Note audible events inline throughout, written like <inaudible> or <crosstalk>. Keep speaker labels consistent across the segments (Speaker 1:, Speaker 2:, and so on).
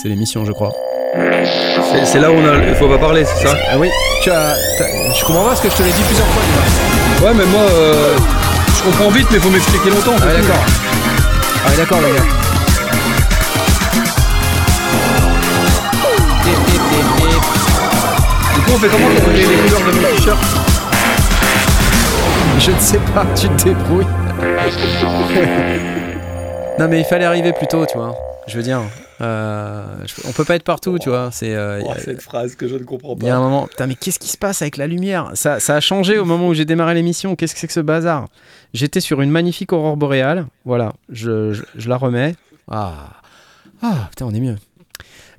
Speaker 1: c'est l'émission, je crois.
Speaker 2: C'est là où on a, il faut pas parler, c'est ça
Speaker 1: Ah oui, tu as. Je comprends pas parce que je te l'ai dit plusieurs fois.
Speaker 2: Ouais, mais moi, euh, je comprends vite, mais faut m'expliquer longtemps.
Speaker 1: Ah, d'accord. Ah, d'accord, les gars.
Speaker 2: Du coup, on fait comment pour les, les couleurs de mon t-shirt
Speaker 1: Je ne sais pas, tu te débrouilles. <laughs> non, mais il fallait arriver plus tôt, tu vois. Je veux dire, euh, je- on peut pas être partout, tu vois. C'est. euh,
Speaker 2: Oh, Cette phrase que je ne comprends
Speaker 1: Il y a un
Speaker 2: pas.
Speaker 1: moment, putain, mais qu'est-ce qui se passe avec la lumière? Ça, ça a changé au moment où j'ai démarré l'émission. Qu'est-ce que c'est que ce bazar? J'étais sur une magnifique aurore boréale. Voilà, je, je- je la remets. Ah, ah, putain, on est mieux.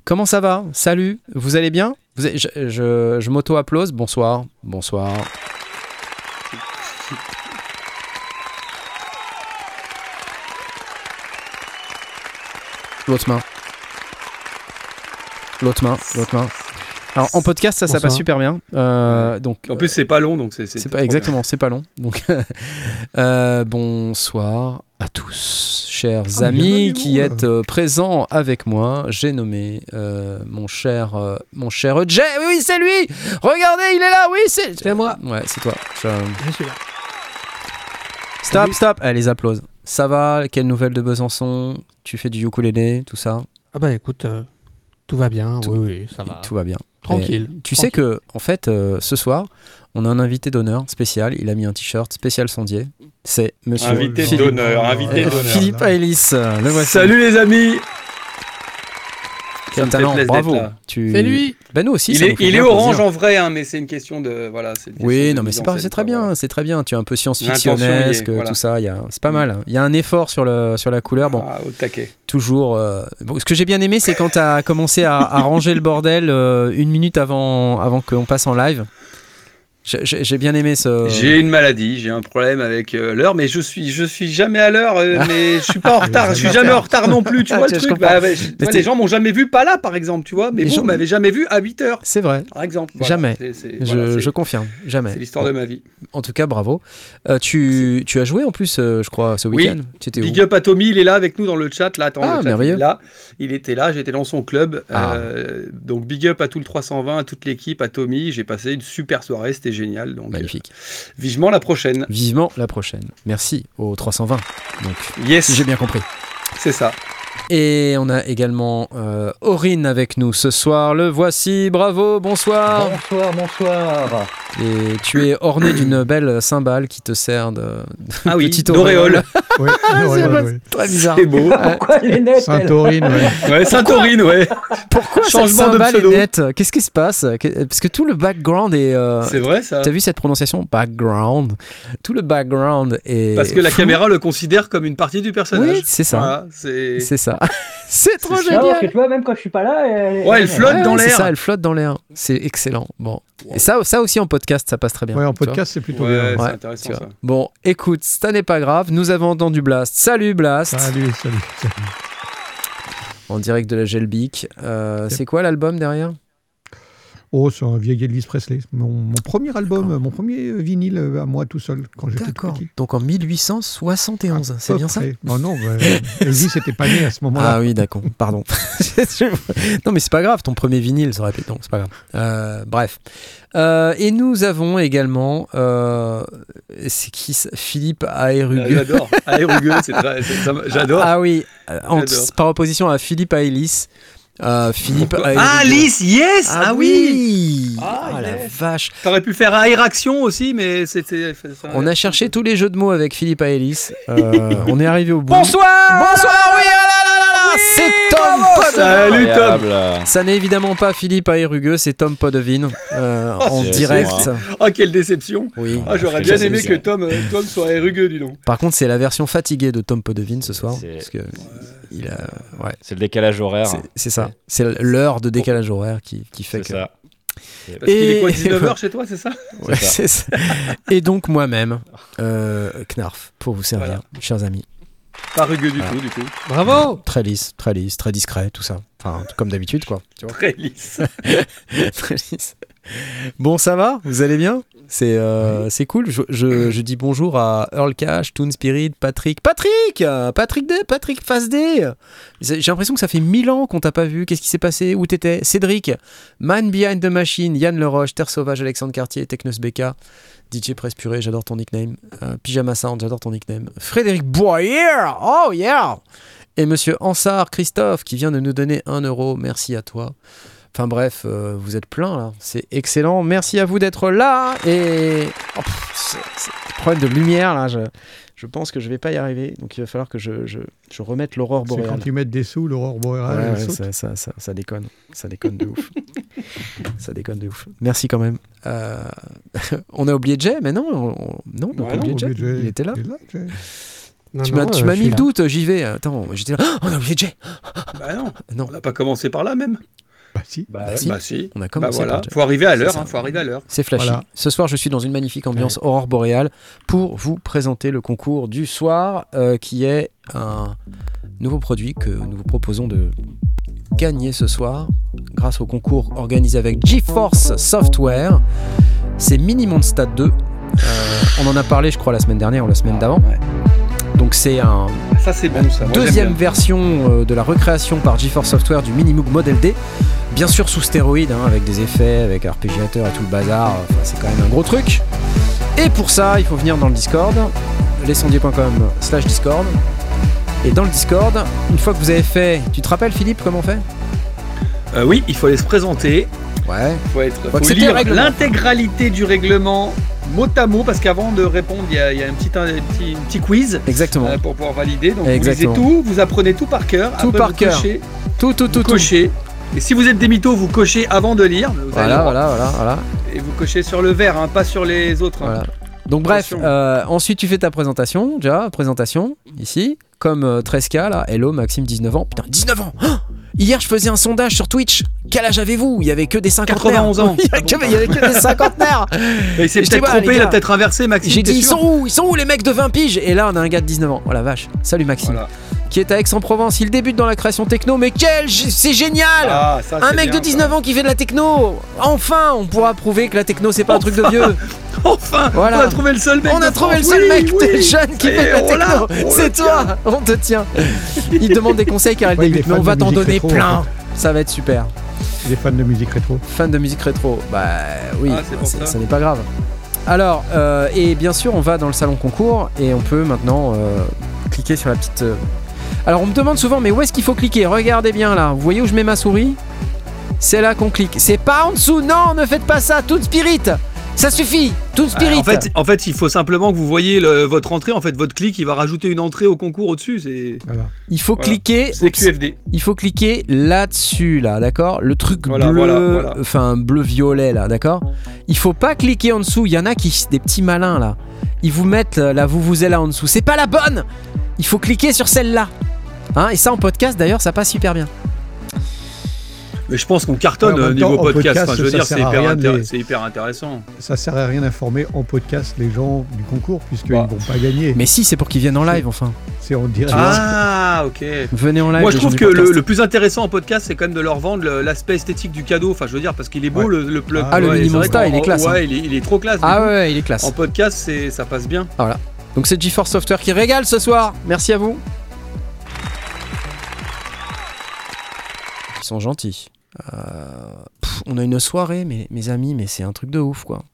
Speaker 1: Comment ça va? Salut, vous allez bien? Vous je- je m'auto-applause. Bonsoir, bonsoir. L'autre main. L'autre main, l'autre main. Alors en podcast, ça, ça passe super bien. Euh, donc
Speaker 2: En plus, c'est pas long, donc c'est.
Speaker 1: pas exactement, c'est pas long. Donc <laughs> euh, bonsoir à tous, chers
Speaker 3: Ah,
Speaker 1: amis qui êtes euh, présents avec moi. J'ai nommé euh, mon cher, euh, mon cher Jay. Oui, c'est lui. Regardez, il est là. Oui, c'est.
Speaker 3: C'est moi.
Speaker 1: Ouais, c'est toi. Je-
Speaker 3: Je suis là.
Speaker 1: Stop, stop. Allez, les applauses. Ça va Quelle nouvelle de Besançon? Tu fais du ukulélé, tout ça?
Speaker 3: Ah bah écoute, euh, tout va bien.
Speaker 1: Tout-
Speaker 3: oui, oui, ça va.
Speaker 1: Tout va bien.
Speaker 3: Tranquille.
Speaker 1: Tu sais que, en fait, euh, ce soir, on a un invité d'honneur spécial. Il a mis un t-shirt spécial sondier. C'est monsieur
Speaker 2: Invité
Speaker 1: Philippe,
Speaker 2: d'honneur, invité
Speaker 1: euh,
Speaker 2: d'honneur.
Speaker 1: Philippe Ailis. Le voici.
Speaker 2: Salut les amis
Speaker 1: Quel talent, bravo. Tu...
Speaker 3: C'est lui.
Speaker 1: Ben nous aussi.
Speaker 2: Il
Speaker 1: ça
Speaker 2: est, il est orange
Speaker 1: plaisir.
Speaker 2: en vrai, hein, mais c'est une question de. Voilà, c'est une question
Speaker 1: Oui,
Speaker 2: de
Speaker 1: non, mais c'est très
Speaker 2: quoi,
Speaker 1: bien, c'est très bien. Tu es un peu science-fictionnesque,
Speaker 2: voilà.
Speaker 1: tout ça. il Y a, c'est pas mal. Il y a un effort sur le sur la couleur. Bon,
Speaker 2: Ah, au taquet.
Speaker 1: toujours. euh, bon, ce que j'ai bien aimé, c'est quand tu as commencé à, à ranger le bordel euh, une minute avant avant qu'on passe en live. J'ai- bien aimé ce.
Speaker 2: J'ai une maladie, j'ai un problème avec euh, l'heure, mais je suis, je suis jamais à l'heure, euh, <laughs> mais je suis pas en retard, je suis jamais en retard non plus, tu <laughs> vois le truc. Bah, je- vois, les gens m'ont jamais vu pas là, par exemple, tu vois, mais
Speaker 1: Les
Speaker 2: vous
Speaker 1: gens-
Speaker 2: m'avez jamais vu à 8 heures,
Speaker 1: C'est vrai.
Speaker 2: par exemple. Voilà,
Speaker 1: Jamais. Je,
Speaker 2: voilà, c'est-
Speaker 1: je confirme. Jamais.
Speaker 2: C'est l'histoire de ma vie.
Speaker 1: En tout cas, bravo. Euh, tu, tu as joué en plus, euh, je crois, ce
Speaker 2: Oui.
Speaker 1: week-end. Tu étais où
Speaker 2: Big up à Tommy, il est là avec nous dans le chat. Là, attends,
Speaker 1: Ah,
Speaker 2: le chat,
Speaker 1: merveilleux.
Speaker 2: là. Il était là, j'étais dans son club.
Speaker 1: Ah.
Speaker 2: Donc big up à tout le 320, à toute l'équipe, à Tommy. J'ai passé une super soirée, c'était génial. Donc
Speaker 1: Magnifique.
Speaker 2: euh, vivement la prochaine.
Speaker 1: Vivement la prochaine. Merci au 320. Donc, si
Speaker 2: Yes,
Speaker 1: j'ai bien compris.
Speaker 2: c'est ça.
Speaker 1: Et on a également euh, Aurine avec nous ce soir. Le voici. Bravo. Bonsoir.
Speaker 4: Bonsoir, bonsoir.
Speaker 1: Et tu es orné d'une belle cymbale qui te sert de,
Speaker 2: Ah oui,
Speaker 1: petite
Speaker 2: d'auréole. <laughs>
Speaker 3: Oui,
Speaker 1: c'est très bizarre.
Speaker 2: Beau.
Speaker 4: Pourquoi les elles
Speaker 3: Saint-Aurine, ouais.
Speaker 2: Ouais, Saint-Aurine, ouais.
Speaker 1: Pourquoi cette
Speaker 2: Changement de
Speaker 1: cymbale est
Speaker 2: pseudo.
Speaker 1: nette? Qu'est-ce qui se passe? Parce que tout le background est. euh,
Speaker 2: C'est vrai ça.
Speaker 1: T'as vu cette prononciation? Background. Tout le background est.
Speaker 2: Parce que la caméra le considère comme une partie du personnage.
Speaker 1: Oui, c'est ça.
Speaker 2: Voilà, c'est.
Speaker 1: C'est ça. <laughs> c'est trop
Speaker 2: C'est ça.
Speaker 4: Parce que
Speaker 1: génial.
Speaker 4: tu vois, même quand je suis pas là, elle,
Speaker 2: Ouais, elle flotte
Speaker 1: Ouais,
Speaker 2: dans
Speaker 1: c'est
Speaker 2: l'air.
Speaker 1: ça, elle flotte dans l'air. C'est excellent. Bon. Et ça, ça aussi en podcast, ça passe très bien.
Speaker 3: Ouais, en podcast, c'est plutôt
Speaker 2: Ouais,
Speaker 3: bien.
Speaker 2: c'est
Speaker 1: Ouais,
Speaker 2: intéressant ça.
Speaker 1: Bon, écoute, ça n'est pas grave. Nous avons entendu Blast. Salut Blast.
Speaker 3: Salut, salut. salut.
Speaker 1: En direct de la Gelbic. Euh, c'est quoi l'album derrière?
Speaker 3: Oh, c'est un vieil Elvis Presley. Mon, mon premier album, mon premier euh, vinyle euh, à moi tout seul, quand j'étais petit.
Speaker 1: Donc en 1871, c'est bien ça
Speaker 3: près. Non, non, bah, <laughs> Elvis n'était pas né à ce moment-là.
Speaker 1: Ah oui, d'accord, pardon. <laughs> non, mais c'est pas grave, ton premier vinyle, ça aurait été. Non, c'est pas grave. Euh, bref. Euh, et nous avons également. euh, c'est qui ça? Philippe
Speaker 2: Ah,
Speaker 1: Aérugueux.
Speaker 2: J'adore. Aérugueux, c'est très- c'est- ça me- J'adore.
Speaker 1: Ah oui, en- par opposition à Philippe Aélis. Euh, Philippe
Speaker 2: Ah,
Speaker 1: Aérugueux.
Speaker 2: Alice, yes Ah, oui
Speaker 1: Ah, la
Speaker 2: yes.
Speaker 1: vache
Speaker 2: T'aurais pu faire aéraction aussi, mais c'était.
Speaker 1: On a cherché tous les jeux de mots avec Philippe Aélis. Euh, <laughs> on est arrivé au bout.
Speaker 2: Bonsoir
Speaker 1: Bonsoir, oui, ah là là là là C'est Tom
Speaker 2: Salut Tom.
Speaker 1: Ça n'est évidemment pas Philippe Aérugueux, c'est Tom Podevin euh,
Speaker 2: Oh, <laughs>
Speaker 1: en direct.
Speaker 2: Oh, quelle déception
Speaker 1: Oui.
Speaker 2: Ah, j'aurais bien aimé que. Tom, euh, Tom soit aérugueux, dis donc.
Speaker 1: Par contre, c'est la version fatiguée de Tom Podevin ce soir.
Speaker 5: C'est-
Speaker 1: Parce que il a, ouais,
Speaker 5: C'est le décalage horaire.
Speaker 1: c'est- ça. C'est l'heure de décalage horaire qui, qui fait
Speaker 5: C'est
Speaker 1: que.
Speaker 5: ça.
Speaker 2: Parce qu'il est quoi,
Speaker 1: Et-
Speaker 2: 19h <laughs> chez toi, c'est ça
Speaker 1: Ouais,
Speaker 5: C'est
Speaker 1: c'est ça. Et donc moi-même, euh, Knarf, pour vous servir,
Speaker 2: Voilà.
Speaker 1: chers amis.
Speaker 2: Pas rugueux du
Speaker 1: Ah.
Speaker 2: tout, du coup.
Speaker 3: Bravo
Speaker 1: Très lisse, très lisse, très discret, tout ça. Enfin, comme d'habitude, quoi. Tu vois
Speaker 2: Très lisse. <laughs>
Speaker 1: Très lisse. Bon, ça va? Vous allez bien? C'est euh, cool. Je, je- je dis bonjour à Earl Cash, Toon Spirit, Patrick. Patrick Patrick D Patrick Face D J'ai j'ai l'impression que ça fait mille ans qu'on t'a pas vu. Qu'est-ce qui s'est passé? Où t'étais? Cédric, Man Behind the Machine, Yann Leroche, Terre Sauvage, Alexandre Cartier, Technos BK, DJ Press Purée, j'adore ton nickname. Euh, Pyjama Sound, j'adore ton nickname. Frédéric Boyer Oh yeah Et monsieur Ansar Christophe qui vient de nous donner un euro. Merci à toi. Enfin bref, euh, vous êtes plein là, c'est excellent. Merci à vous d'être là. Et oh, pff, c'est- c'est- problème de lumière là, je, je pense que je vais pas y arriver. Donc il va falloir que je, je, je remette l'aurore
Speaker 3: C'est
Speaker 1: boréale.
Speaker 3: quand ils mettent des sous, l'aurore boréale,
Speaker 1: ouais, ça, ça, ça, ça déconne, ça déconne de ouf. <laughs> ça déconne de ouf. Merci quand même. Euh, <laughs> on a oublié Jay, mais non, on, on- non, on a
Speaker 2: Ouais,
Speaker 1: pas oublié
Speaker 3: Au
Speaker 1: Jay. Il était là.
Speaker 3: il Jay.
Speaker 5: Non,
Speaker 1: Tu
Speaker 5: non,
Speaker 1: m'as tu
Speaker 5: euh,
Speaker 1: mis le doute, j'y vais. Attends, j'étais là. Ah, <gasps> on a oublié Jay.
Speaker 2: Bah non, <gasps>
Speaker 1: Non,
Speaker 2: on n'a pas commencé par là même.
Speaker 3: Bah si.
Speaker 4: Bah,
Speaker 1: si.
Speaker 2: Bah si.
Speaker 1: on a
Speaker 2: Bah
Speaker 1: commencé
Speaker 2: voilà,
Speaker 1: par Jay.
Speaker 2: faut arriver à l'heure,
Speaker 1: ça.
Speaker 2: hein, faut arriver à l'heure.
Speaker 1: C'est flashy.
Speaker 3: Voilà.
Speaker 1: Ce soir, je suis dans une magnifique ambiance aurore boréale pour vous présenter le concours du soir, euh, qui est un nouveau produit que nous vous proposons de gagner ce soir grâce au concours organisé avec GeForce Software. C'est Mini Mondstadt 2. Euh, on en a parlé, je crois, la semaine dernière ou la semaine d'avant.
Speaker 2: Ouais.
Speaker 1: Donc c'est un
Speaker 2: Ça c'est bon ça. Moi, j'aime
Speaker 1: deuxième version euh, de la recréation par GeForce Software du Minimoog Model D. Bien sûr sous stéroïde, hein, avec des effets, avec arpégiateur et tout le bazar. Enfin, c'est quand même un gros truc. Et pour ça, il faut venir dans le Discord, lescendier.com slash Discord. Et dans le Discord, une fois que vous avez fait... Tu te rappelles Philippe comment on fait?
Speaker 2: Euh, oui, il faut aller se présenter.
Speaker 1: Ouais.
Speaker 2: Il faut, être,
Speaker 1: Faut
Speaker 2: lire l'intégralité du règlement mot à mot parce qu'avant de répondre, il y a, il y a un, petit, un, petit, un petit quiz
Speaker 1: Exactement.
Speaker 2: euh, pour pouvoir valider. Donc
Speaker 1: Exactement.
Speaker 2: vous lisez tout, vous apprenez tout par cœur.
Speaker 1: Tout
Speaker 2: Après,
Speaker 1: par cœur.
Speaker 2: cochez,
Speaker 1: Tout, tout,
Speaker 2: vous
Speaker 1: tout, tout.
Speaker 2: cochez. Et si vous êtes des mythos, vous cochez avant de lire. Vous
Speaker 1: Voilà, voilà, voilà, voilà.
Speaker 2: Et vous cochez sur le vert, hein, pas sur les autres. hein.
Speaker 1: Voilà. Donc bref, euh, ensuite tu fais ta présentation, déjà, présentation, ici, comme euh, 13K là, hello Maxime 19 ans, putain 19 ans Hier je faisais un sondage sur Twitch, quel âge avez-vous? Il y avait que des cinquantenaires.
Speaker 2: 91 ans.
Speaker 1: il, y avait que, il y avait que des <laughs> cinquantenaires.
Speaker 2: Il s'est peut-être trompé, il a peut-être inversé, Maxime.
Speaker 1: J'ai dit ils sont où? Ils sont où les mecs de 20 piges? Et là on a un gars de 19 ans, oh la vache, salut Maxime,
Speaker 2: Voilà.
Speaker 1: Qui est à Aix-en-Provence, il débute dans la création techno, mais quel C'est génial
Speaker 2: Ah, ça,
Speaker 1: un mec
Speaker 2: bien,
Speaker 1: de 19 ans qui fait de la techno Enfin on pourra prouver que la techno c'est pas un truc de vieux. <laughs>
Speaker 2: Enfin,
Speaker 1: Voilà.
Speaker 2: on a trouvé le seul mec.
Speaker 1: On a
Speaker 2: de
Speaker 1: trouvé le seul
Speaker 2: Oui,
Speaker 1: mec
Speaker 2: oui.
Speaker 1: jeune qui fait de la techno. C'est toi, on te tient. <laughs> Il demande des conseils car il
Speaker 3: Ouais, il
Speaker 1: débute,
Speaker 3: est
Speaker 1: mais on va t'en donner
Speaker 3: rétro,
Speaker 1: plein.
Speaker 3: en
Speaker 1: Ça va être super.
Speaker 3: Des fans de musique rétro.
Speaker 1: Fan de musique rétro, bah oui,
Speaker 2: Ah, ça
Speaker 1: n'est pas grave. Alors, euh, et bien sûr, on va dans le salon concours et on peut maintenant euh, cliquer sur la petite. euh, Alors, on me demande souvent, mais où est-ce qu'il faut cliquer? Regardez bien là, vous voyez où je mets ma souris? C'est là qu'on clique. C'est pas en dessous, non, ne faites pas ça, Toon Spirit Ça suffit, Toon Spirit
Speaker 2: En fait, en fait, il faut simplement que vous voyez le- votre entrée. En fait, votre clic, il va rajouter une entrée au concours au-dessus. C'est
Speaker 3: Voilà.
Speaker 1: Il faut
Speaker 2: Voilà.
Speaker 1: cliquer.
Speaker 2: c'est. QFD.
Speaker 1: il faut cliquer là-dessus, là, d'accord? Le truc
Speaker 2: Voilà,
Speaker 1: bleu,
Speaker 2: voilà, voilà.
Speaker 1: enfin bleu-violet, là, d'accord? Il faut pas cliquer en dessous. Il y en a qui, des petits malins, là. Ils vous mettent là, vous vous êtes là en dessous. C'est pas la bonne Il faut cliquer sur celle-là. Hein et ça en podcast, d'ailleurs, ça passe super bien.
Speaker 2: Mais je pense qu'on cartonne
Speaker 3: même
Speaker 2: niveau
Speaker 3: temps,
Speaker 2: podcast.
Speaker 3: podcast,
Speaker 2: Enfin, je veux
Speaker 3: ça
Speaker 2: dire,
Speaker 3: sert
Speaker 2: c'est
Speaker 3: à
Speaker 2: hyper,
Speaker 3: les-
Speaker 2: intéressant.
Speaker 3: Ça sert à rien d'informer en podcast les gens du concours puisqu'ils
Speaker 2: Bah.
Speaker 3: ne vont pas gagner.
Speaker 1: Mais si, c'est pour qu'ils viennent en live, enfin.
Speaker 3: C'est en direct.
Speaker 2: Ah, ok.
Speaker 1: Venez en live.
Speaker 2: Moi, je trouve que le, le plus intéressant en podcast, c'est quand même de leur vendre le- l'aspect esthétique du cadeau. Enfin, je veux dire, parce qu'il est beau
Speaker 3: Ouais.
Speaker 2: le, le plug.
Speaker 3: Ah, le
Speaker 2: Ouais,
Speaker 1: Mini
Speaker 2: c'est vrai
Speaker 1: Monster,
Speaker 2: qu'en-
Speaker 1: il est classe,
Speaker 2: Ouais,
Speaker 1: hein.
Speaker 2: il, est, il est trop classe.
Speaker 1: Ah ouais, ouais, il est classe.
Speaker 2: En podcast, c'est, ça passe bien.
Speaker 1: Donc c'est GeForce Software qui régale ce soir. Merci à vous. Sont gentils. Euh, pff, on a une soirée, mais, mes amis, mais c'est un truc de ouf, quoi.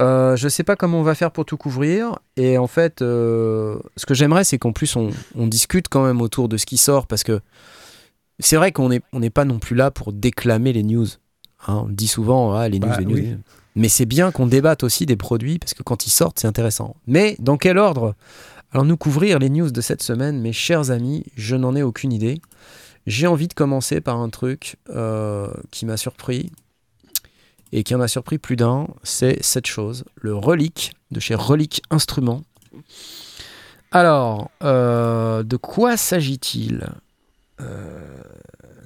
Speaker 1: Euh, je sais pas comment on va faire pour tout couvrir. Et en fait, euh, ce que j'aimerais, c'est qu'en plus, on, on discute quand même autour de ce qui sort. Parce que c'est vrai qu'on n'est on pas non plus là pour déclamer les news. Hein, on dit souvent, ah, les news,
Speaker 3: Bah,
Speaker 1: les news.
Speaker 3: oui.
Speaker 1: les news. Mais c'est bien qu'on débatte aussi des produits, parce que quand ils sortent, c'est intéressant. Mais dans quel ordre? Allons-nous couvrir les news de cette semaine Mes chers amis, je n'en ai aucune idée. J'ai envie de commencer par un truc euh, qui m'a surpris et qui en a surpris plus d'un, c'est cette chose, le Relic de chez Relic Instruments. Alors, euh, de quoi s'agit-il? Euh,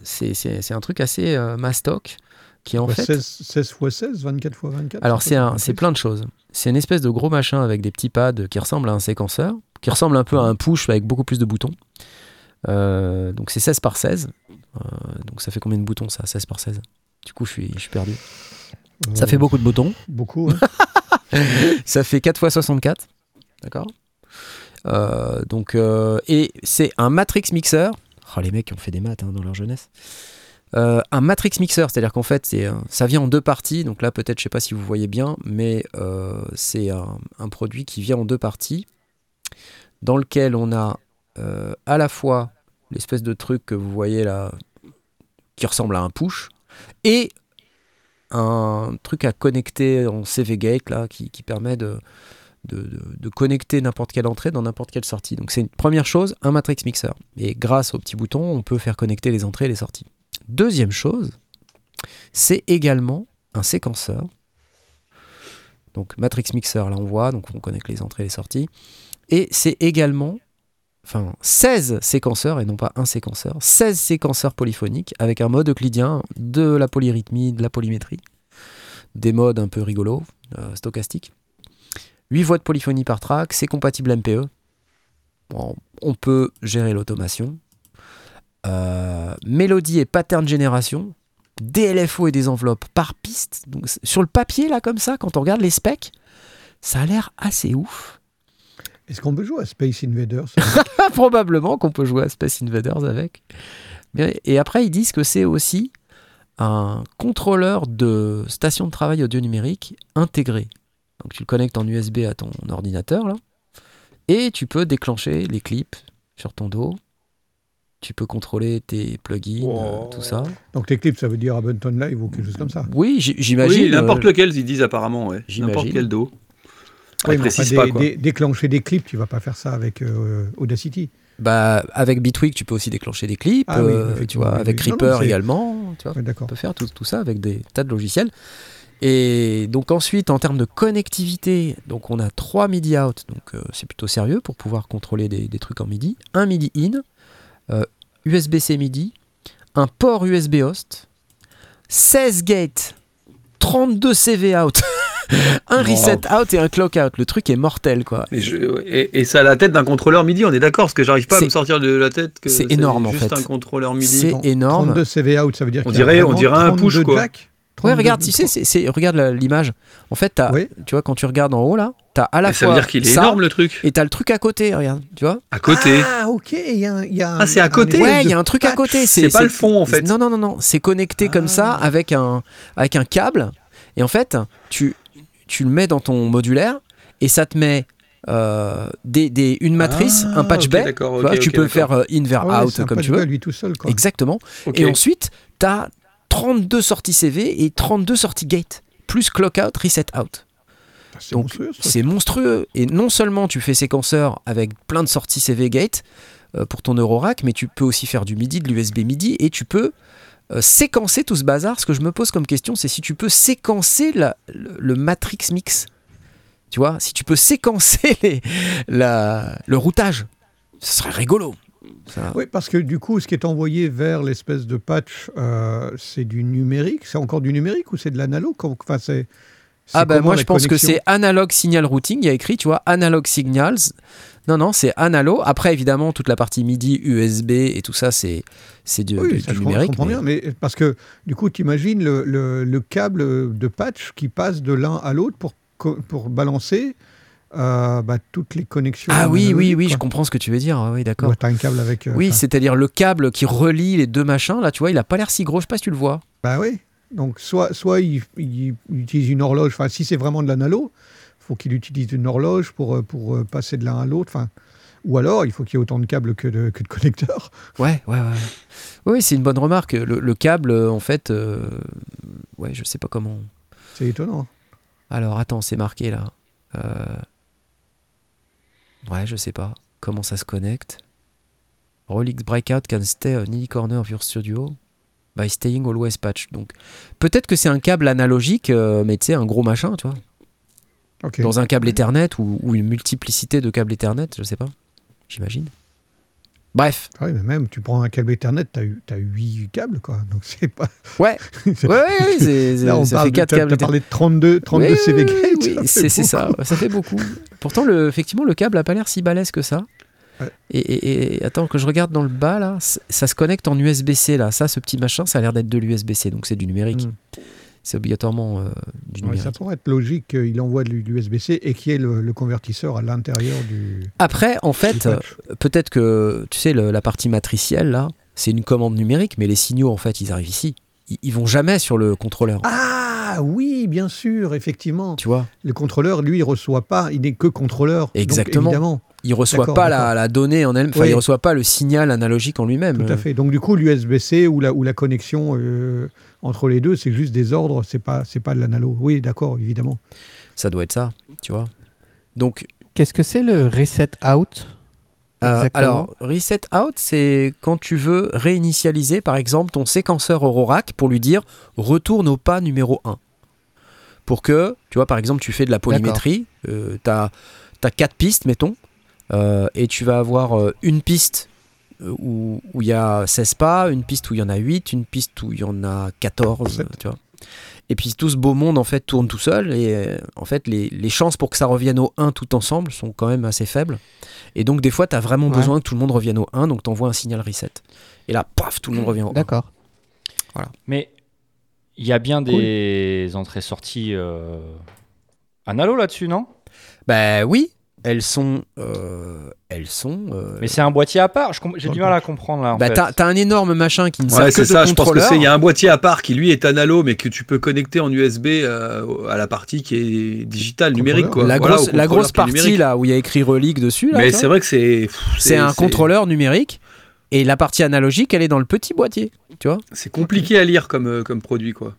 Speaker 1: c'est, un truc assez mastoc qui en
Speaker 3: Ouais,
Speaker 1: fait...
Speaker 3: 16, 16 x 16, 24 x 24.
Speaker 1: Alors c'est plein de choses. C'est une espèce de gros machin avec des petits pads qui ressemblent à un séquenceur, qui ressemble un peu à un push avec beaucoup plus de boutons. Euh, donc c'est 16 par 16. Euh, donc ça fait combien de boutons ça 16 par 16 Du coup je suis, je suis perdu. Ça
Speaker 3: Euh,
Speaker 1: fait beaucoup de boutons.
Speaker 3: Beaucoup. hein. <laughs>
Speaker 1: Ça fait 4 x 64. D'accord? Donc, Et c'est un matrix mixer. Oh, les mecs qui ont fait des maths hein, dans leur jeunesse. Euh, un matrix mixer, c'est-à-dire qu'en fait, c'est, ça vient en deux parties. Donc là, peut-être, je sais pas si vous voyez bien, mais euh, c'est un, un produit qui vient en deux parties, dans lequel on a euh, à la fois l'espèce de truc que vous voyez là, qui ressemble à un push, et un truc à connecter en CV Gate là, qui, permet de, de, de- de connecter n'importe quelle entrée dans n'importe quelle sortie. Donc c'est une première chose, un matrix mixer. Et grâce au petit bouton, on peut faire connecter les entrées et les sorties. Deuxième chose, c'est également un séquenceur. Donc matrix mixer, là on voit, donc on connecte les entrées et les sorties. Et c'est également enfin 16 séquenceurs et non pas un séquenceur, 16 séquenceurs polyphoniques avec un mode euclidien, de la polyrythmie, de la polymétrie, des modes un peu rigolos, euh, stochastiques. 8 voix de polyphonie par track, c'est compatible MPE. On peut gérer l'automation. Euh, mélodie et pattern génération, DLFO et des enveloppes par piste. Sur le papier, là, comme ça, quand on regarde les specs, ça a l'air assez ouf.
Speaker 3: Est-ce qu'on peut jouer à Space Invaders <laughs> <laughs>
Speaker 1: Probablement qu'on peut jouer à Space Invaders avec. Et après, ils disent que c'est aussi un contrôleur de station de travail audio numérique intégré. Donc tu le connectes en USB à ton ordinateur là, et tu peux déclencher les clips sur ton dos. Tu peux contrôler tes plugins,
Speaker 2: Wow.
Speaker 1: euh, tout ça.
Speaker 3: Donc tes clips, ça veut dire Ableton Live ou quelque chose comme ça.
Speaker 1: Oui, j'imagine.
Speaker 2: Oui, n'importe
Speaker 1: euh,
Speaker 2: lequel, ils disent apparemment, ouais.
Speaker 1: j'imagine.
Speaker 2: N'importe quel dos.
Speaker 3: Oui, mais enfin,
Speaker 2: précisent
Speaker 3: dé-
Speaker 2: pas,
Speaker 3: dé- déclencher des clips, tu vas pas faire ça avec euh, Audacity.
Speaker 1: Bah, avec Bitwig, tu peux aussi déclencher des clips.
Speaker 3: Ah oui,
Speaker 1: euh, tu vois, avec
Speaker 3: oui. Non, non,
Speaker 1: Reaper également. Tu vois.
Speaker 3: Ouais,
Speaker 1: peut faire tout, tout ça avec des tas de logiciels. Et donc ensuite, en termes de connectivité, donc on a trois MIDI out, donc euh, c'est plutôt sérieux pour pouvoir contrôler des, des trucs en MIDI. Un MIDI in, euh, USB-C MIDI, un port USB host, 16 gates, 32 CV out, <laughs> un
Speaker 2: Wow.
Speaker 1: reset out et un clock out. Le truc est mortel quoi.
Speaker 2: Je- et, et ça a la tête d'un contrôleur MIDI, on est d'accord, parce que j'arrive pas à
Speaker 1: C'est-
Speaker 2: me sortir de la tête que
Speaker 1: c'est énorme, en
Speaker 2: juste
Speaker 1: fait.
Speaker 2: un contrôleur MIDI.
Speaker 1: C'est énorme.
Speaker 3: 32 CV out, ça veut dire
Speaker 2: On dirait- on dirait un push,
Speaker 3: 32
Speaker 2: quoi.
Speaker 1: Ouais,
Speaker 3: 32
Speaker 1: regarde, tu sais, regarde l'image. En fait,
Speaker 3: Oui.
Speaker 1: tu vois, quand tu regardes en haut là, t'as à la
Speaker 2: Mais ça
Speaker 1: fois
Speaker 2: veut dire qu'il est
Speaker 1: ça
Speaker 2: énorme le truc.
Speaker 1: et t'as le truc à côté. Regarde, tu vois.
Speaker 2: À côté.
Speaker 3: Ah, ok, il y a, un- il y a un-
Speaker 2: Ah, c'est à
Speaker 3: un
Speaker 2: côté.
Speaker 1: Ouais, il y a un truc à côté.
Speaker 2: C'est pas le fond, en fait.
Speaker 1: Non, non, non, non. C'est connecté comme ça
Speaker 3: Ah.
Speaker 1: avec un, avec un câble. Et en fait, tu, tu le mets dans ton modulaire et ça te met euh, des, des- une matrice,
Speaker 2: Ah,
Speaker 1: un patch
Speaker 2: ok,
Speaker 1: bay. Tu vois, peux faire euh, in vers
Speaker 3: Ah ouais,
Speaker 1: out comme
Speaker 3: patch
Speaker 1: tu veux.
Speaker 3: lui tout seul, quoi.
Speaker 1: Exactement. Et ensuite, tu as 32 sorties CV et 32 sorties gate, plus clock out, reset out.
Speaker 3: Ah, C'est
Speaker 1: donc,
Speaker 3: monstrueux, ça.
Speaker 1: C'est monstrueux. Et non seulement tu fais séquenceur avec plein de sorties CV gate euh, pour ton Eurorack, mais tu peux aussi faire du MIDI, de l'USB MIDI, et tu peux euh, séquencer tout ce bazar. Ce que je me pose comme question, c'est si tu peux séquencer la- le, le Matrix Mix. Tu vois, si tu peux séquencer <laughs> les, la, le routage, ce serait rigolo. Ça-
Speaker 3: Oui, parce que du coup, ce qui est envoyé vers l'espèce de patch, euh, c'est du numérique? C'est encore du numérique ou c'est de l'analogue? Enfin, c'est. c'est
Speaker 1: Ah bah
Speaker 3: comment
Speaker 1: moi je pense que c'est analog signal routing, il y a écrit, tu vois, analog signals. Non, non, c'est analo. Après, évidemment, toute la partie MIDI, USB et tout ça, c'est c'est du,
Speaker 3: Oui,
Speaker 1: du-
Speaker 3: ça,
Speaker 1: du
Speaker 3: je,
Speaker 1: numérique.
Speaker 3: comprends
Speaker 1: mais-
Speaker 3: bien, mais parce que du coup, tu imagines le, le- le câble de patch qui passe de l'un à l'autre pour, pour balancer euh, bah, toutes les connexions.
Speaker 1: Ah oui, oui, oui,
Speaker 3: quoi.
Speaker 1: je comprends ce que tu veux dire. ah Oui, d'accord.
Speaker 3: Ouais, un câble avec. euh,
Speaker 1: Oui, c'est-à-dire le câble qui relie les deux machins, là, tu vois, il a pas l'air si gros, je sais pas si tu le vois.
Speaker 3: Bah oui. Donc, soit, soit il, il- il utilise une horloge, enfin, si c'est vraiment de l'analo, faut qu'il utilise une horloge pour, euh, pour euh, passer de l'un à l'autre. Enfin, ou alors, il faut qu'il y ait autant de câbles que de, que de connecteurs.
Speaker 1: Ouais, ouais, ouais. Oui, c'est une bonne remarque. Le, le câble, euh, en fait, euh, ouais, je sais pas comment.
Speaker 3: C'est étonnant.
Speaker 1: Alors, attends, c'est marqué là. Euh, Ouais, je sais pas. Comment ça se connecte Rolex Breakout can stay on any corner of your studio by staying always patched. Donc, peut-être que c'est un câble analogique, euh, mais tu sais, un gros machin, tu vois. Dans un câble Ethernet ou, ou une multiplicité de câbles Ethernet, je sais pas. J'imagine. Bref.
Speaker 3: Ah oui, mais même, tu prends un câble Ethernet, tu as, 8 câbles, quoi. Donc, c'est pas.
Speaker 1: Ouais. Ouais, <laughs> ouais,
Speaker 3: Là, on
Speaker 1: ça
Speaker 3: parle
Speaker 1: fait
Speaker 3: de,
Speaker 1: 4
Speaker 3: t'as-
Speaker 1: câbles
Speaker 3: t'as
Speaker 1: Ethernet.
Speaker 3: parlé de 32, 32
Speaker 1: Oui,
Speaker 3: CV
Speaker 1: oui, oui, c'est ça, ça fait beaucoup. Pourtant, le, effectivement, le câble a pas l'air si balèze que ça.
Speaker 3: Ouais.
Speaker 1: Et, et- et attends, que je regarde dans le bas là, ça se connecte en USB-C là. Ça, ce petit machin, ça a l'air d'être de l'USB-C, donc c'est du numérique.
Speaker 3: Mm.
Speaker 1: C'est obligatoirement euh, du
Speaker 3: Ouais,
Speaker 1: numérique.
Speaker 3: ça pourrait être logique qu'il envoie de l'USB-C et qu'il y ait le, le convertisseur à l'intérieur du.
Speaker 1: Après, en fait, peut-être que, tu sais, le- la partie matricielle, là, c'est une commande numérique, mais les signaux, en fait, ils arrivent ici. Ils, ils vont jamais sur le contrôleur.
Speaker 3: Ah oui, bien sûr, effectivement.
Speaker 1: Tu vois?
Speaker 3: Le contrôleur, lui, il reçoit pas, il n'est que contrôleur. Donc,
Speaker 1: Exactement.
Speaker 3: évidemment,
Speaker 1: Il reçoit pas la, donnée en elle, enfin,
Speaker 3: Oui.
Speaker 1: il reçoit pas le signal analogique en lui-même.
Speaker 3: tout à fait. Donc du coup, l'USB-C ou la, ou la connexion euh, entre les deux, c'est juste des ordres, c'est pas, c'est pas de l'analo. Oui, d'accord, évidemment.
Speaker 1: Ça doit être ça, tu vois. Donc,
Speaker 5: Qu'est-ce que c'est le reset out
Speaker 1: Euh, alors, reset out, c'est quand tu veux réinitialiser, par exemple, ton séquenceur Eurorack pour lui dire retourne au pas numéro 1. Pour que, tu vois, par exemple, tu fais de la polymétrie, euh, tu as, quatre pistes, mettons, euh, et tu vas avoir euh, une piste où où il y a 16 pas, une piste où il y en a 8, une piste où il y en a 14,
Speaker 3: Sept.
Speaker 1: tu vois. Et puis tout ce beau monde en fait tourne tout seul et euh, en fait les, les chances pour que ça revienne au 1 tout ensemble sont quand même assez faibles. Et donc des fois tu as vraiment
Speaker 5: Ouais.
Speaker 1: besoin que tout le monde revienne au 1 donc tu envoies un signal reset. Et là paf tout le monde revient au 1.
Speaker 5: D'accord.
Speaker 6: Mais il y a bien des entrées-sorties euh, analo là-dessus, non?
Speaker 1: Bah oui, elles sont euh, elles sont euh,
Speaker 6: Mais c'est un boîtier à part. J'ai du mal à comprendre là. En
Speaker 1: bah, t'as, un énorme machin qui ne sert
Speaker 2: Ouais,
Speaker 1: que de
Speaker 2: ça. Je pense que. Il y a un boîtier à part qui lui est analo, mais que tu peux connecter en USB euh, à la partie qui est digitale, numérique, quoi.
Speaker 1: la
Speaker 2: Voilà,
Speaker 1: grosse, la partie
Speaker 2: numérique.
Speaker 1: là où il y a écrit relique dessus là,
Speaker 2: Mais c'est vrai que c'est.
Speaker 1: c'est un contrôleur numérique et la partie analogique elle est dans le petit boîtier, tu vois.
Speaker 2: C'est compliqué à lire comme comme produit, quoi.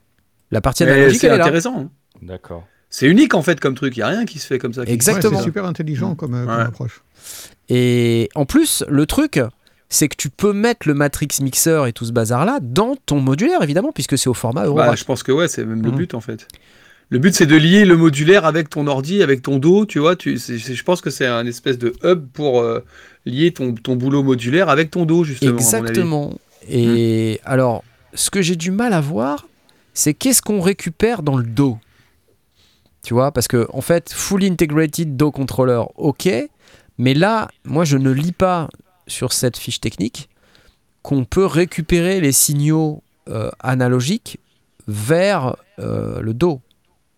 Speaker 1: La partie analogique
Speaker 2: c'est
Speaker 1: elle est là.
Speaker 2: intéressant. hein.
Speaker 6: D'accord.
Speaker 2: C'est unique en fait comme truc. Il y a rien qui se fait comme ça.
Speaker 1: Exactement.
Speaker 3: Ouais, c'est super intelligent comme, euh, comme approche.
Speaker 1: Et en plus, le truc, c'est que tu peux mettre le Matrix Mixer et tout ce bazar-là dans ton modulaire, évidemment, puisque c'est au format Euro.
Speaker 2: Bah, je pense que ouais, c'est même le
Speaker 1: Mhm.
Speaker 2: but en fait. Le but c'est de lier le modulaire avec ton ordi, avec ton dos, tu vois. Tu, c'est- c'est- je pense que c'est un espèce de hub pour euh, lier ton, ton boulot modulaire avec ton dos justement.
Speaker 1: Exactement. Et alors, ce que j'ai du mal à voir, c'est qu'est-ce qu'on récupère dans le dos? Tu vois, parce que en fait, fully integrated Do controller, ok, mais là, moi, je ne lis pas sur cette fiche technique qu'on peut récupérer les signaux euh, analogiques vers euh, le dos.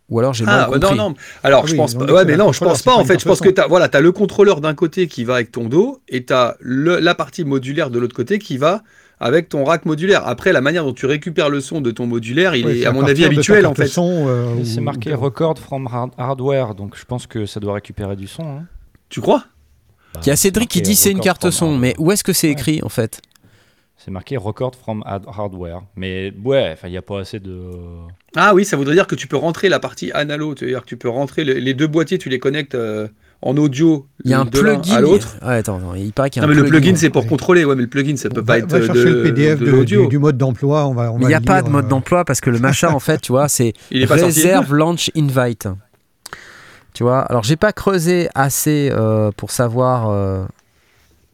Speaker 1: Ou alors j'ai
Speaker 2: Ah
Speaker 1: mal
Speaker 2: ouais,
Speaker 1: compris.
Speaker 2: non non. Alors
Speaker 3: Ah
Speaker 2: je
Speaker 3: oui,
Speaker 2: pense pas. Ouais mais non, je pense pas en fait. Je pense que t'as voilà, as le contrôleur d'un côté qui va avec ton dos et t'as le, la partie modulaire de l'autre côté qui va avec ton rack modulaire. Après la manière dont tu récupères le son de ton modulaire, il est à mon avis habituel en fait.
Speaker 3: euh,
Speaker 6: C'est
Speaker 3: ou-
Speaker 6: marqué record from hard- hardware, donc je pense que ça doit récupérer du son. hein.
Speaker 2: Tu crois?
Speaker 1: Il y a Cédric qui dit c'est une carte son,
Speaker 6: hardware.
Speaker 1: mais où est-ce que c'est
Speaker 6: Ouais.
Speaker 1: écrit en fait?
Speaker 6: C'est marqué record from hard- hardware. Mais ouais, enfin, il n'y a pas assez de.
Speaker 2: Ah oui, ça voudrait dire que tu peux rentrer la partie analo, c'est-à-dire que tu peux rentrer le- les deux boîtiers, tu les connectes euh, en audio
Speaker 1: Il y a un plugin.
Speaker 2: à l'autre.
Speaker 1: Ouais, attends, attends, il paraît qu'il y a
Speaker 2: Non
Speaker 1: un
Speaker 2: mais le plugin c'est pour
Speaker 3: ouais.
Speaker 2: contrôler, ouais mais le plugin ça peut
Speaker 3: va,
Speaker 2: pas être
Speaker 3: va
Speaker 2: euh,
Speaker 3: chercher
Speaker 2: de,
Speaker 3: le PDF
Speaker 2: de
Speaker 3: de-
Speaker 2: l'audio.
Speaker 3: du, du mode d'emploi. On va, on
Speaker 1: Mais il
Speaker 3: va
Speaker 1: n'y a pas de mode
Speaker 3: euh,
Speaker 1: d'emploi parce que le machin, en fait, tu vois, c'est. <laughs> Reserve Launch Invite. Tu vois, alors j'ai pas creusé assez euh, pour savoir, euh,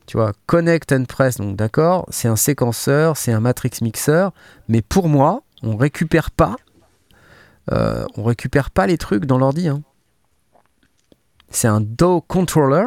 Speaker 1: tu vois, Connect and Press, donc d'accord, c'est un séquenceur, c'est un Matrix Mixer, mais pour moi, on récupère pas, euh, on récupère pas les trucs dans l'ordi. hein. C'est un DO controller,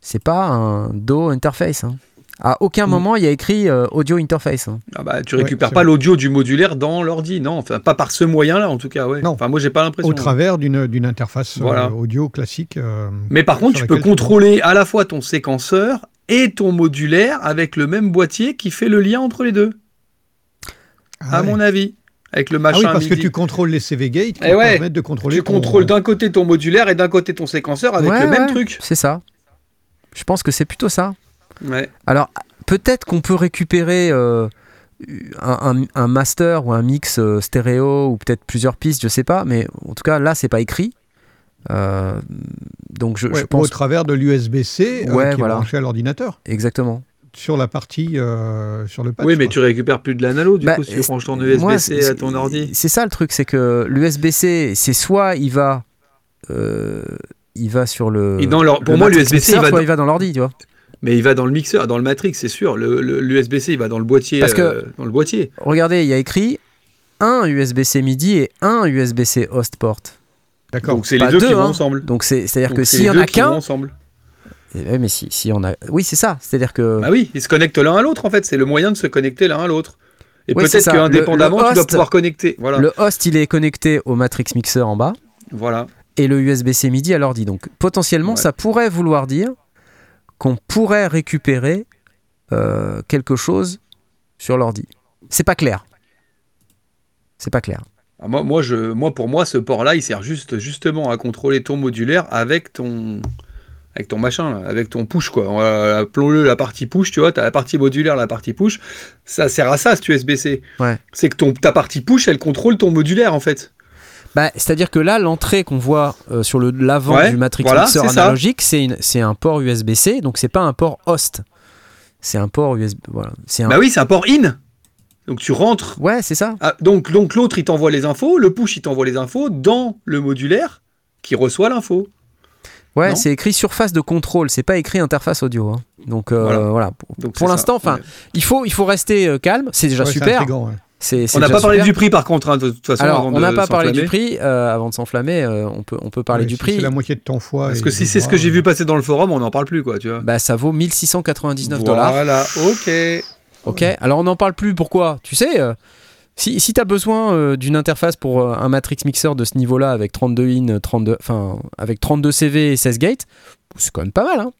Speaker 1: c'est pas un DO interface. hein. À aucun
Speaker 3: Mm.
Speaker 1: moment il y a écrit euh, audio interface. hein.
Speaker 2: Ah bah tu récupères pas l'audio du modulaire dans l'ordi, non, enfin pas par ce moyen-là en tout cas, ouais.
Speaker 3: Non.
Speaker 2: Enfin moi j'ai pas l'impression.
Speaker 3: au travers d'une d'une interface euh,
Speaker 2: Voilà.
Speaker 3: audio classique. euh,
Speaker 2: Mais par contre, tu peux contrôler à la fois ton séquenceur et ton modulaire avec le même boîtier qui fait le lien entre les deux,
Speaker 3: Ah
Speaker 2: à
Speaker 3: ouais.
Speaker 2: mon avis, avec le
Speaker 3: Ah
Speaker 2: machin
Speaker 3: oui, parce que tu contrôles les CV gates qui
Speaker 2: Eh ouais.
Speaker 3: permettent de contrôler.
Speaker 2: Tu
Speaker 3: ton-
Speaker 2: contrôles d'un côté ton modulaire et d'un côté ton séquenceur avec
Speaker 1: Ouais,
Speaker 2: le même
Speaker 1: ouais,
Speaker 2: truc.
Speaker 1: C'est ça. Je pense que c'est plutôt ça.
Speaker 2: Ouais.
Speaker 1: Alors, peut-être qu'on peut récupérer euh, un, un- un master ou un mix euh, stéréo ou peut-être plusieurs pistes, je sais pas, mais en tout cas, là, c'est pas écrit. Euh, donc, je,
Speaker 3: Ouais,
Speaker 1: je
Speaker 3: Au
Speaker 1: pense.
Speaker 3: travers de l'USB-C euh, qui
Speaker 1: voilà.
Speaker 3: est branché à l'ordinateur
Speaker 1: Exactement.
Speaker 3: Sur la partie euh, sur le patch.
Speaker 2: Oui, mais
Speaker 3: quoi.
Speaker 2: tu récupères plus de l'analo du
Speaker 1: Bah,
Speaker 2: coup si tu branches ton USB-C
Speaker 1: c'est-
Speaker 2: à ton ordi.
Speaker 1: C'est ça le truc, c'est que l'USB-C, c'est soit il va. euh, il va sur le.
Speaker 2: Et dans leur- pour
Speaker 1: le
Speaker 2: moi, l'USB-C, il dans-
Speaker 1: il va dans l'ordi, tu vois.
Speaker 2: Mais il va dans le mixeur, dans le matrix, c'est sûr. L'USB-C, il va dans le boîtier.
Speaker 1: Parce que-
Speaker 2: euh, dans le boîtier.
Speaker 1: Regardez, il y a écrit un USB-C MIDI et un USB-C host port.
Speaker 3: D'accord.
Speaker 2: Donc c'est les deux,
Speaker 1: deux,
Speaker 2: qui vont
Speaker 1: hein.
Speaker 2: ensemble.
Speaker 1: Donc c'est c'est à dire
Speaker 2: Donc,
Speaker 1: que s'il y
Speaker 2: les
Speaker 1: en
Speaker 2: deux
Speaker 1: a
Speaker 2: qui vont
Speaker 1: qu'un, Eh ouais, mais si, si on a, oui c'est ça, c'est à dire que
Speaker 2: Bah oui, ils se connectent l'un à l'autre en fait. C'est le moyen de se connecter l'un à l'autre. Et
Speaker 1: Oui,
Speaker 2: peut-être qu'indépendamment, tu dois pouvoir connecter. Voilà.
Speaker 1: Le host, il est connecté au Matrix Mixer en bas
Speaker 2: Voilà.
Speaker 1: et le USB-C MIDI à l'ordi. Donc potentiellement,
Speaker 2: Ouais.
Speaker 1: ça pourrait vouloir dire qu'on pourrait récupérer euh, quelque chose sur l'ordi. C'est pas clair. C'est pas clair.
Speaker 2: Ah, moi, moi, je, moi, pour moi, ce port-là, il sert juste, justement à contrôler ton modulaire avec ton, avec ton machin, avec ton push, quoi. Euh, Appelons-le la partie push, tu vois. Tu as la partie modulaire, la partie push. Ça sert à ça, ce USB-C.
Speaker 1: Ouais.
Speaker 2: C'est que ton, ta partie push, elle contrôle ton modulaire, en fait.
Speaker 1: Bah, C'est-à-dire que là, l'entrée qu'on voit euh, sur le l'avant
Speaker 2: Ouais,
Speaker 1: du Matrix
Speaker 2: voilà,
Speaker 1: Mixer
Speaker 2: c'est
Speaker 1: analogique, un port USB-C, donc c'est pas un port host. C'est un port USB. Voilà. C'est un...
Speaker 2: Bah oui, c'est un port in. Donc tu rentres.
Speaker 1: Ouais, c'est ça.
Speaker 2: Ah, donc donc l'autre, il t'envoie les infos. Le push, il t'envoie les infos dans le modulaire qui reçoit l'info.
Speaker 1: Ouais, c'est écrit surface de contrôle, c'est pas écrit interface audio. hein. Donc euh,
Speaker 2: Voilà.
Speaker 1: voilà. Pour,
Speaker 2: Donc,
Speaker 1: pour l'instant, enfin,
Speaker 2: Ouais.
Speaker 1: il faut il faut rester euh, calme. C'est déjà
Speaker 3: Ouais,
Speaker 1: super.
Speaker 2: On n'a pas parlé
Speaker 1: super.
Speaker 2: du prix, par contre, hein, de toute façon.
Speaker 1: Alors,
Speaker 2: avant
Speaker 1: on n'a pas parlé du prix. euh, avant de s'enflammer, euh, on peut on peut parler
Speaker 3: Ouais,
Speaker 1: du
Speaker 3: si
Speaker 1: prix.
Speaker 3: C'est la moitié de ton foie.
Speaker 2: Parce que si c'est ce que j'ai vu passer dans le forum, on n'en parle plus, quoi, tu vois.
Speaker 1: Bah, ça vaut 1699 dollars.
Speaker 2: Voilà, ok.
Speaker 1: Ok. Alors on n'en parle plus. Pourquoi? Tu sais, euh, si, si tu as besoin euh, d'une interface pour euh, un Matrix Mixer de ce niveau-là avec 32 in, 32, enfin avec 32 CV et 16 gates, c'est quand même pas mal. Hein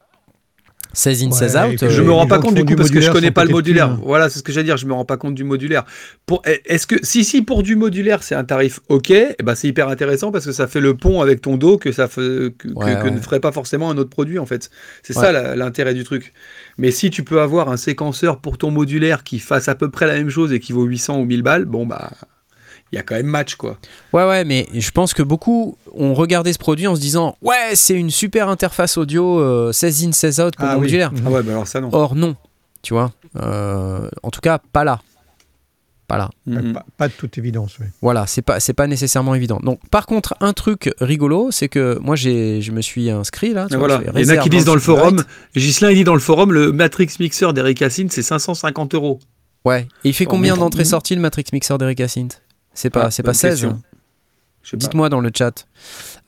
Speaker 1: 16 in,
Speaker 3: Ouais,
Speaker 1: 16
Speaker 3: et
Speaker 1: out. euh,
Speaker 2: Je me rends pas compte du
Speaker 3: du
Speaker 2: coup parce que je
Speaker 3: modulaire
Speaker 2: connais pas le modulaire.
Speaker 3: hein.
Speaker 2: Voilà, c'est ce que j'allais dire. Je me rends pas compte du modulaire. Pour, est-ce que si si pour du modulaire c'est un tarif ok, eh ben c'est hyper intéressant parce que ça fait le pont avec ton dos que ça fait, que, que-
Speaker 1: Ouais,
Speaker 2: que
Speaker 1: ouais.
Speaker 2: ne ferait pas forcément un autre produit en fait. C'est
Speaker 1: Ouais.
Speaker 2: ça l'intérêt du truc. Mais si tu peux avoir un séquenceur pour ton modulaire qui fasse à peu près la même chose et qui vaut 800 ou 1000 balles, bon bah il y a quand même match quoi.
Speaker 1: Ouais, ouais, mais je pense que beaucoup ont regardé ce produit en se disant Ouais, c'est une super interface audio euh, 16 in, 16 out pour
Speaker 3: Ah oui.
Speaker 1: modulaire.
Speaker 2: Ah ouais, bah alors ça non.
Speaker 1: Or, non, tu vois. Euh, en tout cas, pas là. Pas là.
Speaker 2: Mhm.
Speaker 3: Pas, pas de toute évidence. oui.
Speaker 1: Voilà, c'est pas, c'est pas nécessairement évident. Donc, par contre, un truc rigolo, c'est que moi, j'ai, je me suis inscrit là. vois,
Speaker 2: voilà. Il y en a qui disent dans le forum, Gislain il dit dans le forum, le Matrix Mixer d'Eric Hassine c'est 550 euros.
Speaker 1: Ouais. Et il fait
Speaker 2: En
Speaker 1: combien d'entrées-sorties le Matrix Mixer d'Eric Hyacinthe C'est pas,
Speaker 2: Ah,
Speaker 1: c'est pas
Speaker 2: bonne
Speaker 1: 16.
Speaker 2: question.
Speaker 1: hein. Dites-moi dans le chat.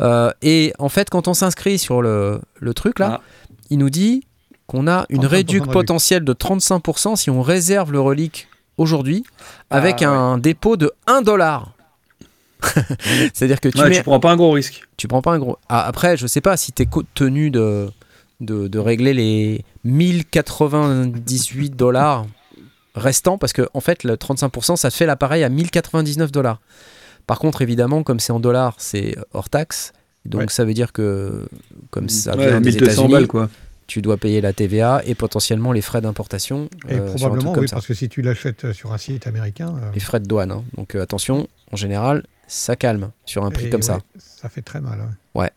Speaker 1: Euh, et en fait, quand on s'inscrit sur le, le truc là,
Speaker 2: Ah.
Speaker 1: il nous dit qu'on a une
Speaker 3: 35% de
Speaker 1: réduction
Speaker 3: réduc.
Speaker 1: potentielle de 35% si on réserve le relique aujourd'hui avec
Speaker 2: Ah,
Speaker 1: un dépôt de 1 dollar. <laughs> C'est-à-dire que tu,
Speaker 2: Ouais,
Speaker 1: mets,
Speaker 2: tu prends pas un gros risque.
Speaker 1: tu prends pas un gros. Ah, après, je sais pas si tu es tenu de, de, de régler les 1098 dollars restants parce que en fait, le 35% ça te fait l'appareil à 1099 dollars. Par contre, évidemment, comme c'est en dollars, c'est hors taxe. Donc
Speaker 3: Ouais.
Speaker 1: ça veut dire que comme ça
Speaker 2: Ouais,
Speaker 1: vient des
Speaker 2: 1200
Speaker 1: États-Unis,
Speaker 2: balles quoi.
Speaker 1: tu dois payer la TVA et potentiellement les frais d'importation.
Speaker 3: Et
Speaker 1: euh, sur un truc
Speaker 3: probablement,
Speaker 1: comme
Speaker 3: oui,
Speaker 1: ça.
Speaker 3: parce que si tu l'achètes euh, sur un site américain. euh,
Speaker 1: Les frais de douane. hein. Donc euh, attention, en général, ça calme sur un prix
Speaker 3: et
Speaker 1: comme ça.
Speaker 3: ouais, Ça fait très mal. ouais.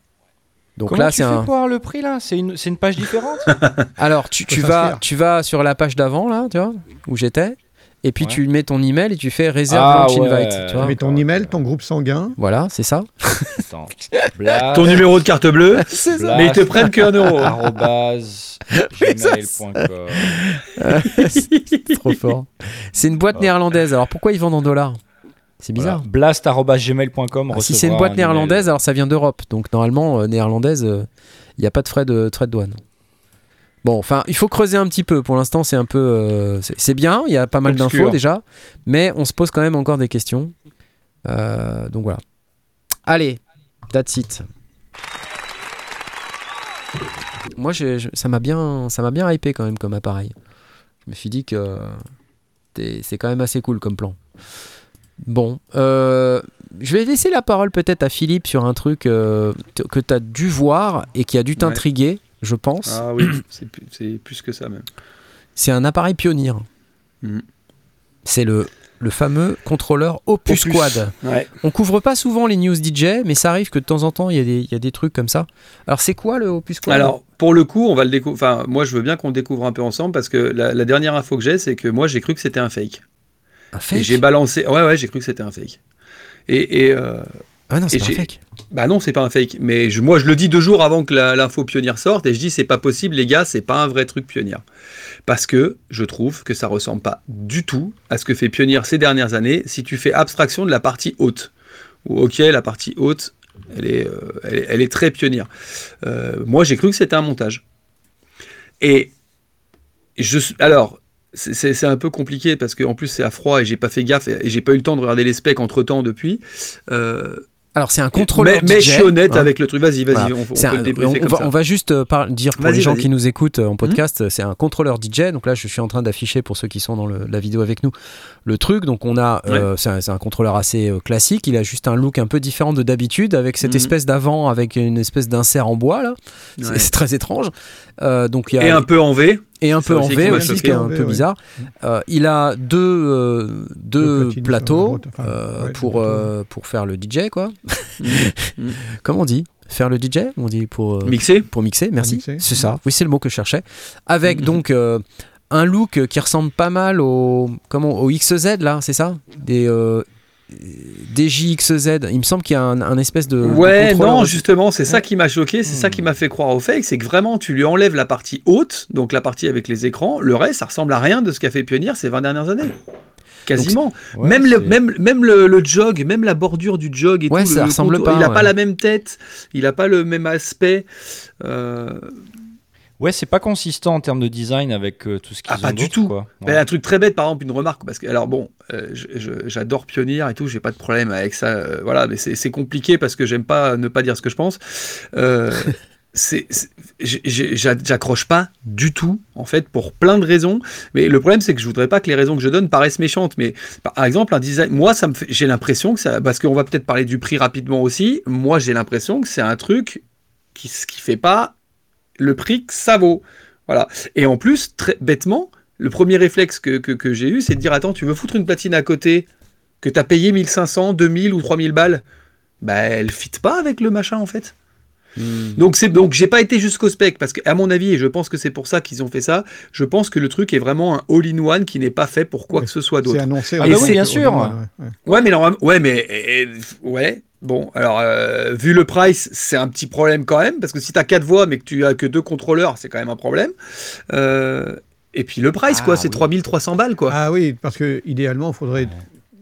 Speaker 1: Donc
Speaker 6: Comment
Speaker 1: là,
Speaker 6: tu
Speaker 1: c'est un.
Speaker 6: pour avoir le prix là C'est une, c'est une page différente <laughs>
Speaker 1: Alors, tu, tu vas, tu vas sur la page d'avant, là, tu vois, où j'étais, et puis
Speaker 6: Ouais.
Speaker 1: tu mets ton email et tu fais réserve
Speaker 6: Ah
Speaker 1: launch
Speaker 6: ouais.
Speaker 1: invite. Tu vois.
Speaker 3: mets ton email, ton groupe sanguin.
Speaker 1: Voilà, c'est ça. <laughs>
Speaker 2: Ton numéro de carte bleue, <laughs> mais ils te prennent qu'un euro. hein.
Speaker 6: arrobase, gmail.com.
Speaker 1: Trop fort. C'est une boîte
Speaker 6: Oh.
Speaker 1: néerlandaise. Alors pourquoi ils vendent en dollars? C'est bizarre.
Speaker 6: Voilà. Blast arobase gmail.com.
Speaker 1: Ah, si c'est une boîte néerlandaise, alors ça vient d'Europe. Donc normalement, euh, néerlandaise, il n'y a pas de frais de, frais de douane. Bon, enfin, il faut creuser un petit peu. Pour l'instant, c'est un peu. euh, c'est bien, il y a pas mal d'infos déjà. Mais on se pose quand même encore des questions. Euh, donc voilà. Allez, that's it. Moi, j'ai- je- ça m'a bien, ça m'a bien hypé quand même comme appareil. Je me suis dit que c'est quand même assez cool comme plan. Bon, euh, je vais laisser la parole peut-être à Philippe sur un truc euh, que tu as dû voir et qui a dû t'intriguer, je pense.
Speaker 2: Ah oui, <coughs> c'est plus, que ça même.
Speaker 1: C'est un appareil pionnier.
Speaker 2: Mhm.
Speaker 1: C'est le, le fameux contrôleur Opus,
Speaker 2: Opus.
Speaker 1: Quad.
Speaker 2: Ouais.
Speaker 1: On couvre pas souvent les news DJ, mais ça arrive que de temps en temps, il y, a des- il y a des trucs comme ça. Alors, c'est quoi le Opus Quad?
Speaker 2: Alors, pour le coup, on va le découvrir. Enfin, moi, je veux bien qu'on le découvre un peu ensemble parce que la, la dernière info que j'ai, c'est que moi, j'ai cru que c'était un fake.
Speaker 1: Un
Speaker 2: Et j'ai balancé. Ouais, ouais, j'ai cru que c'était un fake. Et, et, euh,
Speaker 1: Ah non, c'est pas un fake.
Speaker 2: bah non, c'est pas un fake. Mais je- moi, je le dis deux jours avant que l'info pionnière sorte, et je dis c'est pas possible, les gars, c'est pas un vrai truc pionnière. Parce que je trouve que ça ressemble pas du tout à ce que fait Pionnier ces dernières années. Si tu fais abstraction de la partie haute, ou ok, la partie haute, elle est, euh, elle est, elle est très pionnière. Euh, moi, j'ai cru que c'était un montage. Et je, alors, c'est- un peu compliqué parce qu'en plus c'est à froid et j'ai pas fait gaffe et, et j'ai pas eu le temps de regarder les specs entre temps depuis. Euh,
Speaker 1: Alors c'est un contrôleur
Speaker 2: mais, mais je suis honnête
Speaker 1: hein.
Speaker 2: avec le truc. Vas-y, vas-y,
Speaker 1: Voilà.
Speaker 2: on, peut comme
Speaker 1: va,
Speaker 2: ça.
Speaker 1: on va juste euh, par- dire pour les gens qui nous écoutent euh, en podcast, c'est un contrôleur DJ. Donc là, je suis en train d'afficher pour ceux qui sont dans le- la vidéo avec nous le truc. Donc on a, euh, c'est un, contrôleur assez classique. Il a juste un look un peu différent de d'habitude, avec cette
Speaker 2: Mhm.
Speaker 1: espèce d'avant, avec une espèce d'insert en bois là. C'est-
Speaker 2: Ouais.
Speaker 1: Très étrange. Euh, donc il y a
Speaker 2: Et un peu en V.
Speaker 1: et un peu en V aussi, ce qui est un
Speaker 3: V,
Speaker 1: peu
Speaker 3: ouais.
Speaker 1: bizarre. Euh, il a deux, euh, deux, plateaux
Speaker 3: enfin,
Speaker 1: euh,
Speaker 3: ouais,
Speaker 1: pour, pour faire le DJ, quoi.
Speaker 2: Mm. <laughs> Mm.
Speaker 1: Comment on dit? Faire le DJ On dit pour, euh,
Speaker 2: Mixé.
Speaker 1: pour mixer, merci.
Speaker 3: mixer.
Speaker 1: C'est ça, oui, c'est le mot que je cherchais. Avec
Speaker 2: Mhm.
Speaker 1: donc euh, un look qui ressemble pas mal au, comment, au XZ, là, c'est ça? Des. Euh, DJXZ, il me semble qu'il y a un, un espèce de.
Speaker 2: Ouais, non, justement, c'est ça qui m'a choqué, c'est ça
Speaker 6: Hmm.
Speaker 2: qui m'a fait croire au fake, c'est que vraiment, tu lui enlèves la partie haute, donc la partie avec les écrans, le reste, ça ressemble à rien de ce qu'a fait Pioneer ces 20 dernières années. Quasiment.
Speaker 6: Ouais,
Speaker 2: même le,
Speaker 6: c'est-
Speaker 2: même, même le, le jog, même la bordure du jog et
Speaker 1: Ouais,
Speaker 2: tout.
Speaker 1: ça
Speaker 2: le- le
Speaker 1: ressemble
Speaker 2: contour,
Speaker 1: pas,
Speaker 2: Il n'a
Speaker 1: ouais.
Speaker 2: pas la même tête, il n'a pas le même aspect. euh,
Speaker 6: Ouais, c'est pas consistant en termes de design avec euh, tout ce qu'ils
Speaker 2: Ah,
Speaker 6: ont
Speaker 2: pas du tout.
Speaker 6: quoi.
Speaker 2: Ben, un truc très bête, par exemple, une remarque, parce que, alors bon, euh, j'adore Pioneer et tout, j'ai pas de problème avec ça, euh, voilà, mais c'est compliqué parce que j'aime pas ne pas dire ce que je pense. <laughs> J'accroche pas du tout, en fait, pour plein de raisons, mais le problème, c'est que je voudrais pas que les raisons que je donne paraissent méchantes, mais par exemple, un design, moi, ça me j'ai l'impression que ça, parce qu'on va peut-être parler du prix rapidement aussi, moi, j'ai l'impression que c'est un truc qui, qui fait pas le prix que ça vaut. Voilà. Et en plus, très bêtement, le premier réflexe que, que, que j'ai eu, c'est de dire Attends, tu veux foutre une platine à côté que tu as payé 1500, 2000 ou 3000 balles? Bah, elle fit pas avec le machin en fait.
Speaker 1: Hmm.
Speaker 2: Donc, c'est donc j'ai pas été jusqu'au spec parce qu'à mon avis, et je pense que c'est pour ça qu'ils ont fait ça, je pense que le truc est vraiment un all-in-one qui n'est pas fait pour quoi que ce soit
Speaker 3: C'est
Speaker 2: d'autre.
Speaker 3: annoncé.
Speaker 6: Ah
Speaker 3: en
Speaker 2: bah oui,
Speaker 6: bien sûr.
Speaker 3: Ouais, ouais.
Speaker 2: Ouais, mais normalement, ouais, mais et- ouais. Bon, alors euh, vu le price, c'est un petit problème quand même parce que si tu as quatre voix mais que tu as que deux contrôleurs, c'est quand même un problème. Euh, et puis le price,
Speaker 6: Ah,
Speaker 2: quoi, c'est
Speaker 6: oui.
Speaker 2: 3300 balles, quoi.
Speaker 3: Ah oui, parce que idéalement, il faudrait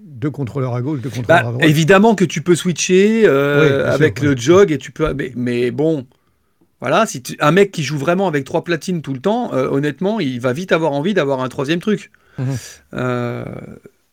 Speaker 3: deux contrôleurs à gauche, deux contrôleurs
Speaker 2: Bah,
Speaker 3: à droite.
Speaker 2: évidemment que tu peux switcher euh,
Speaker 3: Oui, bien sûr,
Speaker 2: avec
Speaker 3: ouais.
Speaker 2: le jog et tu peux. Mais, mais bon, voilà, si tu- un mec qui joue vraiment avec trois platines tout le temps, honnêtement, il va vite avoir envie d'avoir un troisième truc.
Speaker 3: Mhm.
Speaker 2: Euh,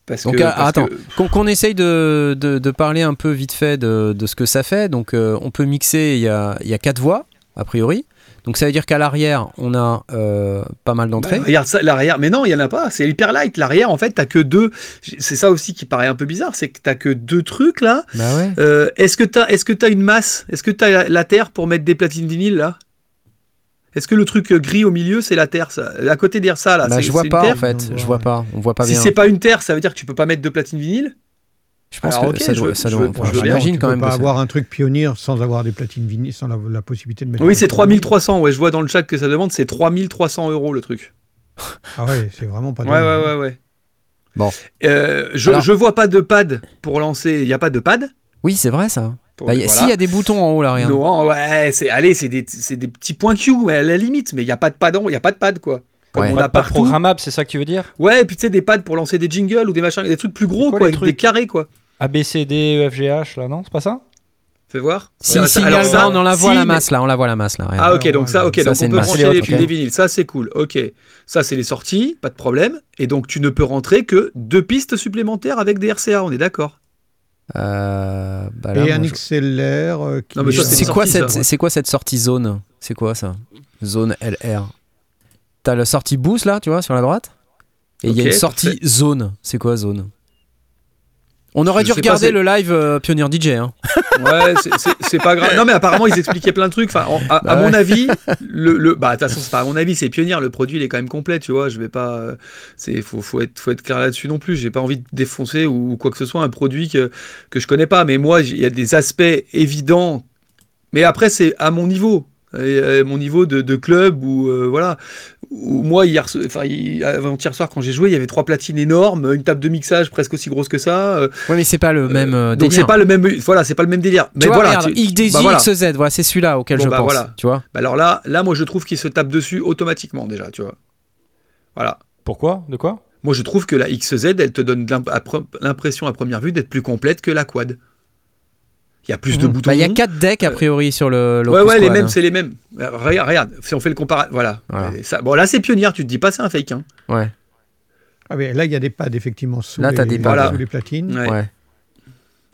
Speaker 2: parce
Speaker 1: Donc,
Speaker 2: que,
Speaker 1: ah,
Speaker 2: parce
Speaker 1: attends. Qu'on essaye de, de- de parler un peu vite fait de, de ce que ça fait. Donc, euh, on peut mixer, il y a, y a quatre voix, a priori. Donc, ça veut dire qu'à l'arrière, on a euh, pas mal d'entrées.
Speaker 2: Bah, regarde ça, l'arrière. Mais non, il y en a pas. C'est hyper light. L'arrière, en fait, t'as que deux. C'est ça aussi qui paraît un peu bizarre, c'est que t'as que deux trucs là.
Speaker 1: bah ouais.
Speaker 2: Euh, est-ce que t'as, est-ce que t'as une masse? Est-ce que t'as la, la terre pour mettre des platines vinyles là? Est-ce que le truc euh, gris au milieu, c'est la terre ça À côté derrière ça là,
Speaker 1: Bah,
Speaker 2: c'est,
Speaker 1: je vois
Speaker 2: c'est une
Speaker 1: pas
Speaker 2: terre
Speaker 1: en fait. Je vois pas. On voit pas
Speaker 2: Si
Speaker 1: bien.
Speaker 2: c'est pas une terre, ça veut dire que tu peux pas mettre de platines vinyles
Speaker 1: Je pense
Speaker 2: Alors,
Speaker 1: que
Speaker 2: ok,
Speaker 1: ça
Speaker 2: je
Speaker 1: doit. J'imagine
Speaker 3: tu
Speaker 1: quand
Speaker 3: peux
Speaker 1: même.
Speaker 3: pas
Speaker 1: que ça-
Speaker 3: avoir un truc pionnier sans avoir des platines vinyles, sans la, la possibilité de mettre.
Speaker 2: Oui, c'est
Speaker 3: platines
Speaker 2: 3300. Ouais, je vois dans le chat que ça demande, c'est 3300 euros le truc.
Speaker 3: Ah ouais, c'est vraiment pas
Speaker 2: Ouais, ouais, ouais, ouais.
Speaker 1: Bon.
Speaker 2: Euh, je,
Speaker 1: Alors-
Speaker 2: je vois pas de pad pour lancer. Il y a pas de pad?
Speaker 1: Oui, c'est vrai ça. Bah, y a-
Speaker 2: voilà.
Speaker 1: Si, il y a des boutons en haut là, rien.
Speaker 2: Non, ouais, c'est allez, c'est des, c'est des petits points Q à la limite, mais il y a pas de pad, en- il y a pas de pad quoi. Comme
Speaker 1: Ouais.
Speaker 2: on
Speaker 6: Pas,
Speaker 2: a
Speaker 6: pas
Speaker 2: partout.
Speaker 6: programmable, c'est ça que tu veux dire?
Speaker 2: Ouais, et puis tu sais des pads pour lancer des jingles ou des machins, des trucs plus gros
Speaker 6: Quoi,
Speaker 2: quoi, avec des carrés quoi.
Speaker 6: A, B, C, D, E, F, G, H, là, non? C'est pas ça?
Speaker 2: Fais voir.
Speaker 1: Si, si,
Speaker 2: alors ça,
Speaker 1: on la voit
Speaker 2: si,
Speaker 1: la
Speaker 2: mais-
Speaker 1: masse là, on la voit la masse là. regarde.
Speaker 2: Ah ok, donc ça, ok,
Speaker 1: Ça,
Speaker 2: donc
Speaker 1: c'est
Speaker 2: on peut brancher les,
Speaker 6: ok.
Speaker 2: vinyles, ça c'est cool, ok. Ça c'est les sorties, pas de problème. Et donc tu ne peux rentrer que deux pistes supplémentaires avec des RCA, on est d'accord
Speaker 1: Euh, bah là,
Speaker 3: Et un
Speaker 1: je-
Speaker 3: XLR euh, qui
Speaker 2: c'est
Speaker 1: quoi
Speaker 2: ouais.
Speaker 1: quoi cette sortie zone? C'est quoi ça? Zone LR. T'as la sortie boost là, tu vois, sur la droite? Et il y a une sortie
Speaker 2: parfait.
Speaker 1: zone. C'est quoi zone? On aurait dû
Speaker 2: pas,
Speaker 1: regarder le live euh, Pioneer DJ. Hein. <laughs>
Speaker 2: Ouais, c'est- pas grave. Non mais apparemment ils expliquaient plein de trucs. Enfin, en- à, à
Speaker 1: Bah
Speaker 2: mon avis, <laughs> le, le bah de toute façon c'est pas à mon avis, c'est pionnier. Le produit il est quand même complet, tu vois. Je vais pas, euh, c'est faut faut être faut être clair là-dessus non plus. J'ai pas envie de défoncer ou, quoi que ce soit un produit que que je connais pas. Mais moi il y a des aspects évidents. Mais après c'est à mon niveau. Et, mon niveau de, de club ou euh, voilà moi hier enfin avant-hier soir quand j'ai joué il y avait trois platines énormes une table de mixage presque aussi grosse que ça euh,
Speaker 1: Ouais, mais c'est pas le même euh,
Speaker 2: donc
Speaker 1: délire.
Speaker 2: c'est pas le même voilà c'est pas le même délire
Speaker 1: Tu
Speaker 2: mais
Speaker 1: vois,
Speaker 2: voilà
Speaker 1: regarde,
Speaker 2: tu-
Speaker 1: XDJ,
Speaker 2: bah voilà.
Speaker 1: XZ, voilà, c'est celui-là auquel
Speaker 2: Bon,
Speaker 1: je
Speaker 2: bah,
Speaker 1: pense.
Speaker 2: voilà.
Speaker 1: Tu vois
Speaker 2: Bah alors là, là, moi je trouve qu'il se tape dessus automatiquement déjà, tu vois. Voilà.
Speaker 6: Pourquoi? De quoi?
Speaker 2: Moi je trouve que la XZ, elle te donne l'impression à première vue d'être plus complète que la quad. Il y a plus de
Speaker 3: Mhm.
Speaker 2: boutons.
Speaker 1: Bah, Il y a quatre decks a priori sur le.
Speaker 2: Ouais, ouais, les mêmes,
Speaker 1: hein.
Speaker 2: c'est les mêmes. Regarde, regarde, si on fait le comparatif, voilà.
Speaker 1: Voilà.
Speaker 2: Ça, bon, là c'est pionnière, tu te dis pas c'est un fake. Hein.
Speaker 1: Ouais.
Speaker 3: Ah oui, là, il y a des pads effectivement sous,
Speaker 1: Là,
Speaker 3: les,
Speaker 1: t'as des pads,
Speaker 3: sous
Speaker 2: ouais.
Speaker 3: les platines.
Speaker 2: Ouais.
Speaker 1: Ouais.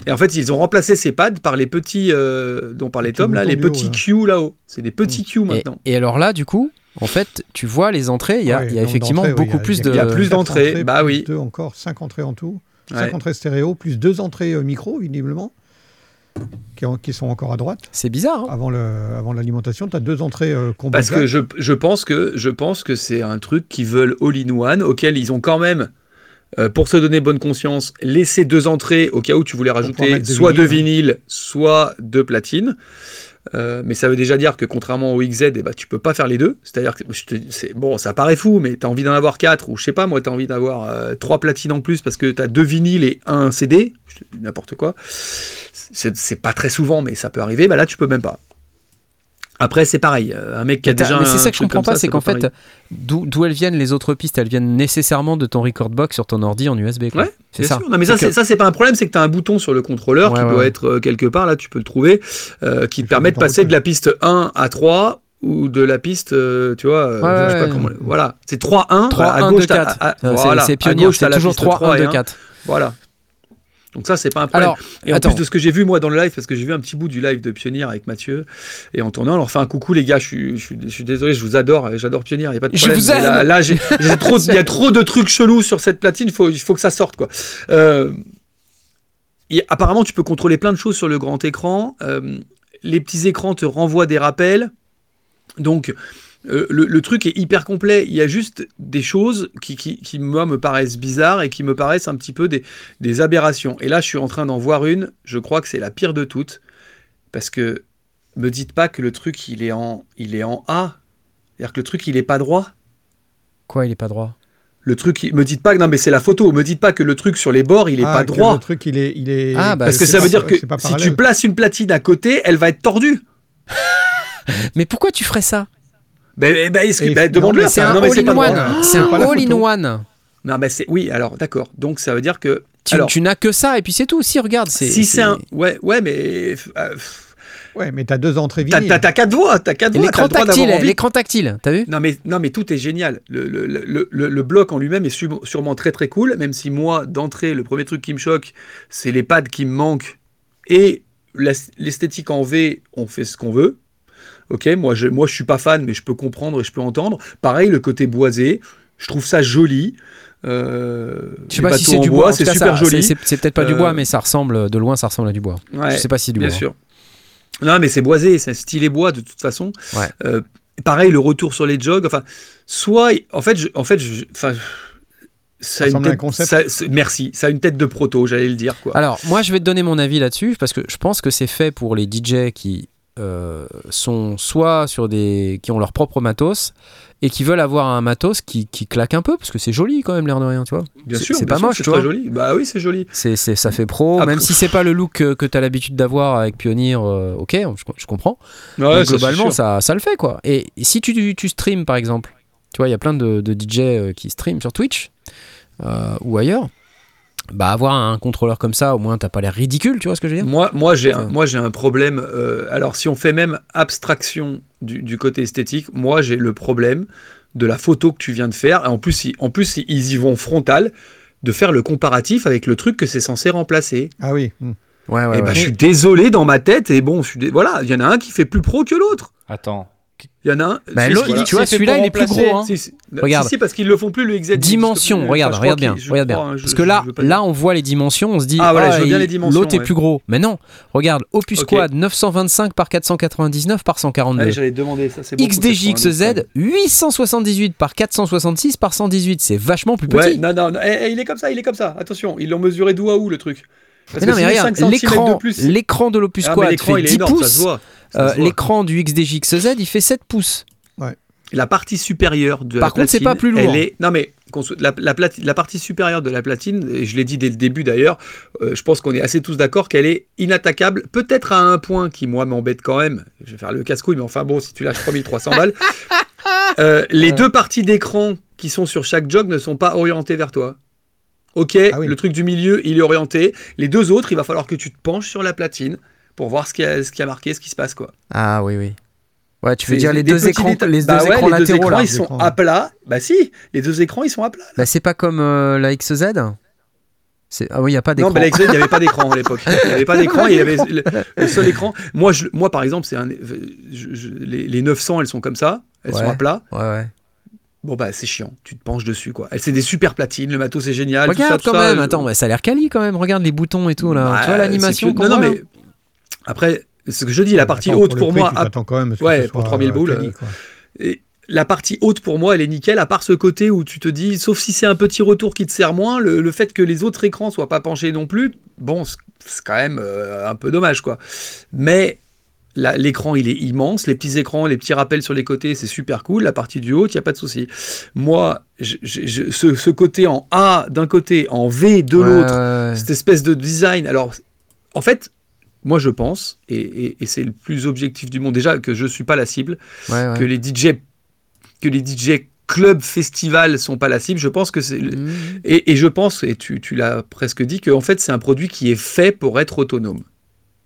Speaker 2: Et en fait, ils ont remplacé ces pads par les petits euh, dont parlait Tom, là, les petits
Speaker 3: là.
Speaker 2: Q là-haut. C'est des petits Q
Speaker 1: Et,
Speaker 2: maintenant.
Speaker 1: et alors là, du coup, en fait, tu vois les entrées, il y a,
Speaker 3: Ouais,
Speaker 1: il y a
Speaker 3: nombre
Speaker 1: effectivement
Speaker 3: oui,
Speaker 1: beaucoup plus de.
Speaker 2: il y a plus d'entrées,
Speaker 3: entrées,
Speaker 2: bah oui.
Speaker 3: Deux encore, cinq entrées en tout. Cinq entrées stéréo, plus deux entrées euh, micro, visiblement, qui, en- qui sont encore à droite.
Speaker 1: C'est bizarre. hein
Speaker 3: Avant le- avant l'alimentation, tu as deux entrées euh,
Speaker 2: Parce que je, je pense que je pense que c'est un truc qu'ils veulent all-in-one, auquel ils ont quand même, euh, pour se donner bonne conscience, laissé deux entrées au cas où tu voulais rajouter soit deux
Speaker 3: vinyles,
Speaker 2: vinyles, soit deux platines. Euh, mais ça veut déjà dire que contrairement au XZ, eh ben, tu peux pas faire les deux. C'est-à-dire que bon, ça paraît fou, mais tu as envie d'en avoir quatre, ou je sais pas, moi, tu as envie d'avoir euh, trois platines en plus parce que tu as deux vinyles et un CD, n'importe quoi. C'est pas très souvent, mais ça peut arriver. Bah là, tu peux même pas. Après, c'est pareil. euh, Un mec qui a déjà.
Speaker 1: mais c'est ça que je comprends pas, c'est qu'en fait, d'où elles viennent les autres pistes Elles viennent nécessairement de ton record box sur ton ordi en USB. quoi.
Speaker 2: Ouais,
Speaker 1: c'est ça.
Speaker 2: sûr. Non, mais ça,
Speaker 1: que-
Speaker 2: ça, c'est pas un problème, c'est que tu as un bouton sur le contrôleur
Speaker 1: Ouais,
Speaker 2: qui
Speaker 1: ouais,
Speaker 2: doit
Speaker 1: ouais.
Speaker 2: être euh, quelque part, là, tu peux le trouver, euh, qui te permet de passer de la piste 1 à 3 ou de la piste, euh, tu vois, euh,
Speaker 1: Ouais,
Speaker 2: je sais pas comment. Voilà, c'est 3-1.
Speaker 1: 3,
Speaker 2: à
Speaker 1: 1,
Speaker 2: gauche,
Speaker 1: 2,
Speaker 2: t'as-
Speaker 1: 4.
Speaker 2: à- à-
Speaker 1: C'est-
Speaker 2: voilà,
Speaker 1: c'est
Speaker 2: à
Speaker 1: pionnier, c'est toujours
Speaker 2: piste
Speaker 1: 3, 1, 2,
Speaker 2: et 1.
Speaker 1: 4.
Speaker 2: Voilà. Donc ça, c'est pas un problème.
Speaker 1: Alors,
Speaker 2: Et en
Speaker 1: attends.
Speaker 2: plus de ce que j'ai vu moi dans le live, parce que j'ai vu un petit bout du live de Pionnier avec Mathieu et en tournant, on leur fait un coucou les gars, je suis, je suis, je suis désolé, je vous adore, j'adore Pionnier, il n'y a pas de
Speaker 1: Je
Speaker 2: problème.
Speaker 1: vous
Speaker 2: mais Là,
Speaker 1: aime.
Speaker 2: là, j'ai- j'ai <laughs> trop, il y a trop de trucs chelous sur cette platine, il faut, faut que ça sorte quoi. Euh, et apparemment, tu peux contrôler plein de choses sur le grand écran. euh, les petits écrans te renvoient des rappels. Donc, euh, le, le truc est hyper complet. Il y a juste des choses qui, qui, qui, moi, me paraissent bizarres et qui me paraissent un petit peu des, des aberrations. Et là, je suis en train d'en voir une. Je crois que c'est la pire de toutes. Parce que me dites pas que le truc, il est en, il est en A. C'est-à-dire que le truc, il est pas droit.
Speaker 1: Quoi, il est pas droit?
Speaker 2: Le truc, il- me dites pas que non, mais c'est la photo. Me dites pas que le truc sur les bords, il est
Speaker 3: Ah,
Speaker 2: pas droit.
Speaker 3: Le truc, il est. Il est
Speaker 1: Ah, bah,
Speaker 2: Parce que ça
Speaker 3: pas-
Speaker 2: veut dire que si tu places une platine à côté, elle va être tordue. <laughs>
Speaker 1: Mais pourquoi tu ferais ça?
Speaker 2: Ben, ben, est-ce que- ben, demande-le.
Speaker 3: mais
Speaker 1: C'est un
Speaker 2: Non, mais c'est pas
Speaker 1: all-in-one. C'est un all-in-one.
Speaker 2: Non, mais c'est oui. Alors, d'accord. Donc, ça veut dire que
Speaker 1: Tu, n'as que ça et puis c'est tout. Si, regarde. c'est-
Speaker 2: si c'est un, ouais, ouais, mais euh,
Speaker 3: Ouais, mais t'as deux entrées
Speaker 2: t'as,
Speaker 3: vinyles.
Speaker 2: t'as, quatre voix, t'as quatre voix,
Speaker 1: L'écran tactile, l'écran tactile, t'as vu?
Speaker 2: Non mais, non mais tout est génial. Le, le, le, le- le bloc en lui-même est sûrement très très cool, même si moi, d'entrée, le premier truc qui me choque, c'est les pads qui me manquent et l'esthétique en V, on fait ce qu'on veut. Ok, moi je, moi je suis pas fan, mais je peux comprendre et je peux entendre. Pareil, le côté boisé, je trouve ça joli. Euh,
Speaker 1: Je sais pas si c'est
Speaker 2: en
Speaker 1: du
Speaker 2: bois, c'est super
Speaker 1: ça-
Speaker 2: joli.
Speaker 1: c'est- peut-être pas du
Speaker 2: Euh,
Speaker 1: bois, mais ça ressemble de loin, ça ressemble à du bois.
Speaker 2: Ouais,
Speaker 1: Je sais pas si c'est du
Speaker 2: bien
Speaker 1: bois.
Speaker 2: sûr. Non, mais c'est boisé, c'est stylé bois de toute façon.
Speaker 1: Ouais.
Speaker 2: Euh, pareil, le retour sur les jogs. Enfin, soit, en fait, je, en fait, je- enfin, ça a une
Speaker 3: à un
Speaker 2: tête.
Speaker 3: concept.
Speaker 2: ça- merci, ça a une tête de proto, j'allais le dire quoi.
Speaker 1: Alors, moi, je vais te donner mon avis là-dessus parce que je pense que c'est fait pour les DJ qui euh, sont soit sur des. qui ont leur propre matos et qui veulent avoir un matos qui, qui claque un peu parce que c'est joli quand même, l'air de rien, tu vois.
Speaker 2: bien sûr,
Speaker 1: c'est pas
Speaker 2: sûr,
Speaker 1: moche, tu vois.
Speaker 2: joli. Bah oui, c'est joli.
Speaker 1: C'est, c'est- ça fait pro,
Speaker 2: Après-
Speaker 1: même si c'est pas le look que, que tu as l'habitude d'avoir avec Pioneer, euh, ok, je, je comprends.
Speaker 2: Ouais,
Speaker 1: globalement, ça, ça le fait quoi. Et si tu, tu streams par exemple, tu vois, il y a plein de, de DJ euh, qui streament sur Twitch euh, ou ailleurs, bah avoir un contrôleur comme ça, au moins t'as pas l'air ridicule, tu vois ce que je veux dire?
Speaker 2: Moi, moi, j'ai un,
Speaker 1: Ouais.
Speaker 2: moi, j'ai un problème. euh, alors, si on fait même abstraction du, du côté esthétique, moi, j'ai le problème de la photo que tu viens de faire. Et en plus, ils, en plus, ils y vont frontal de faire le comparatif avec le truc que c'est censé remplacer.
Speaker 3: Ah oui. hmm.
Speaker 1: Ouais,
Speaker 2: et ben, je suis désolé dans ma tête. Et bon, je suis dé- voilà, il y en a un qui fait plus pro que l'autre.
Speaker 6: Attends.
Speaker 2: Il y en a un.
Speaker 1: Bah, l'autre, tu vois, celui-là, il est plus gros. Hein. Regarde.
Speaker 2: Si, parce qu'ils le font plus le XZ.
Speaker 1: Dimension, regarde, regarde bien, regarde bien.
Speaker 2: hein, je-
Speaker 1: Parce que là, là, on voit les dimensions, on se dit,
Speaker 2: Ah, voilà, je
Speaker 1: il-
Speaker 2: bien les dimensions,
Speaker 1: l'autre est plus gros. Mais non, regarde, Opus. Quad 925 par 499 par 142.
Speaker 2: Ouais, J'allais demander ça. c'est
Speaker 1: XDJXZ 878 par 466 par 118, c'est vachement plus petit.
Speaker 2: Ouais, non, non, non, eh, eh, il est comme ça, il est comme ça. Attention, ils l'ont mesuré d'où à où le truc. Parce
Speaker 1: mais non,
Speaker 2: que
Speaker 1: mais
Speaker 2: si les
Speaker 1: regarde,
Speaker 2: 5 centimètres
Speaker 1: l'écran,
Speaker 2: de plus.
Speaker 1: l'écran de l'Opus
Speaker 2: Ah,
Speaker 1: Quad
Speaker 2: l'écran,
Speaker 1: fait
Speaker 2: il est
Speaker 1: 10
Speaker 2: énorme, ça se
Speaker 1: pouces. Euh, l'écran du XDJXZ, il fait 7 pouces.
Speaker 2: La partie supérieure de
Speaker 1: Par
Speaker 2: la
Speaker 1: contre, c'est
Speaker 2: platine,
Speaker 1: pas plus lourd.
Speaker 2: Elle est... Non, mais la partie supérieure de la platine, et je l'ai dit dès le début d'ailleurs, euh, je pense qu'on est assez tous d'accord qu'elle est inattaquable, peut-être à un point qui, moi, m'embête quand même. Je vais faire le casse-couille, mais enfin bon, si tu lâches 3300 balles. <laughs> Euh, les deux parties d'écran qui sont sur chaque jog ne sont pas orientées vers toi. Ok,
Speaker 3: Ah oui.
Speaker 2: le truc du milieu, il est orienté. Les deux autres, il va falloir que tu te penches sur la platine pour voir ce qui a, ce qui a marqué, ce qui se passe, quoi.
Speaker 1: Ah oui, oui. Ouais, tu veux dire les deux
Speaker 2: petits
Speaker 1: écrans, les deux
Speaker 2: Bah ouais,
Speaker 1: écrans
Speaker 2: les deux
Speaker 1: latéraux
Speaker 2: écrans,
Speaker 1: là.
Speaker 2: ils sont
Speaker 3: écrans.
Speaker 2: à plat. Bah si, les deux écrans, ils sont à plat.
Speaker 1: Bah, c'est pas comme euh, la XZ. Ah oui, il y a pas d'écran.
Speaker 2: Non, mais l'Excel, il n'y avait pas d'écran à <laughs> l'époque. Il n'y avait pas d'écran, il y avait le, le seul écran. Moi, je, moi par exemple, c'est les, les 900, elles sont comme ça, elles sont à plat.
Speaker 1: Ouais, ouais.
Speaker 2: Bon, bah, c'est chiant, tu te penches dessus, quoi. Elles, c'est des super platines, le matos, c'est génial. tout ça,
Speaker 1: Regarde
Speaker 2: tout
Speaker 1: quand
Speaker 2: ça.
Speaker 1: même. Attends, bah, ça a l'air quali quand même. Regarde les boutons et tout là.
Speaker 2: Bah,
Speaker 1: tu vois l'animation
Speaker 2: Non, non, mais après, ce que je dis, la partie
Speaker 3: Attends,
Speaker 2: haute pour
Speaker 3: prix,
Speaker 2: moi, à-
Speaker 3: quand même.
Speaker 2: Ouais, pour
Speaker 3: soit,
Speaker 2: 3000
Speaker 3: euh,
Speaker 2: boules,
Speaker 3: quali,
Speaker 2: euh. Et la partie haute pour moi, elle est nickel, à part ce côté où tu te dis, sauf si c'est un petit retour qui te sert moins, le, le fait que les autres écrans soient pas penchés non plus, bon, c'est quand même euh, un peu dommage, quoi. Mais l'écran, il est immense, les petits écrans, les petits rappels sur les côtés, c'est super cool. La partie du haut, il n'y a pas de souci. Moi, je- ce, ce côté en A d'un côté, en V de
Speaker 1: Ouais,
Speaker 2: l'autre,
Speaker 1: ouais, ouais.
Speaker 2: cette espèce de design. Alors, en fait, moi je pense, et, et- et c'est le plus objectif du monde, déjà que je suis pas la cible, que les DJ, que les DJ club festival sont pas la cible. Je pense que c'est
Speaker 1: Mmh.
Speaker 2: et, et je pense, et tu, tu l'as presque dit, que en fait c'est un produit qui est fait pour être autonome.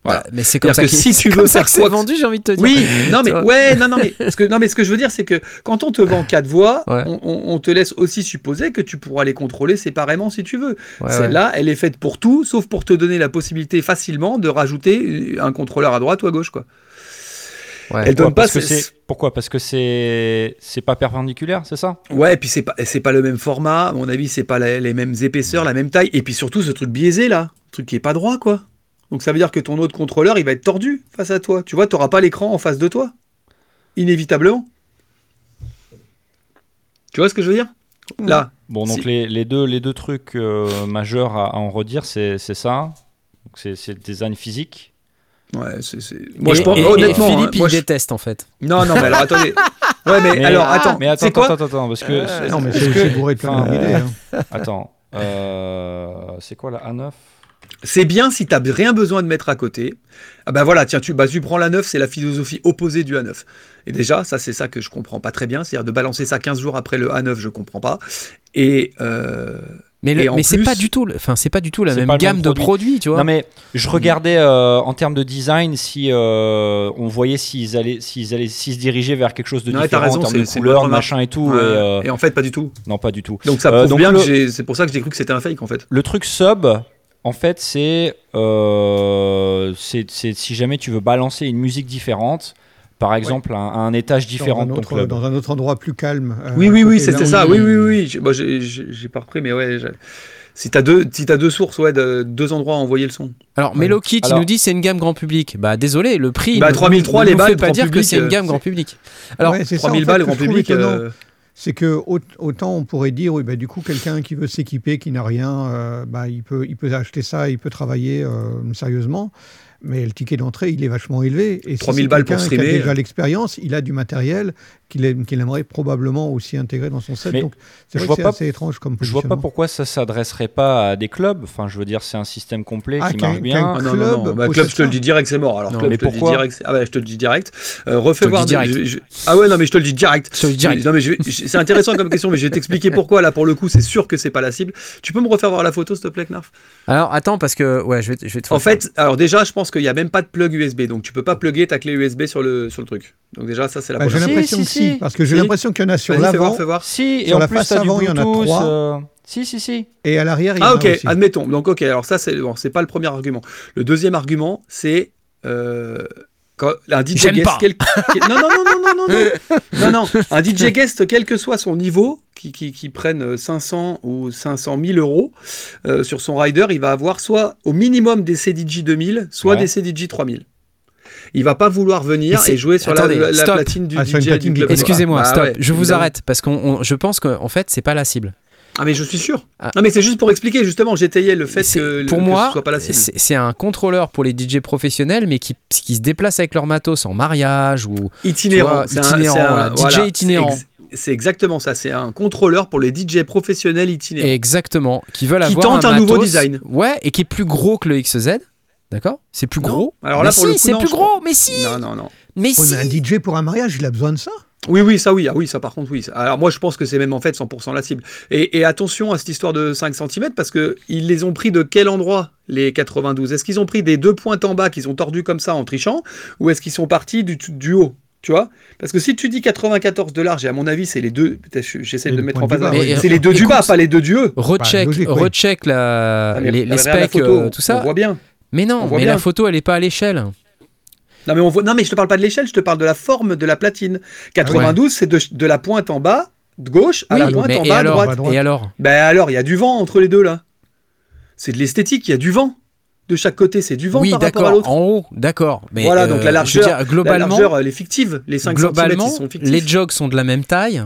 Speaker 2: Voilà.
Speaker 1: Ouais, mais c'est comme ça que
Speaker 2: si tu veux
Speaker 1: ça
Speaker 2: faire quoi
Speaker 1: vendu, j'ai envie de te dire.
Speaker 2: Oui, non mais ouais, non non mais ce que non mais ce que je veux dire c'est que quand on te vend quatre voix,
Speaker 1: Ouais.
Speaker 2: on, te laisse aussi supposer que tu pourras les contrôler séparément si tu veux.
Speaker 1: Ouais, ouais.
Speaker 2: Celle-là, elle est faite pour tout, sauf pour te donner la possibilité facilement de rajouter un contrôleur à droite ou à gauche quoi.
Speaker 1: Ouais.
Speaker 2: Elle donne
Speaker 6: Pourquoi
Speaker 2: pas
Speaker 6: parce que
Speaker 2: ce-
Speaker 6: c'est Pourquoi Parce que c'est c'est pas perpendiculaire, c'est ça?
Speaker 2: Ouais, et puis c'est pas c'est pas le même format, à mon avis, c'est pas la- les mêmes épaisseurs, la même taille, et puis surtout ce truc biaisé là, truc qui est pas droit quoi. Donc ça veut dire que ton autre contrôleur, il va être tordu face à toi. Tu vois, t'auras pas l'écran en face de toi, inévitablement. Tu vois ce que je veux dire? Là,
Speaker 6: Bon, donc
Speaker 2: Si.
Speaker 6: les, les deux, les deux trucs euh, majeurs à, à en redire, c'est c'est ça. C'est le design physique.
Speaker 2: ouais, c'est moi
Speaker 1: Et-
Speaker 2: je pense
Speaker 1: et- et
Speaker 2: honnêtement.
Speaker 1: Philippe,
Speaker 2: hein,
Speaker 1: il
Speaker 2: moi, je-
Speaker 1: déteste en fait.
Speaker 2: Non, non, mais alors attendez. <laughs> Ouais, mais,
Speaker 6: Mais-
Speaker 2: alors attends,
Speaker 6: mais attends,
Speaker 2: quoi
Speaker 6: attends, attends, parce que
Speaker 1: Euh,
Speaker 3: Non, mais c'est bourré de plein d'idées. hein.
Speaker 6: Attends, euh, c'est quoi la A9
Speaker 2: C'est bien si t'as rien besoin de mettre à côté. Ah bah voilà, tiens, tu, bah, tu prends la 9, c'est la philosophie opposée du A9. Et déjà, ça c'est ça que je comprends pas très bien, c'est-à-dire de balancer ça 15 jours après le A9, je comprends pas. Et euh,
Speaker 1: Mais, le- c'est pas du tout, enfin c'est pas du tout la même gamme
Speaker 6: même
Speaker 1: de
Speaker 6: produit.
Speaker 1: produits, tu vois.
Speaker 6: Non mais je regardais euh, en termes de design si euh, on voyait s'ils allaient s'ils allaient s'ils se dirigeaient vers quelque chose de
Speaker 2: Non, t'as
Speaker 6: différent
Speaker 2: raison,
Speaker 6: en termes
Speaker 2: c'est-
Speaker 6: de
Speaker 2: c'est une
Speaker 6: couleur,
Speaker 2: bonne
Speaker 6: machin et tout.
Speaker 2: ouais,
Speaker 6: et, euh,
Speaker 2: et en fait, pas du tout.
Speaker 6: non, pas du tout.
Speaker 2: Donc ça
Speaker 6: Euh,
Speaker 2: prouve
Speaker 6: donc
Speaker 2: bien
Speaker 6: le-
Speaker 2: que c'est pour ça que j'ai cru que c'était un fake en fait.
Speaker 6: Le truc sub, en fait, c'est euh, si jamais tu veux balancer une musique différente, par exemple à, un- à un étage différent
Speaker 3: dans
Speaker 6: de
Speaker 3: un,
Speaker 6: ton
Speaker 3: autre,
Speaker 6: club.
Speaker 3: dans un autre endroit plus calme. euh,
Speaker 2: Oui, oui, oui, c'était ça. Oui, oui, oui. J'ai bah, j'ai- pas repris, mais ouais. Si t'as deux, si t'as deux sources, ouais, de- deux endroits à envoyer le son.
Speaker 1: Alors
Speaker 3: Ouais.
Speaker 1: Il
Speaker 6: Alors-
Speaker 1: nous dit c'est une gamme grand public. Bah désolé, le prix.
Speaker 2: Bah,
Speaker 1: ne-
Speaker 2: 3003,
Speaker 1: ne
Speaker 2: les balles,
Speaker 1: fait pas dire que c'est une
Speaker 2: euh,
Speaker 1: gamme grand public. Alors
Speaker 3: Ouais, c'est ça,
Speaker 2: 3000
Speaker 3: en fait,
Speaker 2: balles, grand public. euh,
Speaker 3: c'est que au- autant on pourrait dire, oui, bah, du coup, quelqu'un qui veut s'équiper, qui n'a rien, euh, bah, il, peut, il peut acheter ça, il peut travailler euh, sérieusement. Mais le ticket d'entrée, il est vachement élevé. Et si
Speaker 2: 3000
Speaker 3: c'est
Speaker 2: balles pour
Speaker 3: quelqu'un qui a
Speaker 2: streamer.
Speaker 3: déjà l'expérience, il a du matériel qu'il aime- qu'il aimerait probablement aussi intégrer dans son set.
Speaker 6: Mais
Speaker 3: Donc, c'est vrai que assez étrange comme
Speaker 6: Je vois pas pourquoi ça s'adresserait pas à des clubs. Enfin, je veux dire, c'est un système complet
Speaker 3: Ah,
Speaker 6: qui marche bien.
Speaker 2: Ah non, non,
Speaker 3: club
Speaker 2: non. Bah,
Speaker 3: possède
Speaker 2: club, je te le dis direct, c'est mort. Alors,
Speaker 1: Non,
Speaker 2: club,
Speaker 6: mais
Speaker 2: je te le dis
Speaker 6: pourquoi
Speaker 2: direct. Ah ouais, je te le dis direct. Euh, refais
Speaker 1: Je te le
Speaker 2: voir.
Speaker 1: dis direct.
Speaker 2: je- je- Ah ouais, non, mais je te le dis direct.
Speaker 1: Je te le dis direct.
Speaker 2: Non, mais c'est intéressant comme question, mais je vais t'expliquer pourquoi. Là, pour le coup, c'est sûr que c'est pas la cible. Tu peux me refaire voir la photo, s'il te plaît, Knarf?
Speaker 1: Alors attends parce que ouais, je vais, te- je vais te faire
Speaker 2: En fait, alors déjà, je pense qu'il y a même pas de plug USB, donc tu peux pas plugger ta clé USB sur le sur le truc. Donc déjà, ça c'est la
Speaker 3: Bah, j'ai l'impression
Speaker 6: si,
Speaker 3: que si,
Speaker 6: si.
Speaker 3: parce que j'ai
Speaker 2: Si.
Speaker 3: l'impression qu'il y en a sur
Speaker 2: Vas-y, fais voir,
Speaker 3: l'avant
Speaker 2: fais voir.
Speaker 6: Si, et
Speaker 3: Sur
Speaker 6: en
Speaker 3: la
Speaker 6: plus,
Speaker 3: face avant, il y en a trois.
Speaker 6: euh, Si, si, si.
Speaker 3: et à l'arrière, il y en
Speaker 2: Ah
Speaker 3: a
Speaker 2: ok,
Speaker 3: aussi.
Speaker 2: admettons. Donc ok, alors ça c'est bon, c'est pas le premier argument. Le deuxième argument, c'est euh, quand un DJ guest.
Speaker 1: pas.
Speaker 2: quel- quel- Non, non, non, non, non, non, non, <laughs> non, non. Un DJ guest, quel que soit son niveau, qui, qui, qui prenne euh, 500 ou 500 000 euros euh, sur son rider, il va avoir soit au minimum des CDJ 2000, soit
Speaker 6: Ouais.
Speaker 2: des CDJ 3000. Il va pas vouloir venir et jouer sur la-
Speaker 1: Attendez,
Speaker 2: la, la
Speaker 1: stop.
Speaker 2: platine du
Speaker 3: Ah,
Speaker 2: DJ du.
Speaker 1: Excusez-moi,
Speaker 2: Bah
Speaker 1: stop.
Speaker 2: ouais,
Speaker 1: je vous
Speaker 2: évidemment.
Speaker 1: arrête parce qu'on, je pense qu'en fait c'est pas la cible.
Speaker 2: Ah mais je suis sûr.
Speaker 1: Ah.
Speaker 2: Non mais c'est juste pour expliquer justement, j'étayais le fait que,
Speaker 1: pour moi,
Speaker 2: ce soit pas la cible.
Speaker 1: c'est un contrôleur pour les DJ professionnels, mais qui, qui se déplacent avec leur matos en mariage ou
Speaker 2: Itinérant.
Speaker 1: Vois,
Speaker 2: un- un-
Speaker 1: DJ
Speaker 2: voilà,
Speaker 1: itinérant.
Speaker 2: ex- C'est exactement ça. C'est un contrôleur pour les DJ professionnels itinérants.
Speaker 1: exactement, qui veulent
Speaker 2: Qui
Speaker 1: avoir
Speaker 2: tentent un nouveau
Speaker 1: matos,
Speaker 2: design.
Speaker 1: Ouais, et qui est plus gros que le XZ. D'accord? C'est plus
Speaker 2: Non.
Speaker 1: gros.
Speaker 2: Alors là,
Speaker 1: Mais
Speaker 2: pour
Speaker 1: si,
Speaker 2: le coup,
Speaker 1: c'est
Speaker 2: non,
Speaker 1: plus gros. Mais si,
Speaker 2: Non, non, non.
Speaker 1: mais
Speaker 3: Ouais,
Speaker 1: si.
Speaker 3: mais un DJ pour un mariage, il a besoin de ça?
Speaker 2: Oui, oui, ça oui. Ah oui, ça par contre, oui. Alors moi, je pense que c'est même en fait 100% la cible. Et, et attention à cette histoire de 5 cm parce que ils les ont pris de quel endroit les 92 Est-ce qu'ils ont pris des deux pointes en bas qu'ils ont tordus comme ça en trichant ou est-ce qu'ils sont partis du, du haut? Tu vois? Parce que si tu dis 94 de large, et à mon avis, c'est les deux. J'essaie de
Speaker 3: le
Speaker 2: mettre en
Speaker 1: oui.
Speaker 2: C'est les deux du bas, pas les deux du haut.
Speaker 1: Recheck,
Speaker 3: oui.
Speaker 1: recheck la, les, specs, euh, tout
Speaker 2: On
Speaker 1: ça.
Speaker 2: voit bien.
Speaker 1: Mais
Speaker 2: on
Speaker 1: non,
Speaker 2: voit
Speaker 1: mais la photo, elle est pas à l'échelle.
Speaker 2: Non mais, on voit... non, mais je te parle pas de l'échelle, je te parle de la forme de la platine. 92, c'est de, de la pointe en bas, de gauche, à
Speaker 1: Oui,
Speaker 2: la pointe en bas, à
Speaker 1: alors,
Speaker 2: droite.
Speaker 3: à droite.
Speaker 1: Et alors?
Speaker 2: Ben alors, il y a du vent entre les deux là. C'est de l'esthétique, il y a du vent. De chaque côté, c'est du vent
Speaker 1: Oui,
Speaker 2: par rapport à
Speaker 1: d'accord,
Speaker 2: l'autre.
Speaker 1: en haut, d'accord. Mais
Speaker 2: Voilà,
Speaker 1: euh,
Speaker 2: donc la largeur,
Speaker 1: dire,
Speaker 2: La
Speaker 1: globalement,
Speaker 2: largeur, elle est fictive. Les 5
Speaker 1: globalement,
Speaker 2: cm, ils sont fictifs.
Speaker 1: les jogs sont de la même taille,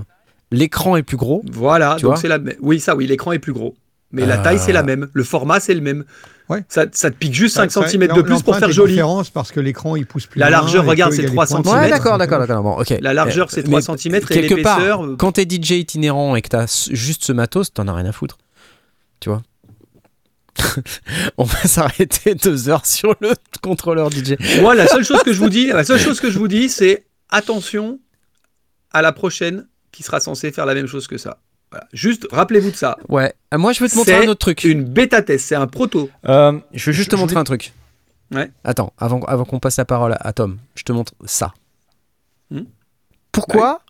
Speaker 1: l'écran est plus gros.
Speaker 2: Voilà,
Speaker 1: Tu
Speaker 2: donc c'est la même. Oui, ça, oui, l'écran est plus gros. Mais la
Speaker 1: Euh.
Speaker 2: taille, c'est la même. Le format, c'est le même.
Speaker 3: Ouais.
Speaker 2: Ça, ça te pique juste 5
Speaker 3: Ça- ça-
Speaker 2: cm de plus pour faire joli.
Speaker 3: différente parce que l'écran il pousse plus
Speaker 2: La largeur, regarde, c'est
Speaker 3: a des
Speaker 2: 3
Speaker 3: points de
Speaker 2: centimètres.
Speaker 1: Ouais, d'accord, d'accord, d'accord. Bon, ok.
Speaker 2: La largeur, c'est
Speaker 1: mais
Speaker 2: 3 centimètres et
Speaker 1: quelque part,
Speaker 2: l'épaisseur. euh,
Speaker 1: quand t'es DJ itinérant et que t'as juste ce matos, t'en as rien à foutre. Tu vois? <laughs> On va s'arrêter deux heures sur le contrôleur DJ.
Speaker 2: Moi, la seule chose que je vous dis, la seule chose que je vous dis, c'est attention à la prochaine qui sera censée faire la même chose que ça. Voilà. Juste, rappelez-vous de ça.
Speaker 1: Ouais. Euh, Moi, je veux te montrer un autre truc.
Speaker 2: Une bêta test, c'est un proto.
Speaker 6: Euh,
Speaker 1: Je veux juste te
Speaker 6: je
Speaker 1: montrer un truc.
Speaker 2: Ouais.
Speaker 1: Attends, avant, avant qu'on passe la parole à, Tom, je te montre ça.
Speaker 2: Hmm.
Speaker 1: Pourquoi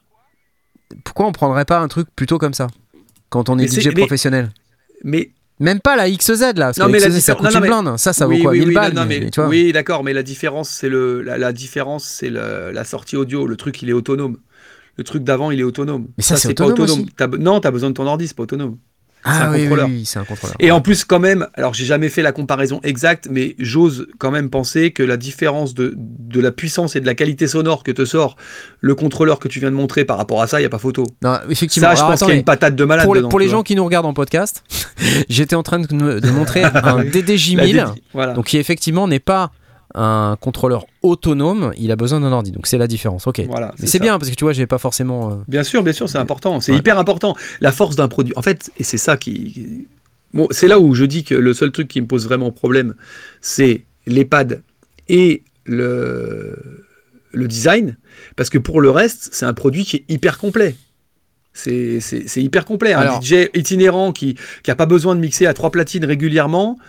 Speaker 1: Pourquoi on prendrait pas un truc plutôt comme ça quand on est
Speaker 2: Mais
Speaker 1: DJ professionnel?
Speaker 2: Mais
Speaker 1: Même pas la XZ là, parce
Speaker 2: Non,
Speaker 1: que
Speaker 2: mais
Speaker 1: la ça coûte
Speaker 2: non,
Speaker 1: une
Speaker 2: mais-
Speaker 1: blinde. Ça, ça vaut
Speaker 2: oui,
Speaker 1: quoi
Speaker 2: oui,
Speaker 1: 1000
Speaker 2: oui,
Speaker 1: balles
Speaker 2: non, non,
Speaker 1: mais-
Speaker 2: mais-
Speaker 1: mais tu vois.
Speaker 2: oui, d'accord, mais la différence, c'est le, la, la différence, c'est le- la sortie audio. Le truc, il est autonome. Le truc d'avant, il est autonome.
Speaker 1: Mais ça, c'est
Speaker 2: pas
Speaker 1: autonome
Speaker 2: autonome.
Speaker 1: aussi.
Speaker 2: Non, t'as besoin de ton ordi, c'est pas autonome.
Speaker 1: Ah
Speaker 2: un
Speaker 1: oui, oui,
Speaker 2: contrôleur.
Speaker 1: oui, c'est un contrôleur.
Speaker 2: Et en plus, quand même, alors j'ai jamais fait la comparaison exacte, mais j'ose quand même penser que la différence de, de la puissance et de la qualité sonore que te sort le contrôleur que tu viens de montrer par rapport à ça, il n'y a pas photo.
Speaker 1: Non, effectivement.
Speaker 2: Ça, je
Speaker 1: Alors,
Speaker 2: pense qu'il y a une patate de malade
Speaker 1: pour les,
Speaker 2: dedans,
Speaker 1: pour les
Speaker 2: tu
Speaker 1: gens
Speaker 2: vois.
Speaker 1: qui nous regardent en podcast, <laughs> j'étais en train de, de montrer <laughs> un
Speaker 2: La
Speaker 1: DDJ1000,
Speaker 2: dédi- Voilà.
Speaker 1: donc qui effectivement n'est pas un contrôleur autonome, il a besoin d'un ordi. Donc c'est la différence. Ok.
Speaker 2: Voilà,
Speaker 1: Mais c'est bien parce que tu vois, j'ai pas forcément. euh,
Speaker 2: Bien sûr, bien sûr, c'est important. C'est
Speaker 1: Ouais.
Speaker 2: hyper important. La force d'un produit. En fait, et c'est ça qui. Bon, c'est là où je dis que le seul truc qui me pose vraiment problème, c'est l'EHPAD et le, le design. Parce que pour le reste, c'est un produit qui est hyper complet. C'est hyper complet. Un DJ itinérant qui n'a pas besoin de mixer à trois platines régulièrement,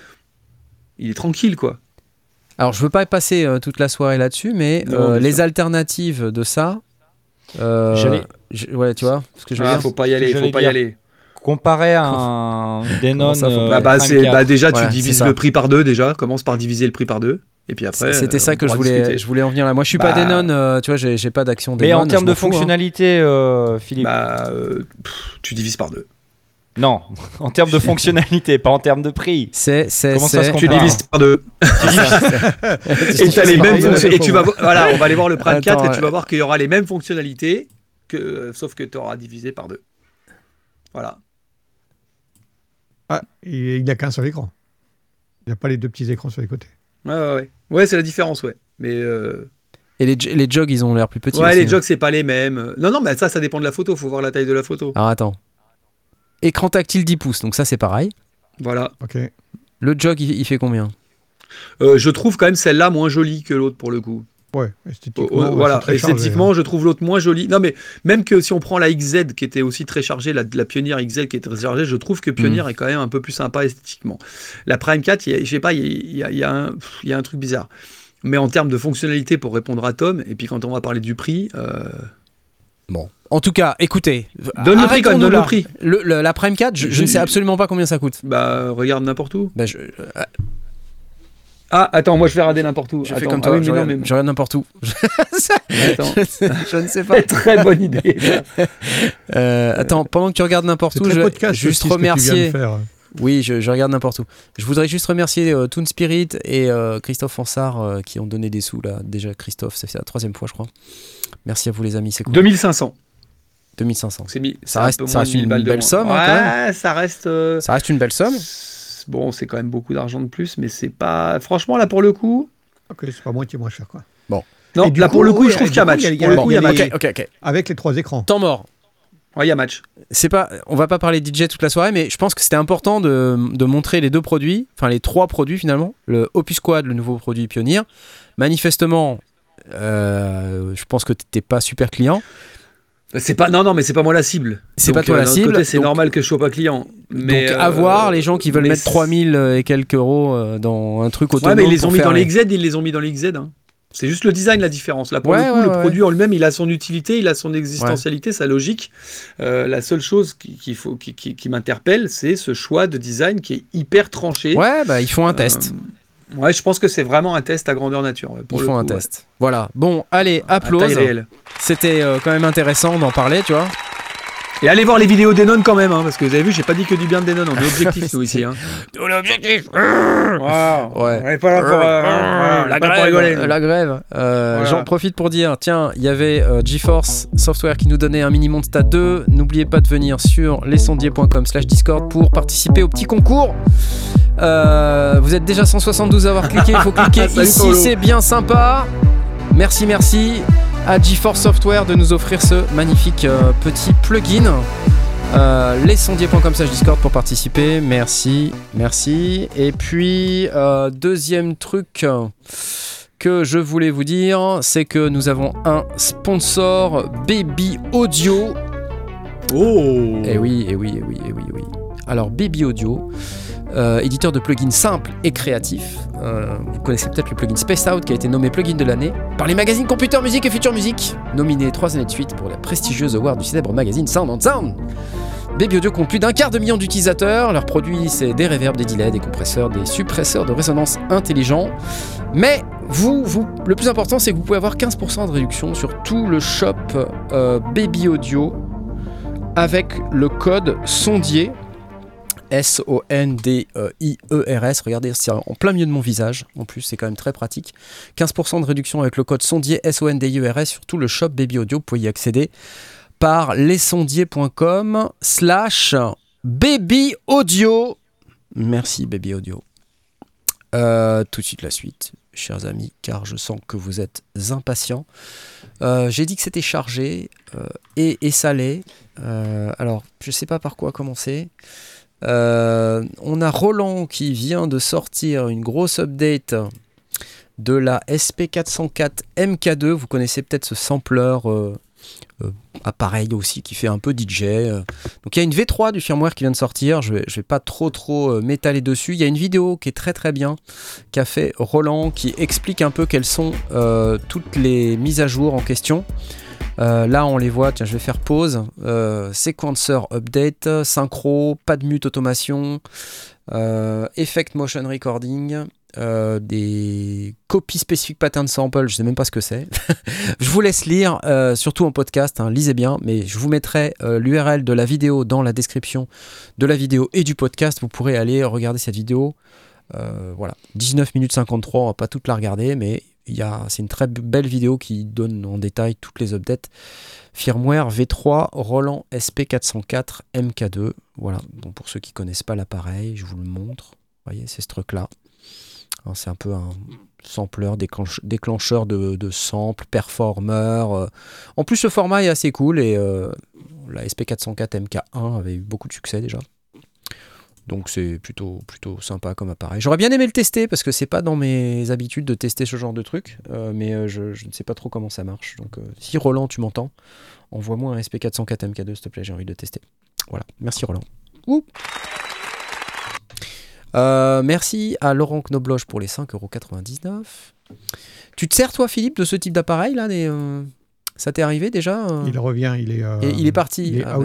Speaker 2: il est tranquille, quoi.
Speaker 1: Alors, je veux pas passer euh, toute la soirée là-dessus, mais
Speaker 2: Non,
Speaker 1: euh,
Speaker 2: bien
Speaker 1: les
Speaker 2: sûr.
Speaker 1: alternatives de ça. euh,
Speaker 6: J'allais-
Speaker 1: je- ouais, tu vois ce que je veux
Speaker 2: Ah,
Speaker 1: dire?
Speaker 2: faut pas y aller,
Speaker 6: j'allais
Speaker 2: faut pas y
Speaker 6: dire.
Speaker 2: aller.
Speaker 6: comparé à un Denon
Speaker 1: ça, faut
Speaker 6: euh,
Speaker 2: Bah, bah, c'est,
Speaker 6: 4.
Speaker 2: bah, déjà, tu divises
Speaker 1: ça.
Speaker 2: le prix par deux, déjà. Commence par diviser le prix par deux. Et puis après.
Speaker 1: C'était
Speaker 2: euh,
Speaker 1: ça
Speaker 2: on
Speaker 1: que je
Speaker 2: pourra
Speaker 1: voulais,
Speaker 2: discuter.
Speaker 1: je voulais en venir là. Moi, je suis pas
Speaker 2: Bah-
Speaker 1: Denon, euh, tu vois, j'ai j'ai pas d'action
Speaker 6: Mais
Speaker 1: Denon.
Speaker 6: en termes
Speaker 1: je
Speaker 6: de
Speaker 1: m'en fous, hein.
Speaker 6: fonctionnalité, euh, Philippe.
Speaker 2: Bah, euh, pff, tu divises par deux.
Speaker 6: Non, en termes de fonctionnalité, pas en termes de prix.
Speaker 1: C'est, c'est,
Speaker 6: Comment ça se
Speaker 2: Tu divises par deux. <laughs> et, t'as les mêmes fonctions- et tu vas voilà, on va aller voir le Prime 4
Speaker 1: Attends,
Speaker 2: et tu vas voir qu'il y aura les mêmes fonctionnalités, que, euh, sauf que tu auras divisé par deux. Voilà.
Speaker 3: Ah, et il n'a qu'un seul écran. Il n'a pas les deux petits écrans sur les côtés.
Speaker 2: Ouais, ouais, ouais. Ouais, c'est la différence, ouais. Mais euh,
Speaker 1: Et les, les jogs, ils ont l'air plus petits.
Speaker 2: ouais,
Speaker 1: aussi,
Speaker 2: les
Speaker 1: hein.
Speaker 2: jogs, c'est pas les mêmes. Non, non, mais ça, ça dépend de la photo. Faut voir la taille de la photo.
Speaker 1: Alors attends. Écran tactile 10 pouces, donc ça c'est pareil.
Speaker 2: Voilà.
Speaker 3: Ok.
Speaker 1: Le jog, il, il fait combien?
Speaker 2: Euh, je trouve quand même celle-là moins jolie que l'autre pour le coup.
Speaker 3: Ouais,
Speaker 2: Oh,
Speaker 3: esthétiquement.
Speaker 2: oh,
Speaker 3: ouais,
Speaker 2: voilà,
Speaker 3: chargé,
Speaker 2: esthétiquement,
Speaker 3: hein.
Speaker 2: je trouve l'autre moins jolie. Non, mais même que si on prend la XZ qui était aussi très chargée, la, la Pioneer XZ qui est très chargée, je trouve que Pioneer
Speaker 3: Mm.
Speaker 2: est quand même un peu plus sympa esthétiquement. La Prime 4, il y a- je sais pas, il y a, il y a- il y a un, pff, il y a un truc bizarre. Mais en termes de fonctionnalité, pour répondre à Tom, et puis quand on va parler du prix, euh,
Speaker 1: Bon. En tout cas, écoutez.
Speaker 2: donne le prix quand même, donne le prix.
Speaker 1: Le- le- la Prime 4, je, je ne sais absolument pas combien ça coûte.
Speaker 2: Bah, regarde n'importe où.
Speaker 1: Bah, je,
Speaker 2: Ah, attends, moi je vais regarder n'importe où.
Speaker 1: je fais
Speaker 2: Attends,
Speaker 1: comme
Speaker 2: ah
Speaker 1: toi,
Speaker 2: oui, mais
Speaker 1: je, regarde,
Speaker 2: mais-
Speaker 1: je regarde n'importe où. <laughs>
Speaker 2: Attends.
Speaker 1: je ne sais pas. <laughs>
Speaker 2: Très bonne idée. <laughs>
Speaker 1: Euh, attends, pendant que tu regardes n'importe
Speaker 3: C'est
Speaker 1: où, je vais juste remercier. Oui, je, je regarde n'importe où. Je voudrais juste remercier euh, Toon Spirit et euh, Christophe Fansard euh, qui ont donné des sous là. Déjà, Christophe, ça fait la troisième fois, je crois. Merci à vous, les amis, c'est cool.
Speaker 2: 2500.
Speaker 1: 2500.
Speaker 2: C'est mis,
Speaker 1: Ça
Speaker 2: un
Speaker 1: reste-
Speaker 2: peu
Speaker 1: ça
Speaker 2: moins
Speaker 1: reste
Speaker 2: de 1000
Speaker 1: une
Speaker 2: de
Speaker 1: belle somme, hein,
Speaker 2: Ouais, ça reste. euh,
Speaker 1: Ça reste une belle somme.
Speaker 2: Bon, c'est quand même beaucoup d'argent de plus, mais c'est pas. Franchement, là pour le coup.
Speaker 3: Ok, c'est pas moitié moins cher, quoi.
Speaker 2: Non,
Speaker 3: Et du
Speaker 2: là
Speaker 3: coup,
Speaker 2: pour le coup,
Speaker 3: oui,
Speaker 2: je trouve qu'il y a match.
Speaker 3: il y a- il y
Speaker 2: Pour
Speaker 3: a-
Speaker 2: le coup, il y a
Speaker 3: il y a
Speaker 2: match.
Speaker 3: Avec les trois écrans.
Speaker 1: Temps mort.
Speaker 2: Ouais, il y a match.
Speaker 1: c'est pas, on va pas parler DJ toute la soirée, mais je pense que c'était important de, de montrer les deux produits, enfin les trois produits finalement, le Opus Quad, le nouveau produit Pioneer. Manifestement, euh, je pense que t'étais pas super client.
Speaker 2: C'est pas. Non, non, mais c'est pas moi la cible.
Speaker 1: C'est pas toi
Speaker 2: euh,
Speaker 1: la cible,
Speaker 2: C'est normal que je sois pas client. Mais
Speaker 1: Donc
Speaker 2: euh,
Speaker 1: à voir les gens qui veulent mettre
Speaker 2: c'est-
Speaker 1: 3000 et quelques euros euh, dans un truc autonome.
Speaker 2: Ouais, mais ils les ont mis dans
Speaker 1: les-
Speaker 2: les XZ, ils les ont mis dans les XZ. hein. C'est juste le design la différence. Là, pour
Speaker 1: Ouais,
Speaker 2: le coup,
Speaker 1: ouais,
Speaker 2: le
Speaker 1: ouais.
Speaker 2: produit en lui-même, il a son utilité, il a son existentialité, sa logique. Euh, la seule chose qui, qu'il faut, qui, qui- qui m'interpelle, c'est ce choix de design qui est hyper tranché.
Speaker 1: Ouais, bah ils font un test.
Speaker 2: Euh, ouais, je pense que c'est vraiment un test à grandeur nature. pour
Speaker 1: Ils
Speaker 2: le
Speaker 1: font
Speaker 2: coup,
Speaker 1: un
Speaker 2: ouais.
Speaker 1: test. Voilà. Bon, allez, applause. C'était euh, quand même intéressant d'en parler, tu vois.
Speaker 2: Et allez voir les vidéos d'Enon quand même, hein, parce que vous avez vu, j'ai pas dit que du bien de Denon, on est objectif nous ici. Hein. <laughs>
Speaker 1: l'objectif.
Speaker 2: Ouais.
Speaker 1: Ouais.
Speaker 2: pas là pour, euh,
Speaker 1: la,
Speaker 2: pas pour
Speaker 1: grève,
Speaker 2: rigoler.
Speaker 1: la grève. Euh,
Speaker 2: Voilà.
Speaker 1: J'en profite pour dire, tiens, il y avait euh, GeForce Software qui nous donnait un mini Monsta 2. N'oubliez pas de venir sur lesondiers.com slash Discord pour participer au petit concours. Euh, vous êtes déjà 172 à avoir cliqué, il faut <laughs> cliquer ici, c'est bien sympa. Merci, merci à GeForce Software de nous offrir ce magnifique euh, petit plugin. Euh, lesondiers.com slash Discord pour participer. Merci, merci. Et puis, euh, deuxième truc que je voulais vous dire, c'est que nous avons un sponsor Baby Audio.
Speaker 2: Oh
Speaker 1: Eh oui, eh oui, eh oui, eh oui, eh oui. Alors, Baby Audio, euh, éditeur de plugins simple et créatif. Euh, vous connaissez peut-être le plugin Space Out qui a été nommé plugin de l'année par les magazines Computer Music et Future Music, nominé trois années de suite pour la prestigieuse award du célèbre magazine Sound on Sound. Baby Audio compte plus d'un quart de million d'utilisateurs. Leurs produits, c'est des reverbs, des delays, des compresseurs, des suppresseurs de résonance intelligents. Mais vous, vous, le plus important, c'est que vous pouvez avoir 15% de réduction sur tout le shop euh, Baby Audio avec le code sondier. S-O-N-D-I-E-R-S. Regardez, c'est en plein milieu de mon visage. En plus, c'est quand même très pratique. 15% de réduction avec le code sondier S-O-N-D-I-E-R-S sur tout le shop Baby Audio. Vous pouvez y accéder par lesondiers.com slash baby audio. Merci baby audio. Euh, tout de suite la suite, chers amis, car je sens que vous êtes impatients. Euh, J'ai dit que c'était chargé euh, et, salé. Alors, je sais pas par quoi commencer. Euh, on a Roland qui vient de sortir une grosse update de la SP404 MK2. Vous connaissez peut-être ce sampler euh, euh, appareil aussi qui fait un peu DJ. Donc il y a une V3 du firmware qui vient de sortir. Je vais, vais pas trop trop m'étaler dessus. Il y a une vidéo qui est très très bien qu'a fait Roland qui explique un peu quelles sont toutes les mises à jour en question. Euh, là, on les voit. Tiens, je vais faire pause. Euh, sequencer update, synchro, pas de mute automation, euh, effect motion recording, des copies spécifiques pattern sample. Je sais même pas ce que c'est. <laughs> je vous laisse lire, surtout en podcast. hein, lisez bien, mais je vous mettrai l'URL de la vidéo dans la description de la vidéo et du podcast. Vous pourrez aller regarder cette vidéo. Voilà, 19 minutes 53. On va pas toute la regarder, mais c'est une très belle vidéo qui donne en détail toutes les updates. Firmware V3 Roland SP404 MK2. Voilà, pour ceux qui connaissent pas l'appareil, je vous le montre. Vous voyez, c'est ce truc-là. Alors, C'est un peu un déclenche- déclencheur de, de samples, performer. euh. En plus, ce format est assez cool et euh, la SP404 MK1 avait eu beaucoup de succès déjà. Donc c'est plutôt, plutôt sympa comme appareil. J'aurais bien aimé le tester parce que c'est pas dans mes habitudes de tester ce genre de truc, euh, mais euh, je, je ne sais pas trop comment ça marche. Donc euh, si Roland tu m'entends, envoie-moi un SP404 MK2 s'il te plaît, j'ai envie de tester. Voilà, merci Roland. Ouh. Euh, merci à Laurent Knobloch pour les 5,99€. Tu te sers toi Philippe de ce type d'appareil là des, Ça t'est arrivé déjà
Speaker 3: Il revient, il est. euh,
Speaker 1: il est parti.
Speaker 3: Il est
Speaker 1: Ah,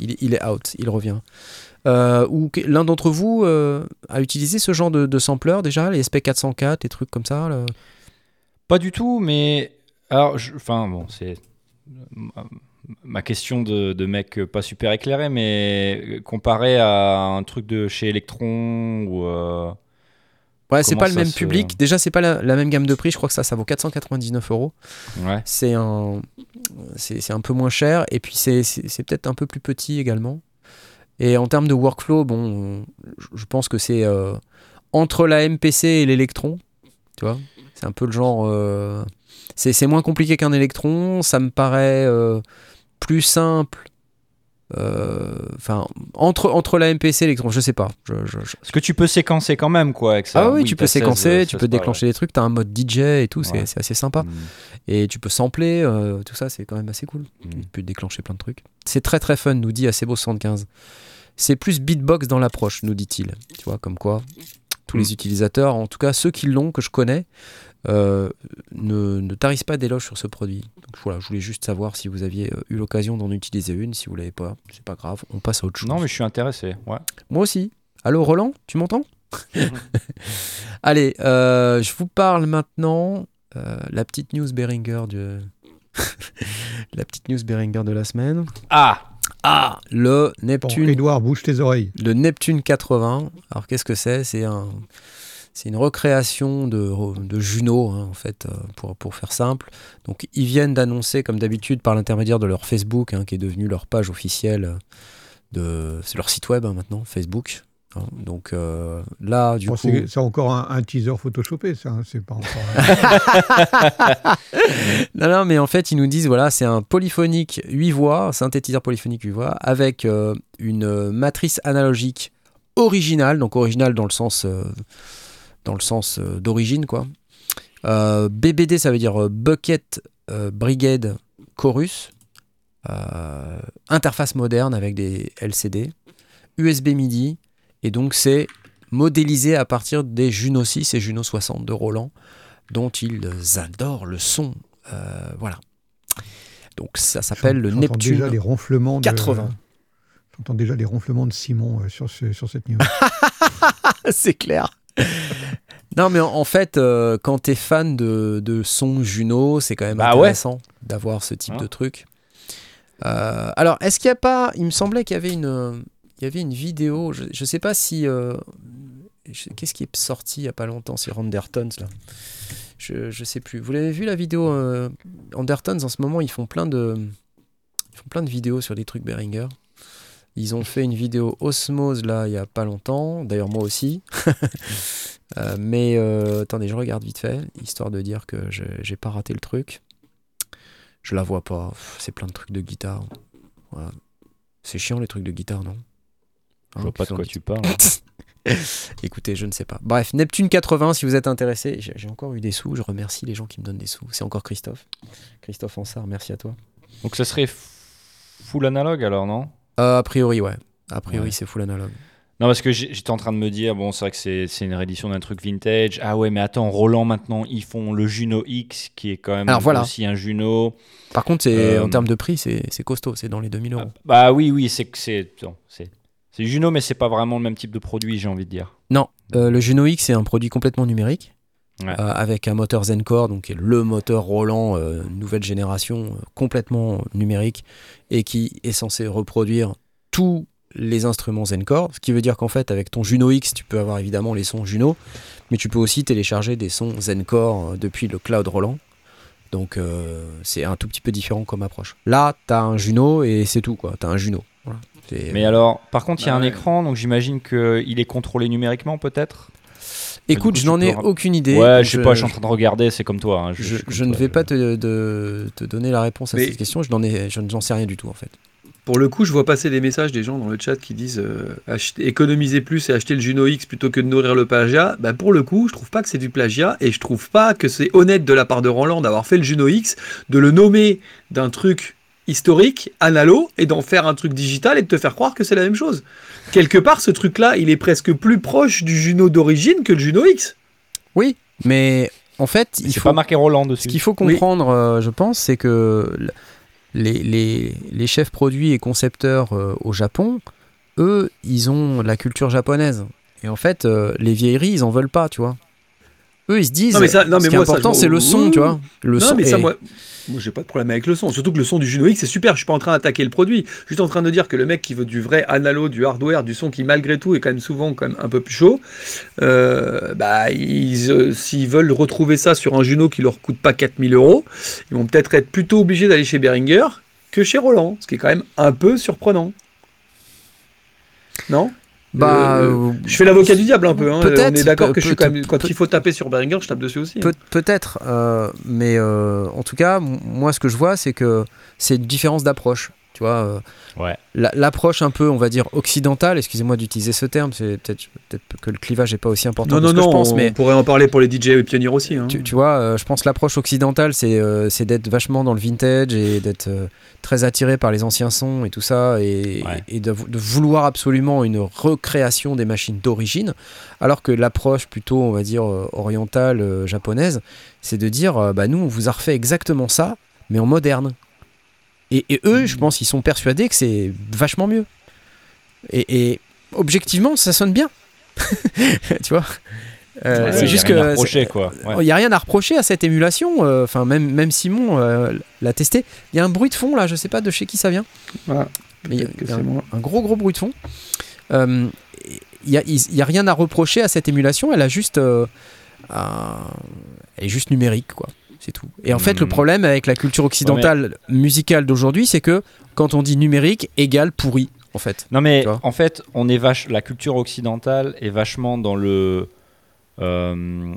Speaker 1: il, est- il est out, il revient. Euh, ou l'un d'entre vous euh, a utilisé ce genre de, de sampler déjà, les SP404, des trucs comme ça
Speaker 6: Pas du tout, mais alors, je- enfin bon, c'est ma- ma question de, de mec pas super éclairé, mais comparé à un truc de chez Electron ou euh,
Speaker 1: Ouais, c'est pas le même
Speaker 6: se-
Speaker 1: public. Déjà, c'est pas la, la même gamme de prix. Je crois que ça, ça vaut 499 euros.
Speaker 6: ouais.
Speaker 1: C'est un, c'est un peu moins cher. Et puis, c'est peut-être un peu plus petit également. Et en termes de workflow, bon, je- pense que c'est euh, entre la MPC et l'électron. Tu vois C'est un peu le genre. euh, c'est moins compliqué qu'un électron. Ça me paraît euh, plus simple. Euh, Enfin, entre, entre la MPC et l'électron, je sais pas. Je, je- je-
Speaker 6: Parce que tu peux séquencer quand même quoi avec ça.
Speaker 1: Ah oui, tu peux
Speaker 6: t'as 16,
Speaker 1: séquencer, tu
Speaker 6: 16
Speaker 1: peux déclencher des trucs, t'as un mode DJ et tout, c'est
Speaker 6: Ouais.
Speaker 1: assez sympa.
Speaker 6: Mm.
Speaker 1: Et tu peux sampler, tout ça, c'est quand même assez cool.
Speaker 6: Mm.
Speaker 1: Tu peux déclencher plein de trucs. C'est très très fun, nous dit Acebo75. C'est plus beatbox dans l'approche, nous dit-il. Tu vois, comme quoi, tous les utilisateurs, en tout cas ceux qui l'ont, que je connais, euh, ne, ne tarisse pas d'éloges sur ce produit. Donc voilà, je voulais juste savoir si vous aviez euh, eu l'occasion d'en utiliser une. Si vous l'avez pas, c'est pas grave, on passe à autre chose.
Speaker 6: Non, mais je suis intéressé. Ouais.
Speaker 1: Moi aussi. Allô Roland, tu m'entends? <laughs> Allez, euh, je vous parle maintenant euh, la petite news Behringer de <laughs> la petite news Behringer de la semaine.
Speaker 6: Ah
Speaker 1: Ah, le
Speaker 3: Bon,
Speaker 1: Neptune,
Speaker 3: Edouard, bouge tes oreilles.
Speaker 1: le Neptune 80. Alors qu'est-ce que c'est? C'est un c'est une recréation de, de Juno, hein, en fait, euh, pour, pour faire simple. Donc, ils viennent d'annoncer, comme d'habitude, par l'intermédiaire de leur Facebook, hein, qui est devenu leur page officielle de. C'est leur site web hein, maintenant, Facebook. Hein. Donc euh, là, du
Speaker 3: Bon,
Speaker 1: coup.
Speaker 3: c'est encore un, un teaser photoshopé, ça. hein, C'est pas encore. <laughs>
Speaker 1: Non, non, mais en fait, ils nous disent voilà, c'est un polyphonique 8 voix, synthétiseur polyphonique 8 voix, avec euh, une matrice analogique originale, donc originale dans le sens, euh, dans le sens d'origine, quoi. BBD, ça veut dire Bucket Brigade Chorus. Interface moderne avec des LCD. USB MIDI. Et donc, c'est modélisé à partir des Juno 6 et Juno 60 de Roland, dont ils adorent le son. Euh, voilà. Donc, ça s'appelle le
Speaker 3: déjà
Speaker 1: Neptune
Speaker 3: les ronflements de,
Speaker 1: 80.
Speaker 3: J'entends déjà les ronflements de Simon euh, sur, ce- sur cette news. <laughs>
Speaker 1: c'est clair. non, mais en, fait, euh, quand t'es fan de, de son Juno, c'est quand même
Speaker 6: Bah ouais.
Speaker 1: intéressant d'avoir ce type
Speaker 6: Hein
Speaker 1: de truc. Euh, alors, est-ce qu'il n'y a pas. Il me semblait qu'il y avait une, il y avait une vidéo. Je ne sais pas si. euh, Qu'est-ce qui est sorti il n'y a pas longtemps C'est Randertons, là. Je, je sais plus. Vous l'avez vu la vidéo euh, Andertons en ce moment, ils font plein de. Ils font plein de vidéos sur des trucs Behringer. Ils ont fait une vidéo Osmose là il y a pas longtemps, d'ailleurs moi aussi. <laughs> Euh, mais euh, attendez, je regarde vite fait, histoire de dire que j'ai pas raté le truc. Je la vois pas, c'est plein de trucs de guitare. C'est chiant les trucs de guitare, non?
Speaker 6: Je
Speaker 1: Hein,
Speaker 6: vois pas de quoi tu parles.
Speaker 1: dit <laughs> Écoutez, je ne sais pas. Bref, Neptune 80, si vous êtes intéressé, j'ai encore eu des sous, je remercie les gens qui me donnent des sous. C'est encore Christophe. Christophe Ansart, merci à toi.
Speaker 6: Donc ça serait full analogue alors, non?
Speaker 1: Euh, a priori, ouais. A priori,
Speaker 6: Ouais.
Speaker 1: c'est full analogue.
Speaker 6: Non, parce que j'étais en train de me dire, bon, c'est vrai que c'est une réédition d'un truc vintage. Ah ouais, mais attends, Roland maintenant, ils font le Juno X, qui est quand même
Speaker 1: Alors, voilà.
Speaker 6: aussi un Juno.
Speaker 1: Par contre, c'est
Speaker 6: Euh,
Speaker 1: en termes de prix, c'est costaud, c'est dans les 2000 euros.
Speaker 6: Ah, Bah oui, oui, c'est que c'est Juno, mais c'est pas vraiment le même type de produit, j'ai envie de dire.
Speaker 1: Non, euh, le Juno X c'est un produit complètement numérique
Speaker 6: Ouais.
Speaker 1: euh, avec un moteur Zencore, donc qui est le moteur Roland euh, nouvelle génération, complètement numérique et qui est censé reproduire tous les instruments Zencore. Ce qui veut dire qu'en fait, avec ton Juno X, tu peux avoir évidemment les sons Juno, mais tu peux aussi télécharger des sons Zencore depuis le cloud Roland. Donc euh, c'est un tout petit peu différent comme approche. Là, t'as un Juno et c'est tout quoi. T'as un Juno. Voilà.
Speaker 6: Mais alors, par contre, il y a
Speaker 2: Bah
Speaker 6: un
Speaker 2: ouais.
Speaker 6: écran, donc j'imagine qu'il est contrôlé numériquement, peut-être?
Speaker 1: Écoute,
Speaker 6: coup,
Speaker 1: je n'en ai
Speaker 6: peux
Speaker 1: aucune idée.
Speaker 6: Ouais, je sais pas, je suis en train de regarder, c'est comme toi. hein,
Speaker 1: Je,
Speaker 6: suis comme
Speaker 1: je ne vais
Speaker 6: je-
Speaker 1: pas te, de- te donner la réponse à
Speaker 2: Mais-
Speaker 1: cette question, je n'en ai, sais rien du tout en fait.
Speaker 2: Pour le coup, je vois passer des messages des gens dans le chat qui disent euh, acheter- économiser plus et acheter le Juno X plutôt que de nourrir le plagiat. Bah, pour le coup, je trouve pas que c'est du plagiat et je trouve pas que c'est honnête de la part de Roland d'avoir fait le Juno X, de le nommer d'un truc historique, analo, et d'en faire un truc digital et de te faire croire que c'est la même chose. Quelque part, ce truc-là, il est presque plus proche du Juno d'origine que le Juno X.
Speaker 1: Oui, mais en fait,
Speaker 6: Mais
Speaker 1: il
Speaker 6: C'est
Speaker 1: faut,
Speaker 6: pas marqué Roland
Speaker 1: ce qu'il faut comprendre, euh, je pense, c'est que les, les, les chefs produits et concepteurs euh, au Japon, eux, ils ont la culture japonaise. Et en fait, euh, les vieilleries, ils en veulent pas, tu vois. Eux, ils se disent,
Speaker 2: Non, mais ça- non,
Speaker 1: ce
Speaker 2: mais
Speaker 1: qui est
Speaker 2: moi,
Speaker 1: important, c'est le son,
Speaker 2: Ouh.
Speaker 1: tu vois. Le
Speaker 2: non,
Speaker 1: son
Speaker 2: mais ça,
Speaker 1: et-
Speaker 2: moi, moi j'ai pas de problème avec le son. Surtout que le son du Juno X, c'est super. Je suis pas en train d'attaquer le produit. Je suis juste en train de dire que le mec qui veut du vrai analo, du hardware, du son qui, malgré tout, est quand même souvent quand même un peu plus chaud, euh, bah, euh, s'ils veulent retrouver ça sur un Juno qui leur coûte pas 4000 euros, ils vont peut-être être plutôt obligés d'aller chez Behringer que chez Roland. Ce qui est quand même un peu surprenant. Non?
Speaker 1: Bah,
Speaker 2: Euh, Je fais l'avocat du diable un peu. Hein.
Speaker 1: Peut-être,
Speaker 2: On est d'accord que je suis
Speaker 1: peut-
Speaker 2: quand même. Quand
Speaker 1: peut-
Speaker 2: il faut taper sur Behringer, je tape dessus aussi. hein.
Speaker 1: Peut- Peut-être, euh, mais euh, en tout cas, moi, ce que je vois, c'est que c'est une différence d'approche. Tu vois, euh,
Speaker 6: Ouais.
Speaker 1: la- l'approche un peu, on va dire, occidentale, excusez-moi d'utiliser ce terme, c'est peut-être peut que le clivage n'est pas aussi important
Speaker 2: Non,
Speaker 1: que
Speaker 2: non,
Speaker 1: ce que
Speaker 2: non,
Speaker 1: je pense,
Speaker 2: on
Speaker 1: mais
Speaker 2: pourrait en parler pour les DJ et pionniers aussi. hein.
Speaker 1: tu, tu vois, euh, je pense que l'approche occidentale, c'est euh, c'est d'être vachement dans le vintage et d'être euh, très attiré par les anciens sons et tout ça, et,
Speaker 6: Ouais.
Speaker 1: et de, de vouloir absolument une recréation des machines d'origine, alors que l'approche plutôt, on va dire, euh, orientale, euh, japonaise, c'est de dire, euh, bah nous, on vous a refait exactement ça, mais en moderne. Et, et eux, je pense, ils sont persuadés que c'est vachement mieux. Et, et objectivement, ça sonne bien. <laughs> tu vois Euh,
Speaker 6: Ouais,
Speaker 1: c'est
Speaker 6: y a
Speaker 1: juste
Speaker 6: rien à
Speaker 1: que
Speaker 6: reprocher, quoi. Ouais.
Speaker 1: il n'y a rien à reprocher à cette émulation. euh, Enfin, même, même Simon euh, l'a testé. Il y a un bruit de fond là, je sais pas de chez qui ça vient.
Speaker 2: Ah,
Speaker 1: Mais il y a, il y un,
Speaker 2: moi.
Speaker 1: un gros gros bruit de fond. Euh, Il n'y a, il y a rien à reprocher à cette émulation. Elle a juste, euh, elle est juste numérique quoi. C'est tout. Et en fait, le
Speaker 6: Hmm.
Speaker 1: problème avec la culture occidentale musicale d'aujourd'hui, c'est que quand on dit numérique égale pourri, en fait.
Speaker 6: Non mais en fait, on est vache, la culture occidentale est vachement dans le euh,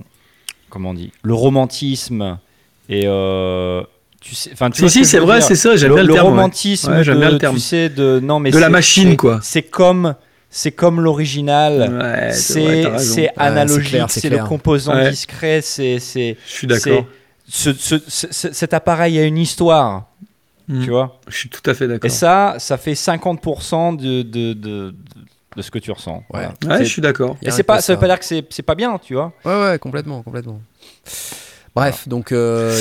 Speaker 6: comment on dit, le romantisme et euh, tu sais, tu
Speaker 2: Si, si, c'est vrai, c'est ça, j'aime
Speaker 6: le,
Speaker 2: bien le
Speaker 6: le
Speaker 2: terme.
Speaker 6: romantisme
Speaker 2: Ouais, j'aime
Speaker 6: de,
Speaker 2: bien le terme.
Speaker 6: tu sais de non mais
Speaker 2: De la machine,
Speaker 6: c'est-
Speaker 2: quoi.
Speaker 6: C'est comme c'est comme l'original.
Speaker 2: Ouais,
Speaker 6: C'est analogique,
Speaker 1: c'est
Speaker 6: le composant
Speaker 2: Ouais.
Speaker 6: discret, c'est c'est
Speaker 2: Je suis d'accord.
Speaker 6: C'est- ce- ce- ce- cet appareil a une histoire,
Speaker 2: Mm.
Speaker 6: tu vois.
Speaker 2: Je suis tout à fait
Speaker 6: Et
Speaker 2: d'accord.
Speaker 6: ça, ça fait 50% de, de, de, de ce que tu ressens. Voilà.
Speaker 2: Ouais, je suis d'accord.
Speaker 6: Et c'est pas, ça veut pas dire que c'est c'est pas bien, tu vois.
Speaker 1: Ouais, ouais, complètement, complètement. Bref, donc. euh,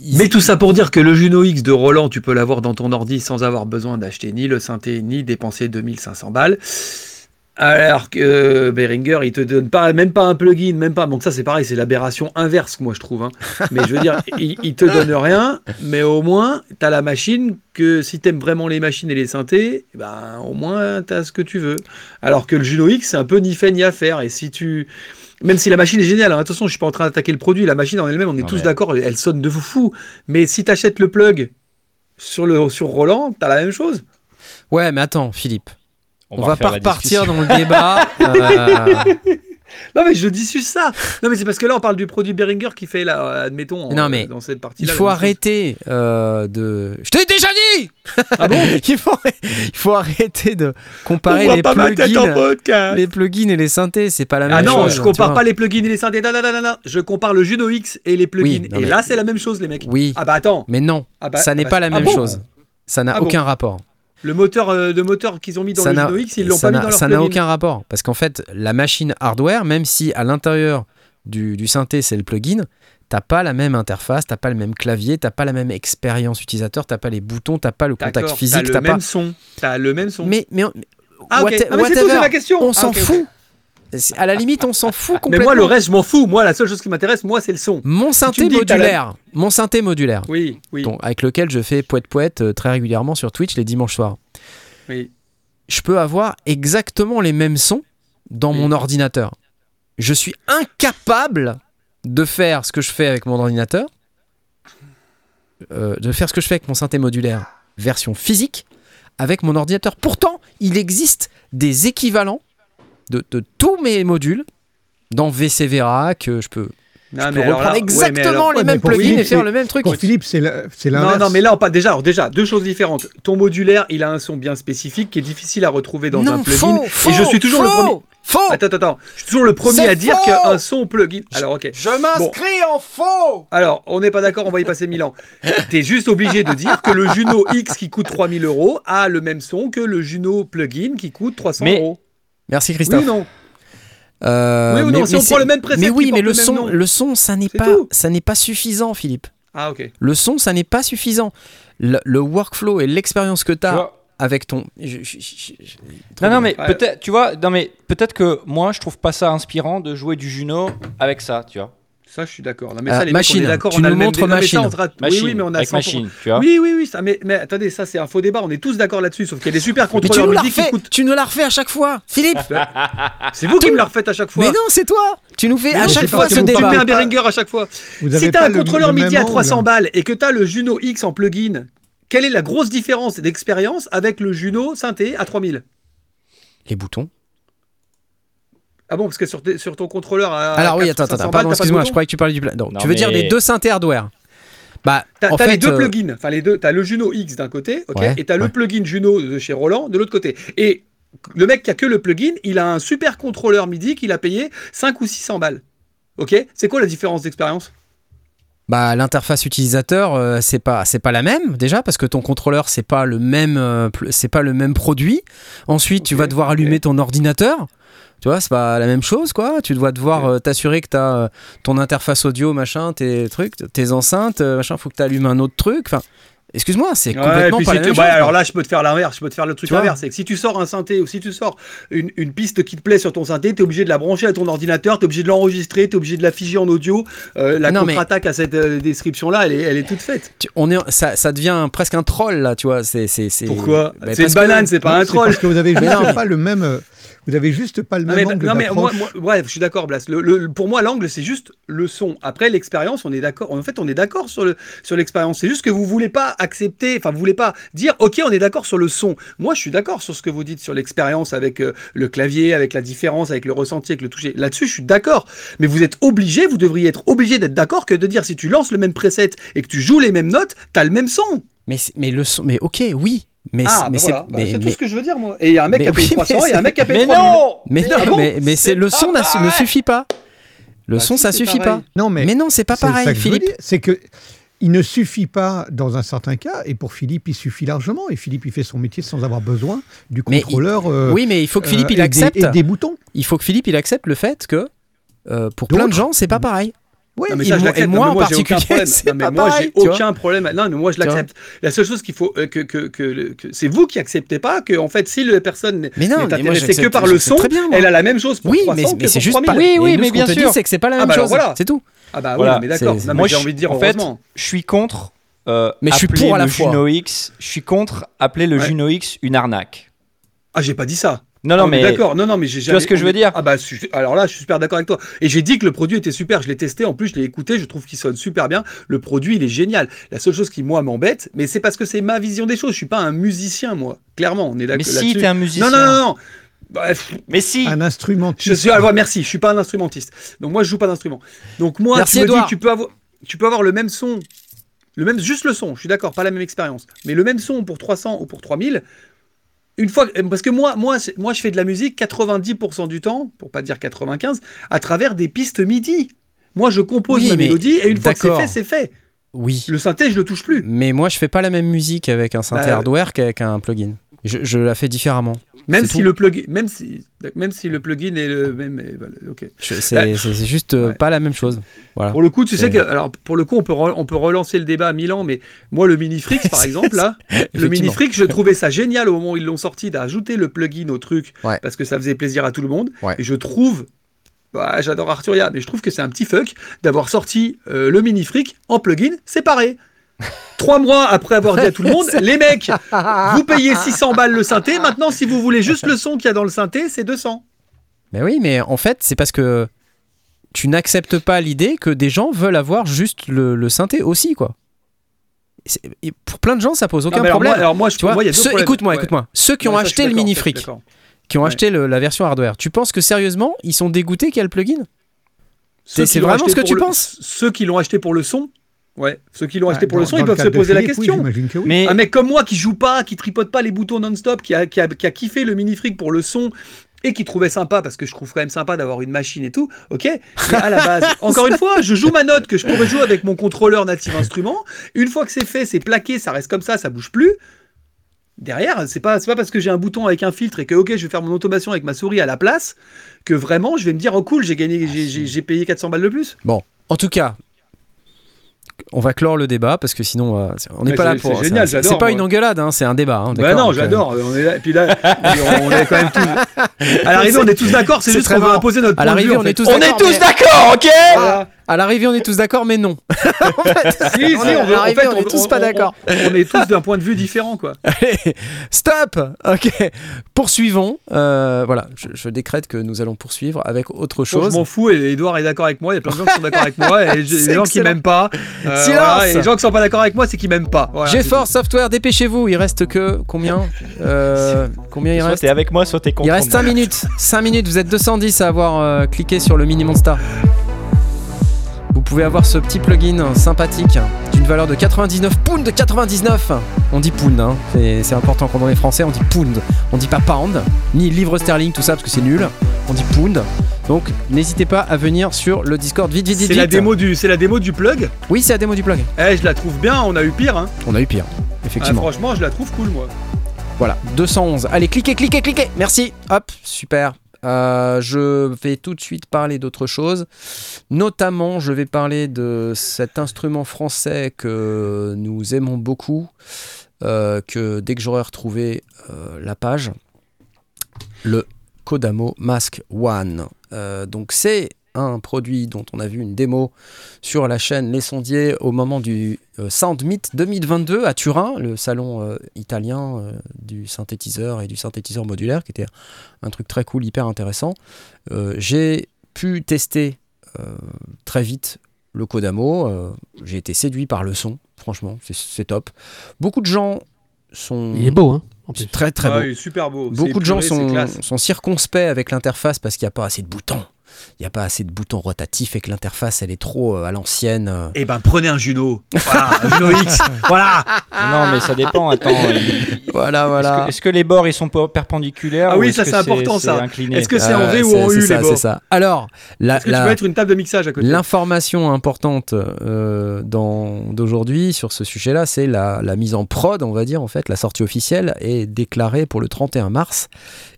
Speaker 1: il-
Speaker 2: Mais tout ça pour dire que le Juno X de Roland, tu peux l'avoir dans ton ordi sans avoir besoin d'acheter ni le synthé ni dépenser 2500 balles. Alors que Behringer, il te donne pas, même pas un plugin, même pas. Donc ça, c'est pareil, c'est l'aberration inverse, moi, je trouve. hein. Mais je veux dire, <laughs> il, il te donne rien, mais au moins, tu as la machine que si t'aimes vraiment les machines et les synthés, ben, au moins, tu as ce que tu veux. Alors que le Juno X, c'est un peu ni fait ni à faire. Et si tu. Même si la machine est géniale, hein, attention, je suis pas en train d'attaquer le produit, la machine en elle-même, on est
Speaker 6: Non,
Speaker 2: tous
Speaker 6: mais-
Speaker 2: d'accord, elle sonne de fou. Mais si tu achètes le plug sur, le, sur Roland, tu as la même chose.
Speaker 1: Ouais, mais attends, Philippe. On, va,
Speaker 6: refaire
Speaker 1: pas
Speaker 6: la
Speaker 1: repartir dans le débat. <laughs> euh,
Speaker 2: Non, mais je dissuce ça. Non, mais c'est parce que là, on parle du produit Behringer qui fait, là, admettons,
Speaker 1: Non,
Speaker 2: euh,
Speaker 1: mais
Speaker 2: dans cette
Speaker 1: il
Speaker 2: partie-là.
Speaker 1: faut
Speaker 2: la même chose.
Speaker 1: arrêter euh, de. Je t'ai déjà dit
Speaker 2: Ah bon <laughs>
Speaker 1: il, faut... il faut arrêter de
Speaker 2: On
Speaker 1: comparer les plugins, les plugins et les synthés. C'est pas la même
Speaker 2: Ah non,
Speaker 1: chose.
Speaker 2: je compare pas les plugins et les synthés. Non, non, non, non. Je compare le Juno X et les plugins.
Speaker 1: Oui, non,
Speaker 2: et
Speaker 1: mais-
Speaker 2: là, c'est la même chose, les mecs.
Speaker 1: Oui,
Speaker 2: Ah bah attends.
Speaker 1: mais non,
Speaker 2: Ah bah-
Speaker 1: ça n'est
Speaker 2: ah bah,
Speaker 1: pas la
Speaker 2: ah
Speaker 1: même
Speaker 2: bon
Speaker 1: chose. Ça n'a
Speaker 2: Ah bon
Speaker 1: aucun rapport.
Speaker 2: Le moteur, euh, de moteur qu'ils ont mis dans
Speaker 1: ça
Speaker 2: le Juno X, ils l'ont
Speaker 1: ça
Speaker 2: pas mis
Speaker 1: n'a-
Speaker 2: dans leur
Speaker 1: ça n'a aucun rapport. Parce qu'en fait, la machine hardware, même si à l'intérieur du, du synthé c'est le plugin, t'as pas la même interface, t'as pas le même clavier, t'as pas la même expérience utilisateur, t'as pas les boutons, t'as pas le contact physique,
Speaker 2: T'as
Speaker 1: t'as
Speaker 2: le
Speaker 1: pas.
Speaker 2: même son. T'as le même son.
Speaker 1: Mais, mais
Speaker 2: ah, ok.
Speaker 1: what-
Speaker 2: Ah, mais tout, la question.
Speaker 1: on
Speaker 2: Ah,
Speaker 1: s'en fout. À la limite, on s'en fout <laughs>
Speaker 2: Mais
Speaker 1: complètement.
Speaker 2: moi, le reste, je m'en fous. Moi, la seule chose qui m'intéresse, moi, c'est le son.
Speaker 1: Mon synthé
Speaker 2: la-
Speaker 1: modulaire, mon synthé modulaire,
Speaker 2: Oui, oui,
Speaker 1: avec lequel je fais poète poète euh, très régulièrement sur Twitch les dimanches soirs.
Speaker 2: oui.
Speaker 1: je peux avoir exactement les mêmes sons dans
Speaker 2: Oui.
Speaker 1: mon ordinateur. Je suis incapable de faire ce que je fais avec mon ordinateur, euh, de faire ce que je fais avec mon synthé modulaire version physique avec mon ordinateur. Pourtant, il existe des équivalents de, de tous mes modules dans VC Vera que je peux,
Speaker 2: Non,
Speaker 1: je
Speaker 2: mais
Speaker 1: peux
Speaker 2: alors
Speaker 1: reprendre
Speaker 2: là- ouais, mais
Speaker 1: exactement
Speaker 2: alors-
Speaker 1: les
Speaker 3: ouais,
Speaker 1: mêmes plugins
Speaker 3: Philippe,
Speaker 1: et faire le même truc.
Speaker 3: Pour Philippe, c'est la- c'est
Speaker 2: Non,
Speaker 3: l'inverse.
Speaker 2: non, mais là, on pas déjà, alors déjà, deux choses différentes. Ton modulaire, il a un son bien spécifique qui est difficile à retrouver dans
Speaker 1: non,
Speaker 2: un plugin.
Speaker 1: faux, faux,
Speaker 2: et je suis toujours le
Speaker 1: faux,
Speaker 2: premier.
Speaker 1: Faux.
Speaker 2: Attends, attends, attends. Je suis toujours le premier à dire qu'un son plugin. Alors, ok.
Speaker 1: Je m'inscris en faux.
Speaker 2: Alors, on n'est pas d'accord, on va y passer mille ans. <laughs> T'es juste obligé de dire que le Juno X qui coûte 3000 euros a le même son que le Juno plugin qui coûte 300
Speaker 6: Mais-
Speaker 2: euros.
Speaker 1: Merci
Speaker 2: Oui
Speaker 1: Christophe.
Speaker 2: ou non?
Speaker 1: Euh,
Speaker 2: Oui ou non, si on
Speaker 1: c'est-
Speaker 2: prend le même précepte
Speaker 1: Mais oui, mais le son,
Speaker 2: nom.
Speaker 1: le son, ça n'est pas,
Speaker 2: tout.
Speaker 1: ça n'est pas suffisant, Philippe.
Speaker 2: Ah, ok.
Speaker 1: Le son, ça n'est pas suffisant. Le, le workflow et l'expérience que tu
Speaker 6: Tu
Speaker 1: as avec ton. je- je- je- je-
Speaker 6: Non, non, mais
Speaker 2: Ouais.
Speaker 6: peut-être, tu vois, non, mais peut-être que moi, je trouve pas ça inspirant de jouer du Juno avec ça, tu vois.
Speaker 2: Ça, je suis d'accord. Mais
Speaker 1: Euh,
Speaker 2: ça, les
Speaker 1: machine,
Speaker 2: mecs, on est d'accord.
Speaker 1: tu
Speaker 2: on a
Speaker 1: nous
Speaker 2: le même non, mais ça,
Speaker 1: machine.
Speaker 2: on
Speaker 6: Machine,
Speaker 2: Oui, oui, mais on a
Speaker 6: avec
Speaker 2: 100%.
Speaker 6: machine, tu vois.
Speaker 2: Oui, oui, oui. Ça, mais, mais attendez, ça, c'est un faux débat. On est tous d'accord là-dessus. Sauf qu'il y a des super
Speaker 1: Mais tu
Speaker 2: contrôleurs
Speaker 1: nous
Speaker 2: musique qui coûtent.
Speaker 1: tu nous la refais à chaque fois, Philippe. <laughs>
Speaker 2: C'est vous qui me la refaites à chaque fois.
Speaker 1: mais non, c'est toi. Tu nous fais
Speaker 2: Mais
Speaker 1: à chaque fois ce débat.
Speaker 2: coupez un Behringer à chaque fois.
Speaker 3: Vous
Speaker 2: Si t'as un
Speaker 3: le-
Speaker 2: contrôleur MIDI à
Speaker 3: angle.
Speaker 2: 300 balles et que t'as le Juno X en plugin, quelle est la grosse différence d'expérience avec le Juno synthé à 3000
Speaker 1: Les boutons.
Speaker 2: Ah bon, parce que sur, ton contrôleur à
Speaker 1: Alors oui,
Speaker 2: 400,
Speaker 1: attends,
Speaker 2: 500
Speaker 1: attends, pardon, excuse-moi, je croyais que tu parlais du. pla- Non,
Speaker 6: Non,
Speaker 1: tu veux dire les deux synthés hardware. Bah,
Speaker 2: T'as
Speaker 1: en
Speaker 2: t'as les
Speaker 1: fait,
Speaker 2: deux
Speaker 1: euh,
Speaker 2: plugins, enfin les deux, t'as le Juno X d'un côté, ok,
Speaker 1: Ouais,
Speaker 2: et t'as
Speaker 1: ouais.
Speaker 2: le plugin Juno de chez Roland de l'autre côté. Et le mec qui a que le plugin, il a un super contrôleur MIDI qu'il a payé 5 ou 600 balles. Ok? C'est quoi la différence d'expérience?
Speaker 1: Bah, l'interface utilisateur, euh, c'est pas c'est pas la même déjà parce que ton contrôleur c'est pas le même euh, c'est pas le même produit. Ensuite, tu vas devoir allumer ton ordinateur. Tu vois, c'est pas la même chose quoi. Tu dois devoir euh, t'assurer que tu as ton interface audio machin, tes trucs, tes enceintes, euh, machin, faut que tu allumes un autre truc. Enfin, excuse-moi, c'est
Speaker 2: Ouais,
Speaker 1: complètement pas
Speaker 2: si
Speaker 1: la même
Speaker 2: ouais,
Speaker 1: chose.
Speaker 2: alors
Speaker 1: quoi.
Speaker 2: là, je peux te faire l'inverse, je peux te faire le truc inverse. C'est que si tu sors un synthé ou si tu sors une, une piste qui te plaît sur ton synthé, tu es obligé de la brancher à ton ordinateur, tu es obligé de l'enregistrer, tu es obligé de la figer en audio. Euh, la
Speaker 1: Non, mais-
Speaker 2: contre-attaque à cette euh, description-là, elle est, elle est toute faite.
Speaker 1: Tu- on est ça, ça devient presque un troll là, tu vois, c'est
Speaker 2: Pourquoi?
Speaker 1: Bah,
Speaker 2: C'est une banane, c'est pas un troll.
Speaker 3: parce que vous avez
Speaker 1: Mais
Speaker 3: juste pas le même. Vous avez juste pas le
Speaker 2: Non
Speaker 3: même
Speaker 2: mais,
Speaker 3: angle
Speaker 2: non, mais moi, moi- bref, je suis d'accord, Blas. Le, le- pour moi, l'angle, c'est juste le son. Après, l'expérience, on est d'accord. En fait, on est d'accord sur le sur l'expérience. C'est juste que vous voulez pas accepter, enfin, vous voulez pas dire, ok, on est d'accord sur le son. Moi, je suis d'accord sur ce que vous dites sur l'expérience avec euh, le clavier, avec la différence, avec le ressenti, avec le toucher. Là-dessus, je suis d'accord. Mais vous êtes obligé, vous devriez être obligé d'être d'accord que de dire si tu lances le même preset et que tu joues les mêmes notes, t'as le même son.
Speaker 1: Mais mais le son mais OK, oui, mais
Speaker 2: ah,
Speaker 1: c'est-
Speaker 2: bah voilà.
Speaker 1: c'est
Speaker 2: Bah, c'est tout
Speaker 1: mais-
Speaker 2: ce que je veux dire, moi. Et il y a un mec qui a payé
Speaker 1: oui, mais
Speaker 2: 300 et un mec qui a payé
Speaker 6: Mais
Speaker 2: 3000.
Speaker 6: non
Speaker 1: mais
Speaker 2: Ah
Speaker 1: non,
Speaker 2: bon
Speaker 1: mais, mais c'est le
Speaker 6: pas
Speaker 1: son ne suffit pas. Le
Speaker 2: Bah
Speaker 1: son
Speaker 2: si,
Speaker 1: ça suffit
Speaker 2: pareil.
Speaker 1: pas.
Speaker 3: Non, mais,
Speaker 1: Mais non, c'est pas pareil, Philippe.
Speaker 3: C'est que il ne suffit pas dans un certain cas, et pour Philippe, il suffit largement. Et Philippe, il fait son métier sans avoir besoin du
Speaker 1: Mais il-
Speaker 3: contrôleur. euh,
Speaker 1: Oui, mais il faut que
Speaker 3: euh,
Speaker 1: Philippe il
Speaker 3: et
Speaker 1: accepte.
Speaker 3: Des, et des boutons.
Speaker 1: Il faut que Philippe il accepte le fait que euh, pour plein de gens c'est pas pareil.
Speaker 3: Oui,
Speaker 2: Non, mais
Speaker 1: Et
Speaker 2: ça, je
Speaker 1: moi-
Speaker 2: l'accepte.
Speaker 1: en
Speaker 2: moi, j'ai aucun
Speaker 1: particulier,
Speaker 2: problème. <laughs>
Speaker 1: c'est
Speaker 2: Non, mais
Speaker 1: pas
Speaker 2: moi, j'ai aucun problème. Non, mais moi, je l'accepte. La seule chose qu'il faut euh, que, que, que, le- que- c'est vous qui acceptez pas que, en fait, si la personne n'est
Speaker 1: Mais non,
Speaker 2: n'est
Speaker 1: mais moi,
Speaker 2: intéressée que par le son,
Speaker 1: bien,
Speaker 2: elle a la même chose pour
Speaker 1: Oui,
Speaker 2: 300
Speaker 1: mais,
Speaker 2: que
Speaker 1: mais c'est juste
Speaker 2: 3000.
Speaker 1: pas.
Speaker 6: Oui, oui,
Speaker 1: nous,
Speaker 6: mais bien sûr.
Speaker 1: c'est que c'est pas la
Speaker 2: Ah
Speaker 1: même
Speaker 2: bah
Speaker 1: chose.
Speaker 2: voilà.
Speaker 1: C'est tout.
Speaker 2: Ah bah
Speaker 6: Voilà,
Speaker 2: mais d'accord.
Speaker 6: Moi,
Speaker 2: j'ai envie de dire
Speaker 6: en fait, je suis contre. euh,
Speaker 1: Mais je suis pour à la
Speaker 6: le
Speaker 1: fois.
Speaker 6: Juno X. Je suis contre appeler le. Juno X une arnaque.
Speaker 2: Ah, j'ai pas dit ça.
Speaker 6: Non, non,
Speaker 2: Ah,
Speaker 6: mais
Speaker 2: D'accord, non, non, mais j'ai
Speaker 6: Tu vois ce que je veux dire
Speaker 2: Ah bah, alors là, je suis super d'accord avec toi. Et j'ai dit que le produit était super. Je l'ai testé. En plus, je l'ai écouté. Je trouve qu'il sonne super bien. Le produit, il est génial. La seule chose qui, moi, m'embête, mais c'est parce que c'est ma vision des choses. Je suis pas un musicien, moi. Clairement, on est d'accord
Speaker 6: mais si t'es un musicien.
Speaker 2: Non, non, non, non. Bref,
Speaker 6: Mais si.
Speaker 3: un instrument.
Speaker 2: Je suis, alors, merci, je suis pas un instrumentiste. Donc moi, je joue pas d'instrument. Donc moi,
Speaker 1: Merci,
Speaker 2: tu me dis tu peux avoir, tu peux avoir le même son, le même, juste le son. Je suis d'accord, pas la même expérience, mais le même son pour 300 ou pour 3000. Une fois, parce que moi, moi, c'est- moi, je fais de la musique 90% du temps, pour pas dire 95, à travers des pistes MIDI. Moi, je compose
Speaker 1: Oui,
Speaker 2: ma mélodie et une fois que c'est fait, c'est fait.
Speaker 1: Oui.
Speaker 2: Le synthé, je le touche plus.
Speaker 1: Mais moi, je fais pas la même musique avec un synthé
Speaker 2: Bah,
Speaker 1: hardware qu'avec un plugin. Je, je la fais différemment.
Speaker 2: Même si
Speaker 1: tout.
Speaker 2: le plugin, même si, même si le plugin est le même, voilà, ok.
Speaker 1: Je- C'est juste euh,
Speaker 2: Ouais.
Speaker 1: pas la même chose. Voilà.
Speaker 2: Pour le coup, tu sais que, alors pour le coup, on peut, re- on peut relancer le débat à Milan, mais moi, le Minifrix, par <laughs> exemple, là, <laughs> le. Minifrix, je trouvais ça génial au moment où ils l'ont sorti d'ajouter le plugin au truc,
Speaker 1: Ouais.
Speaker 2: parce que ça faisait plaisir à tout le monde.
Speaker 1: Ouais.
Speaker 2: Et je trouve, bah, j'adore Arturia, mais je trouve que c'est un petit fuck d'avoir sorti euh, le Minifric en plugin séparé. Trois mois après avoir dit à tout le monde, <laughs> les mecs, vous payez 600 balles le synthé, maintenant si vous voulez juste le son qu'il y a dans le synthé, c'est 200.
Speaker 1: Mais oui, mais en fait, c'est parce que tu n'acceptes pas l'idée que des gens veulent avoir juste le, le synthé aussi, quoi. Et Pour plein de gens, ça pose aucun
Speaker 2: Non, mais alors
Speaker 1: problème.
Speaker 2: moi, alors moi, je
Speaker 1: tu vois,
Speaker 2: moi, il y a deux
Speaker 1: ceux-
Speaker 2: problèmes.
Speaker 1: écoute-moi,
Speaker 2: Ouais.
Speaker 1: écoute-moi. Ceux qui ont
Speaker 2: ça,
Speaker 1: acheté le mini fric, qui ont
Speaker 2: Ouais.
Speaker 1: acheté le- la version hardware, tu penses que sérieusement, ils sont dégoûtés qu'il y a le plugin? C'est vraiment ce que tu
Speaker 2: le-
Speaker 1: penses?
Speaker 2: Ceux qui l'ont acheté pour le son, ouais, ceux qui l'ont acheté
Speaker 3: Ah,
Speaker 2: pour le son, ils peuvent se poser la
Speaker 3: Philippe,
Speaker 2: question.
Speaker 3: j'imagine que oui.
Speaker 6: Mais
Speaker 2: un mec comme moi qui joue pas, qui tripote pas les boutons non-stop, qui a, qui, a, qui a kiffé le mini fric pour le son et qui trouvait sympa parce que je trouve quand même sympa d'avoir une machine et tout, ok Mais à la base, <laughs> encore une fois, je joue ma note que je pourrais jouer avec mon contrôleur native instrument. Une fois que c'est fait, c'est plaqué, ça reste comme ça, ça bouge plus. Derrière, c'est pas, c'est pas parce que j'ai un bouton avec un filtre et que ok, je vais faire mon automation avec ma souris à la place que vraiment je vais me dire oh cool, j'ai gagné, j'ai- payé 400 balles de plus.
Speaker 1: En tout cas, on va clore le débat parce que sinon, euh, on n'est pas là pour.
Speaker 2: c'est génial,
Speaker 1: c'est-
Speaker 2: j'adore,
Speaker 1: C'est pas une engueulade, hein, c'est un débat. hein,
Speaker 2: Bah non,
Speaker 1: euh,
Speaker 2: j'adore. On est là, et puis là, on est quand même tous. <laughs> À l'arrivée, on est tous d'accord. C'est juste qu'on veut
Speaker 1: marrant.
Speaker 2: imposer notre
Speaker 1: À
Speaker 2: point de
Speaker 1: l'arrivée, on est tous
Speaker 6: on est
Speaker 1: d'accord,
Speaker 6: tous
Speaker 1: mais-
Speaker 6: d'accord, ok
Speaker 2: Voilà.
Speaker 1: À l'arrivée, on est tous d'accord, mais non. <laughs> En fait,
Speaker 2: Si, si,
Speaker 1: on
Speaker 2: on,
Speaker 1: est- à
Speaker 2: veut- en
Speaker 1: l'arrivée,
Speaker 2: fait,
Speaker 1: on est tous pas
Speaker 2: on-
Speaker 1: d'accord.
Speaker 2: On est tous d'un point de vue différent, quoi. <laughs>
Speaker 1: Allez, Stop Ok, poursuivons. Euh, voilà, je, je décrète que nous allons poursuivre avec autre
Speaker 2: Bon,
Speaker 1: chose.
Speaker 2: je m'en fous et Edouard est d'accord avec moi. Il y a plein de gens qui sont d'accord avec moi et <laughs> les gens qui m'aiment pas. Euh,
Speaker 1: Silence
Speaker 2: voilà, et les gens qui sont pas d'accord avec moi, c'est qu'ils m'aiment pas. Voilà,
Speaker 1: GeForce Software, dépêchez-vous. Il reste que combien Euh, Combien il
Speaker 6: Soit
Speaker 1: reste
Speaker 6: t'es avec moi, soit t'es contre
Speaker 1: Il reste 5
Speaker 6: moi.
Speaker 1: minutes. 5 minutes. Vous êtes 210 à avoir euh, cliqué sur le mini Monster. Vous pouvez avoir ce petit plugin sympathique d'une valeur de 99 pounds de 99. On dit pound, hein. c'est, c'est important quand on est français, on dit pound. On dit pas pound, ni livre sterling, tout ça, parce que c'est nul. On dit pound. Donc n'hésitez pas à venir sur le Discord. Vite, vite, vite.
Speaker 2: C'est la démo du, c'est la démo du plug?
Speaker 1: Oui, c'est la démo du plug.
Speaker 2: Eh, je la trouve bien. On a eu pire. Hein.
Speaker 1: On a eu pire,
Speaker 2: Ah,
Speaker 1: effectivement.
Speaker 2: franchement, je la trouve cool, moi.
Speaker 1: Voilà, 211. Allez, cliquez, cliquez, cliquez. Merci. Hop, super. Euh, je vais tout de suite parler d'autre chose. Notamment, je vais parler de cet instrument français que nous aimons beaucoup, euh, que dès que j'aurai retrouvé euh, la page, le Kodamo Mask One. Donc c'est un produit dont on a vu une démo sur la chaîne Les Sondiers au moment du euh, Sound Meet 2022 à Turin, le salon euh, italien euh, du synthétiseur et du synthétiseur modulaire, qui était un truc très cool, hyper intéressant. Euh, J'ai pu tester euh, très vite le Kodamo. euh, J'ai été séduit par le son, franchement, c'est- top. Beaucoup de gens sont
Speaker 5: Il est beau, hein
Speaker 1: c'est très très
Speaker 2: Ah,
Speaker 1: beau.
Speaker 2: il est super beau.
Speaker 1: Beaucoup de gens
Speaker 2: épuré,
Speaker 1: sont, sont circonspects avec l'interface parce qu'il n'y a pas assez de boutons. Il n'y a pas assez de boutons rotatifs et que l'interface elle est trop euh, à l'ancienne. euh.
Speaker 2: Eh ben, prenez un Juno. Voilà, un Juno <laughs> X. Voilà.
Speaker 6: Non, mais ça dépend. Attends. <laughs> il-
Speaker 1: Voilà,
Speaker 6: Est-ce
Speaker 1: voilà.
Speaker 6: que, est-ce que les bords ils sont pas perperndiculières
Speaker 2: Ah
Speaker 6: ou
Speaker 2: oui, ça, c'est important, ça. Est-ce que c'est en
Speaker 1: Euh,
Speaker 2: V ou en
Speaker 1: c'est
Speaker 2: U,
Speaker 1: ça,
Speaker 2: les
Speaker 1: c'est
Speaker 2: bords
Speaker 1: ça. Alors, la-
Speaker 2: Est-ce que
Speaker 1: la-
Speaker 2: tu peux mettre une table de mixage à côté?
Speaker 1: L'information importante euh, dans- d'aujourd'hui sur ce sujet-là, c'est la, la mise en prod, on va dire, en fait, la sortie officielle est déclarée pour le 31 mars.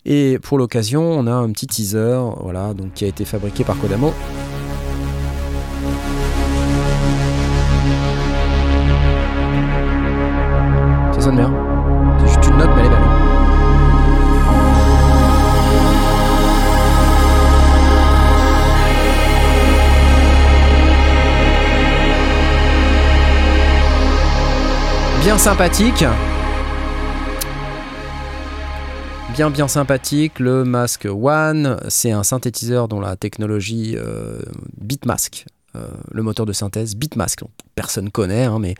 Speaker 1: Et pour l'occasion, on a un petit teaser, voilà, donc qui a été fabriqué par Kodamo. Ça sonne bien. C'est juste une note, mais elle est belle. bien sympathique. Bien bien sympathique, le Mask One, c'est un synthétiseur dont la technologie euh, Bitmask, euh, le moteur de synthèse Bitmask, personne connaît, hein, mais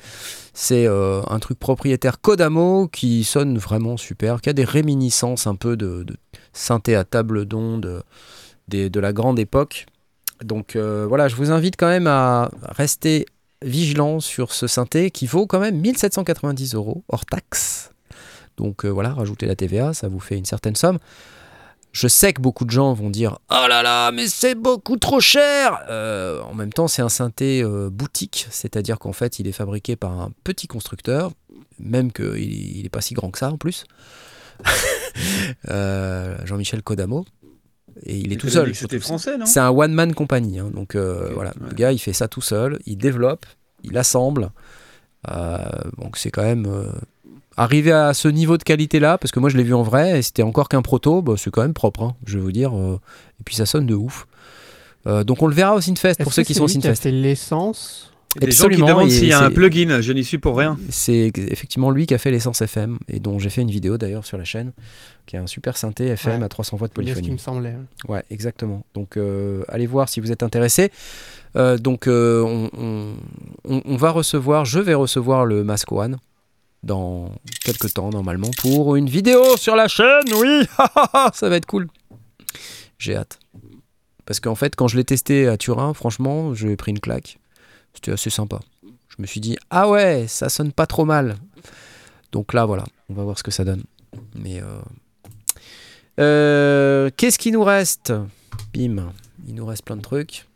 Speaker 1: c'est euh, un truc propriétaire Kodamo qui sonne vraiment super, qui a des réminiscences un peu de, de synthé à table d'onde des- de la grande époque. Donc euh, voilà, je vous invite quand même à rester vigilant sur ce synthé qui vaut quand même 1790 euros hors taxe. Donc euh, voilà, rajoutez la TVA, ça vous fait une certaine somme. Je sais que beaucoup de gens vont dire Oh là là, mais c'est beaucoup trop cher Euh, En même temps, c'est un synthé euh, boutique, c'est-à-dire qu'en fait, il est fabriqué par un petit constructeur, même qu'il n'est pas si grand que ça en plus. <laughs> Euh, Jean-Michel Kodamo. Et il est tout seul.
Speaker 2: C'était
Speaker 1: surtout.
Speaker 2: français, non?
Speaker 1: C'est un one-man company. hein, donc voilà,
Speaker 2: ouais.
Speaker 1: le gars, il fait ça tout seul, il développe, il assemble. Donc c'est quand même. Arriver à ce niveau de qualité-là, parce que moi je l'ai vu en vrai, et c'était encore qu'un proto, bah, c'est quand même propre, hein, je vais vous dire. euh, et puis ça sonne de ouf. Euh, donc on le verra au Synfest, pour ceux qui
Speaker 5: c'est
Speaker 1: sont au
Speaker 5: a
Speaker 1: Synfest.
Speaker 5: fait l'essence
Speaker 2: Il y a Des gens qui demandent
Speaker 1: et
Speaker 2: s'il y a un
Speaker 1: c'est-
Speaker 2: plugin. Je n'y suis pour rien.
Speaker 1: C'est effectivement lui qui a fait l'essence FM, et dont j'ai fait une vidéo d'ailleurs sur la chaîne, qui est un super synthé FM
Speaker 5: Ouais.
Speaker 1: à 300 voix de
Speaker 5: C'est ce qui
Speaker 1: polyphonie.
Speaker 5: me semblait. hein.
Speaker 1: Ouais, exactement. Donc, euh, allez voir si vous êtes intéressé. Euh, donc, euh, on, on- on- on va recevoir, je vais recevoir le Mask One dans quelques temps, normalement, pour une vidéo sur la chaîne. Oui, <laughs> ça va être cool. J'ai hâte. Parce qu'en fait, quand je l'ai testé à Turin, franchement, j'ai pris une claque. C'était assez sympa. Je me suis dit, ah ouais, ça sonne pas trop mal. Donc là, voilà, on va voir ce que ça donne. Mais. euh, euh, Qu'est-ce qui nous reste? Bim, il nous reste plein de trucs.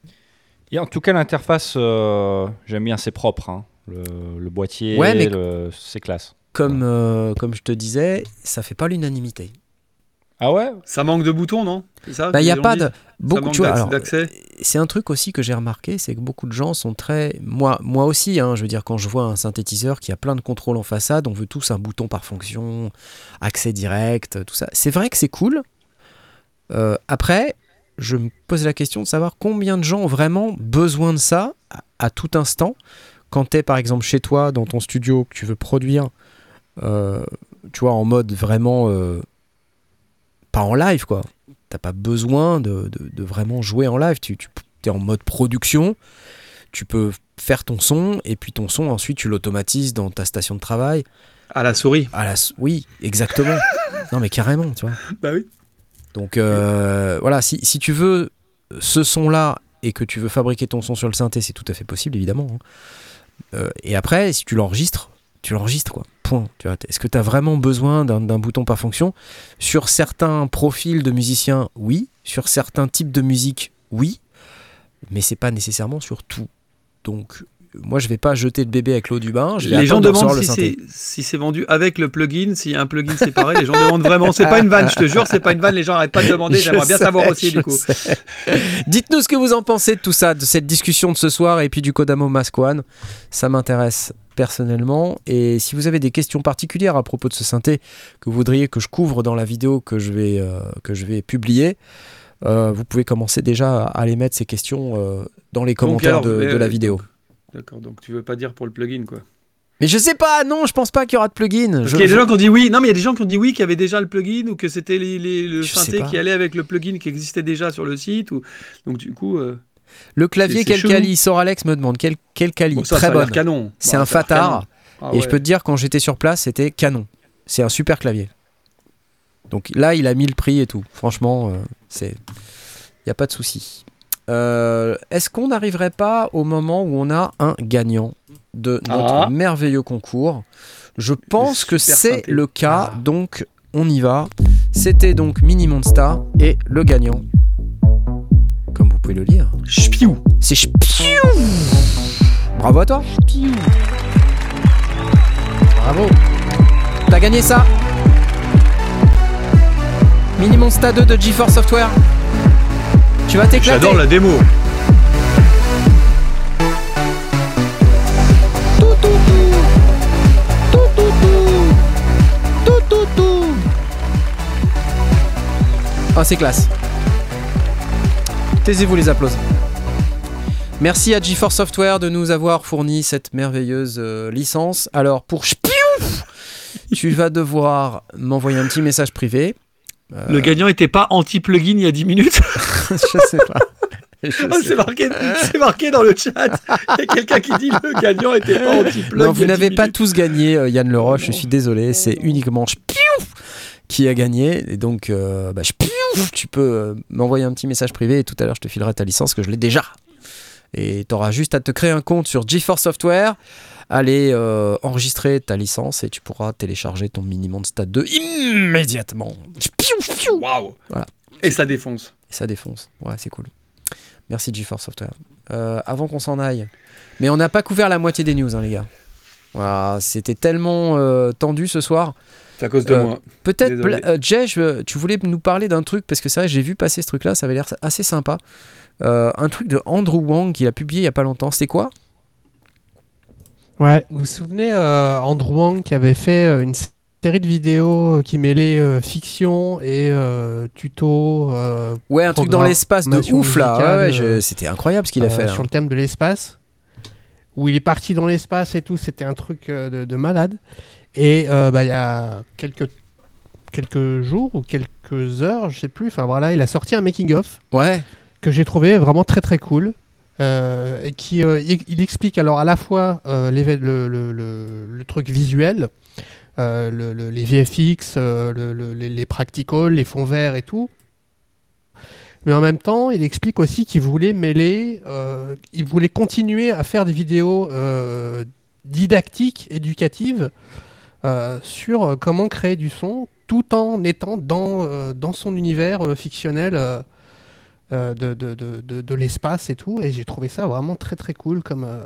Speaker 6: Et en tout cas, l'interface, euh, j'aime bien, c'est propre. hein. Le, le boîtier,
Speaker 1: Ouais, mais-
Speaker 6: le- c'est classe.
Speaker 1: Comme, euh, comme je te disais, ça fait pas l'unanimité.
Speaker 6: Ah ouais?
Speaker 2: Ça manque de boutons, non? C'est ça
Speaker 1: Bah,
Speaker 2: que
Speaker 1: il y a pas de. Beaucoup,
Speaker 2: manque
Speaker 1: tu vois,
Speaker 2: d'accès-
Speaker 1: alors,
Speaker 2: d'accès?
Speaker 1: c'est un truc aussi que j'ai remarqué, c'est que beaucoup de gens sont très. Moi, moi aussi, hein, je veux dire, quand je vois un synthétiseur qui a plein de contrôles en façade, on veut tous un bouton par fonction, accès direct, tout ça. C'est vrai que c'est cool. Euh, après, je me pose la question de savoir combien de gens ont vraiment besoin de ça à, à tout instant. Quand tu es par exemple chez toi, dans ton studio, que tu veux produire, euh, tu vois, en mode vraiment. euh, pas en live, quoi. T'as pas besoin de, de- de vraiment jouer en live. Tu, tu es en mode production. Tu peux faire ton son et puis ton son ensuite tu l'automatises dans ta station de travail.
Speaker 2: À la souris.
Speaker 1: À la, oui, exactement. <laughs> non mais carrément, tu vois.
Speaker 2: Bah oui.
Speaker 1: Donc euh, voilà, si, si tu veux ce son-là et que tu veux fabriquer ton son sur le synthé, c'est tout à fait possible, évidemment. hein. Euh, et après, si tu l'enregistres, tu l'enregistres, quoi. Point. Est-ce que tu as vraiment besoin d'un d'un bouton par fonction? Sur certains profils de musiciens, oui. Sur certains types de musique, oui. Mais c'est pas nécessairement sur tout. Donc, moi, je vais pas jeter le bébé avec l'eau du bain. Je vais
Speaker 2: Les gens demandent
Speaker 1: le
Speaker 2: si c'est si vendu avec le plugin, s'il y a un plugin séparé. Les gens demandent vraiment. C'est pas une vanne, je te jure, c'est pas une vanne. Les gens arrêtent pas de demander. J'aimerais bien savoir aussi du coup.
Speaker 1: Dites-nous ce que vous en pensez de tout ça, de cette discussion de ce soir et puis du Kodamo Mask One. Ça m'intéresse personnellement. Et si vous avez des questions particulières à propos de ce synthé que vous voudriez que je couvre dans la vidéo que je vais, euh, que je vais publier, euh, vous pouvez commencer déjà à aller mettre ces questions euh, dans les commentaires
Speaker 2: alors,
Speaker 1: de, la vidéo.
Speaker 2: D'accord, donc tu veux pas dire pour le plugin quoi.
Speaker 1: Mais je sais pas, non, je pense pas qu'il y aura de plugin.
Speaker 2: Parce
Speaker 1: Je-
Speaker 2: qu'il y a des gens qui ont dit oui. Non, mais il y a des gens qui ont dit oui, qu'il y avait déjà le plugin ou que c'était les, les- le
Speaker 1: Je
Speaker 2: synthé qui allait avec le plugin qui existait déjà sur le site. Ou... Donc du coup, euh,
Speaker 1: Le clavier, quel quali Sor Alex me demande quel, quel quali.
Speaker 2: bon, ça,
Speaker 1: Très
Speaker 2: ça
Speaker 1: bonne.
Speaker 2: canon.
Speaker 1: C'est
Speaker 2: Bon,
Speaker 1: un Fatard.
Speaker 2: canon. Ah
Speaker 1: et je peux te dire, quand j'étais sur place, c'était canon. C'est un super clavier. Donc là, il a mis le prix et tout. Franchement, euh, c'est. Il n'y a pas de souci. Euh, Est-ce qu'on n'arriverait pas au moment où on a un gagnant de notre
Speaker 2: Ah.
Speaker 1: merveilleux concours? Je pense que c'est le cas.
Speaker 2: Ah.
Speaker 1: Donc, on y va. C'était donc Mini Monsta et le gagnant. Comme vous pouvez le lire,
Speaker 2: Chpiou.
Speaker 1: c'est Chpiou Bravo à toi Bravo T'as gagné ça? Mini Monsta 2 de GeForce Software Tu vas t'éclater
Speaker 2: J'adore la démo.
Speaker 1: Tout, tout, tout. Tout, tout, tout. Tout, tout, tout. Ah, c'est classe. Taisez-vous les applaudissements. Merci à GeForce Software de nous avoir fourni cette merveilleuse euh, licence. Alors, pour Chpiou, tu vas devoir m'envoyer un petit message privé. Euh,
Speaker 2: Le gagnant était pas anti-plugin il y a 10 minutes. <laughs>
Speaker 1: je sais pas. <laughs> Sais
Speaker 2: c'est marqué, dans le chat. Il y a quelqu'un qui dit le gagnant était pas anti-plug.
Speaker 1: Non, vous n'avez
Speaker 2: 10
Speaker 1: pas tous gagné, euh, Yann Leroche, je suis désolé, c'est uniquement qui a gagné. Et donc, euh, bah, tu peux euh, m'envoyer un petit message privé et tout à l'heure, je te filerai ta licence que je l'ai déjà. Et tu auras juste à te créer un compte sur GeForce Software, aller euh, enregistrer ta licence et tu pourras télécharger ton minimum Stade 2 immédiatement. Voilà.
Speaker 2: Et ça défonce.
Speaker 1: Et ça défonce. Ouais, c'est cool. Merci GeForce Software. Euh, avant qu'on s'en aille, mais on n'a pas couvert la moitié des news, hein, les gars. Voilà, c'était tellement euh, tendu ce soir.
Speaker 2: C'est à cause de
Speaker 1: Euh,
Speaker 2: moi.
Speaker 1: Peut-être, euh, Jay, je- tu voulais nous parler d'un truc, parce que c'est vrai, j'ai vu passer ce truc-là, ça avait l'air assez sympa. Un truc de Andrew Wang qu'il a publié il y a pas longtemps. C'était quoi?
Speaker 5: Ouais, vous vous souvenez euh, Andrew Wang qui avait fait euh, une série de vidéos euh, qui mêlait euh, fiction et euh, tuto euh,
Speaker 1: Ouais, un truc dans l'espace de ouf là.
Speaker 5: musicale,
Speaker 1: Ouais, ouais, je- C'était incroyable ce qu'il a
Speaker 5: euh,
Speaker 1: fait. hein. là.
Speaker 5: sur le thème de l'espace, où il est parti dans l'espace et tout, c'était un truc de, de malade. Et euh, bah, il y a quelques, quelques jours ou quelques heures, je sais plus, enfin voilà, il a sorti un making-of
Speaker 1: Ouais,
Speaker 5: que j'ai trouvé vraiment très très cool. Euh, qui euh, il, explique alors à la fois euh, le, truc visuel, le- le- les VFX, le- le- les, practicals, les fonds verts et tout. Mais en même temps, il explique aussi qu'il voulait mêler, il voulait continuer à faire des vidéos didactiques, éducatives, sur comment créer du son, tout en étant dans, dans son univers fictionnel de, de, de, de, de l'espace et tout. Et j'ai trouvé ça vraiment très très cool comme, euh,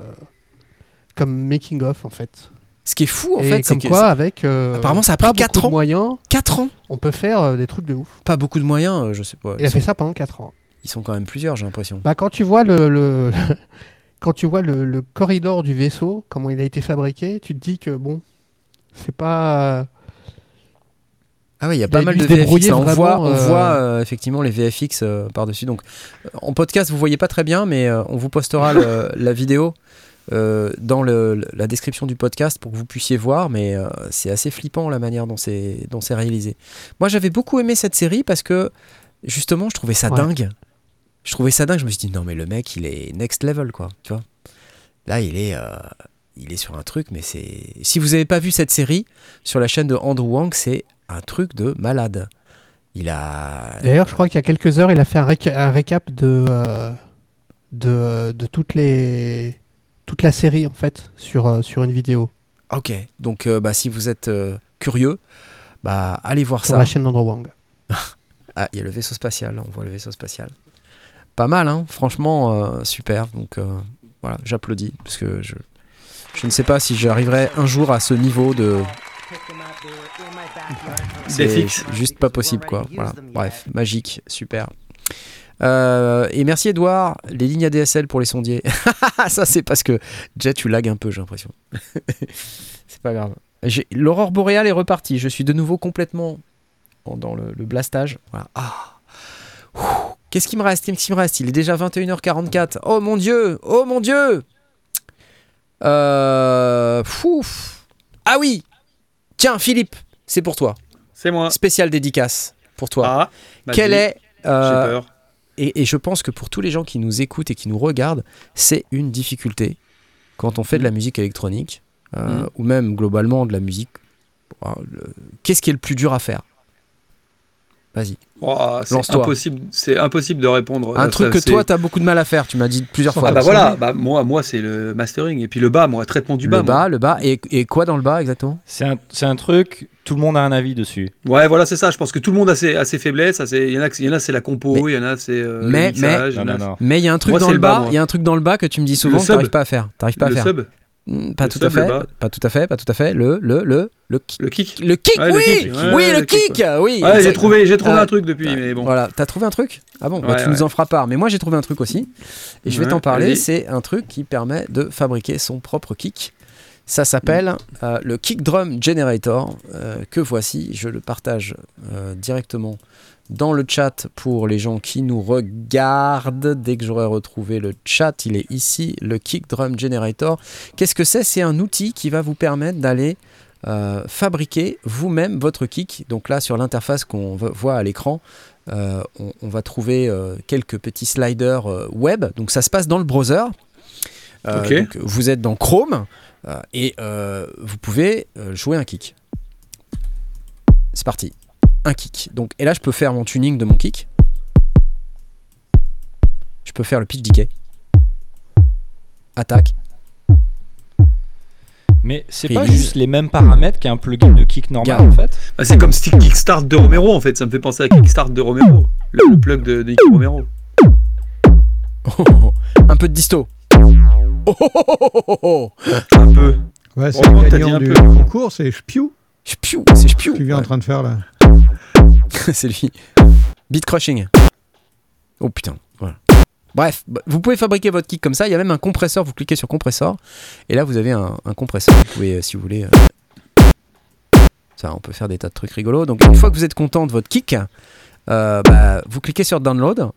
Speaker 5: comme making of en fait.
Speaker 1: ce qui est fou en
Speaker 5: et
Speaker 1: fait, c'est que
Speaker 5: quoi, avec euh,
Speaker 1: Apparemment, ça a
Speaker 5: pas
Speaker 1: pris quatre
Speaker 5: beaucoup
Speaker 1: ans.
Speaker 5: de moyens,
Speaker 1: 4 ans.
Speaker 5: on peut faire euh, des trucs de ouf.
Speaker 1: Pas beaucoup de moyens, euh, je sais pas.
Speaker 5: Il a fait ça pendant 4 ans.
Speaker 1: ils sont quand même plusieurs, j'ai l'impression.
Speaker 5: Bah, quand tu vois le, le- <laughs> quand tu vois le, le corridor du vaisseau, comment il a été fabriqué, tu te dis que bon, c'est pas.
Speaker 1: Ah oui, il y a pas mal de VFX. là. On voit, on
Speaker 5: euh,
Speaker 1: voit euh, effectivement les VFX euh, par-dessus. Donc, en podcast, vous voyez pas très bien, mais euh, on vous postera le- <laughs> la vidéo dans le- la description du podcast pour que vous puissiez voir. Mais c'est assez flippant la manière dont c'est dont c'est réalisé. Moi, j'avais beaucoup aimé cette série parce que justement, je trouvais ça
Speaker 5: Ouais.
Speaker 1: dingue. Je trouvais ça dingue. Je me suis dit non, mais le mec, il est next level, quoi. Tu vois Là, il est. il est sur un truc, mais c'est. Si vous n'avez pas vu cette série sur la chaîne de Andrew Wang, c'est un truc de malade. Il a.
Speaker 5: D'ailleurs, je crois qu'il y a quelques heures, il a fait un, réca- un récap de, euh, de, de toutes les toute la série en fait sur, euh, sur une vidéo
Speaker 1: Ok, donc euh, bah, si vous êtes euh, curieux, bah, allez voir
Speaker 5: sur
Speaker 1: ça.
Speaker 5: la chaîne d'Andrew Wang. <laughs>
Speaker 1: Ah, il y a le vaisseau spatial, on voit le vaisseau spatial. Pas mal, hein franchement, super. Donc voilà, j'applaudis, parce que je, je ne sais pas si j'arriverai un jour à ce niveau de... C'est
Speaker 2: fixe.
Speaker 1: juste pas possible, quoi. Voilà. Bref, magique, super. Euh, et merci Edouard, les lignes ADSL pour les sondiers. <laughs> Ça c'est parce que Jet tu lagues un peu j'ai l'impression. <laughs> c'est pas grave. L'aurore boréale est repartie, je suis de nouveau complètement en- dans le, le blastage. Voilà. Ah. Qu'est-ce qui me reste? Qu'est-ce qui me reste? Il est déjà 21h44. Oh mon dieu Oh mon dieu Euh... Fouf. Ah oui Tiens Philippe, c'est pour toi.
Speaker 2: C'est moi.
Speaker 1: Spécial dédicace pour toi.
Speaker 2: Ah.
Speaker 1: Quel est...
Speaker 2: J'ai
Speaker 1: euh,
Speaker 2: peur.
Speaker 1: et, et je pense que pour tous les gens qui nous écoutent et qui nous regardent, c'est une difficulté quand on fait de la musique électronique, euh,
Speaker 2: Mm.
Speaker 1: ou même globalement de la musique. euh, Qu'est-ce qui est le plus dur à faire? Vas-y.
Speaker 2: Oh, c'est impossible, c'est impossible de répondre.
Speaker 1: Un
Speaker 2: Euh,
Speaker 1: truc
Speaker 2: ça,
Speaker 1: que toi, tu as beaucoup de mal à faire. Tu m'as dit plusieurs fois.
Speaker 2: Ah bah voilà, bah moi, moi c'est le mastering et puis le bas, moi, traitement du bas.
Speaker 1: le
Speaker 2: moi.
Speaker 1: bas, le bas. Et, et quoi dans le bas exactement?
Speaker 6: C'est un, c'est un truc, tout le monde a un avis dessus.
Speaker 2: Ouais, voilà, c'est ça. Je pense que tout le monde a ses, a ses faiblesses. Il y en a, il y en a c'est la compo, il y en a c'est euh, le
Speaker 1: mais-
Speaker 2: mixage, il y
Speaker 6: Non,
Speaker 2: en a
Speaker 6: non, non.
Speaker 1: Mais il y a un truc
Speaker 2: Moi,
Speaker 1: dans le
Speaker 2: le bas.
Speaker 1: Il y a un truc dans le bas que tu me dis souvent
Speaker 2: Le
Speaker 1: que tu pas à faire. T'arrives pas à
Speaker 2: le
Speaker 1: faire.
Speaker 2: sub,
Speaker 1: Pas
Speaker 2: Le
Speaker 1: tout
Speaker 2: le
Speaker 1: fait. Pas tout à fait. Pas tout à fait. Le le le le kick.
Speaker 2: le kick.
Speaker 1: Le kick,
Speaker 2: Ouais, le
Speaker 1: oui,
Speaker 2: kick, ouais,
Speaker 1: oui, le
Speaker 2: le kick,
Speaker 1: kick, oui.
Speaker 2: Ouais, j'ai trouvé, j'ai trouvé
Speaker 1: Ah,
Speaker 2: un truc depuis, mais bon.
Speaker 1: Voilà, t'as trouvé un truc? Ah bon, bah, tu nous en feras part. Mais moi j'ai trouvé un truc aussi. Et je vais t'en parler. C'est un truc qui permet de fabriquer son propre kick. Ça s'appelle euh, le Kick Drum Generator, euh, que voici. Je le partage euh, directement dans le chat pour les gens qui nous regardent. Dès que j'aurai retrouvé le chat, il est ici, le Kick Drum Generator. Qu'est-ce que c'est? C'est un outil qui va vous permettre d'aller euh, fabriquer vous-même votre kick. Donc là, sur l'interface qu'on vo- voit à l'écran, euh, on, on va trouver euh, quelques petits sliders web. Donc ça se passe dans le browser. Donc, vous êtes dans Chrome et vous pouvez jouer un kick. C'est parti. Un kick. Donc, et là, je peux faire mon tuning de mon kick. Je peux faire le pitch decay. Attaque.
Speaker 6: Mais c'est pas juste les mêmes paramètres qu'un plugin de kick normal
Speaker 1: Garde.
Speaker 6: en fait.
Speaker 2: Ah, c'est comme Stick Kickstart de Romero en fait. Ça me fait penser à Kickstart de Romero, le, le plug de, de Romero.
Speaker 1: un peu de disto. Oh, oh, oh, oh, oh, oh.
Speaker 2: Un peu.
Speaker 3: Ouais, c'est
Speaker 2: Oh,
Speaker 3: le gagnant
Speaker 2: un
Speaker 3: du
Speaker 2: peu.
Speaker 3: concours, c'est Spiou,
Speaker 1: Spiou, c'est Spiou.
Speaker 3: qu'il est en train de faire là. <laughs>
Speaker 1: c'est lui. Beat crushing. Oh putain. Bref, vous pouvez fabriquer votre kick comme ça. Il y a même un compresseur. Vous cliquez sur compresseur. Et là, vous avez un, un compresseur. Vous pouvez, euh, si vous voulez. euh, Ça, on peut faire des tas de trucs rigolos. Donc, une fois que vous êtes content de votre kick, euh, bah, vous cliquez sur download.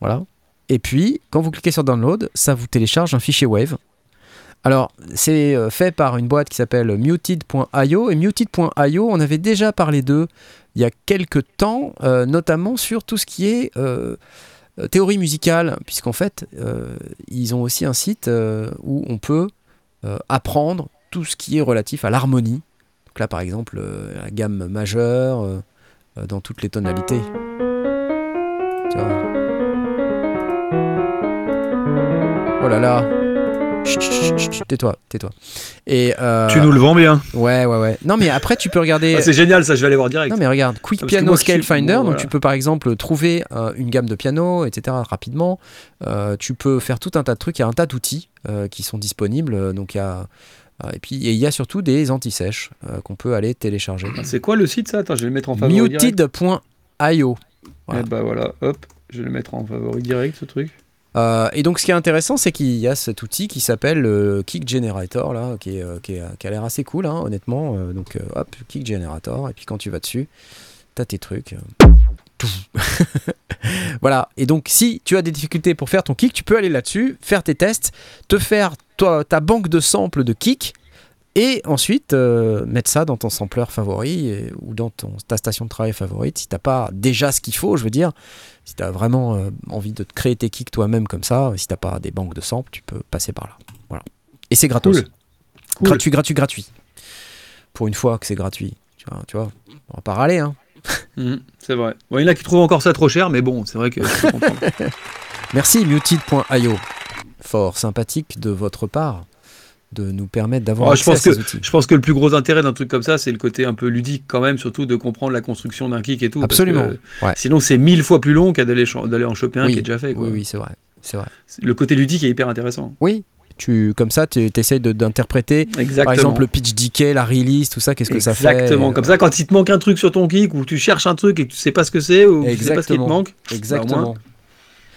Speaker 1: Voilà. Et puis, quand vous cliquez sur download, ça vous télécharge un fichier Wave. Alors, c'est euh, fait par une boîte qui s'appelle muted.io. Et muted.io, on avait déjà parlé d'eux il y a quelques temps, euh, notamment sur tout ce qui est euh, théorie musicale, puisqu'en fait, ils ont aussi un site où on peut apprendre tout ce qui est relatif à l'harmonie. Donc là, par exemple, la gamme majeure, dans toutes les tonalités. Tais-toi, tais-toi. Et euh,
Speaker 2: Tu nous le vends bien.
Speaker 1: ouais, ouais, ouais. Non, mais après, tu peux regarder.
Speaker 2: Ah, c'est génial ça, je vais aller voir direct.
Speaker 1: Non mais regarde, Quick
Speaker 2: que
Speaker 1: Piano
Speaker 2: moi,
Speaker 1: Scale Finder,
Speaker 2: bon,
Speaker 1: donc tu peux par exemple trouver euh, une gamme de piano, etc. rapidement. Euh, tu peux faire tout un tas de trucs, il y a un tas d'outils qui sont disponibles. Donc il y a et puis et il y a surtout des anti-sèches qu'on peut aller télécharger.
Speaker 2: Ah, C'est quoi le site ça? Attends, je vais le mettre en favori.
Speaker 1: Muted.io. Voilà.
Speaker 2: Eh bah voilà, hop, je vais le mettre en favori direct ce truc.
Speaker 1: Euh, et donc ce qui est intéressant, c'est qu'il y a cet outil qui s'appelle le Kick Generator là, qui, euh, a l'air assez cool, hein, honnêtement. Euh, donc euh, hop, Kick Generator, et puis quand tu vas dessus, t'as tes trucs. euh, <laughs> voilà. Et donc si tu as des difficultés pour faire ton kick, tu peux aller là-dessus, faire tes tests, te faire ta banque de samples de kick. Et ensuite, euh, mettre ça dans ton sampler favori et- ou dans ton, ta station de travail favorite. Si t'as pas déjà ce qu'il faut, je veux dire, si tu as vraiment euh, envie de te créer tes kicks toi-même comme ça, si t'as pas des banques de samples, tu peux passer par là. Voilà. Et c'est gratos.
Speaker 2: Cool. Cool.
Speaker 1: Gratuit, gratuit, gratuit. Pour une fois que c'est gratuit. Tu vois, tu vois, on va pas râler. Hein. <laughs>
Speaker 2: Mhm, c'est vrai. Bon, il y en a qui trouvent encore ça trop cher, mais bon, c'est vrai que je peux comprendre. <laughs>
Speaker 1: Merci muted.io. Fort sympathique de votre part de nous permettre d'avoir
Speaker 2: Ah, je,
Speaker 1: accès
Speaker 2: pense
Speaker 1: à
Speaker 2: que,
Speaker 1: ces outils.
Speaker 2: je pense que le plus gros intérêt d'un truc comme ça, c'est le côté un peu ludique quand même, surtout de comprendre la construction d'un kick et tout. parce
Speaker 1: Absolument.
Speaker 2: que
Speaker 1: Ouais.
Speaker 2: Sinon, c'est mille fois plus long qu'à d'aller en choper un
Speaker 1: Oui.
Speaker 2: qui est déjà fait. quoi.
Speaker 1: Oui, oui, c'est vrai. C'est vrai.
Speaker 2: Le côté ludique est hyper intéressant.
Speaker 1: Oui, tu, comme ça, tu essayes d'interpréter,
Speaker 2: Exactement.
Speaker 1: par exemple, le pitch decay, la release, tout ça, qu'est-ce que ça fait
Speaker 2: Exactement. Comme ça, quand il te manque un truc sur ton kick, ou tu cherches un truc et que tu sais pas ce que c'est, ou tu sais pas ce qui te
Speaker 1: Exactement.
Speaker 2: manque,
Speaker 1: Exactement.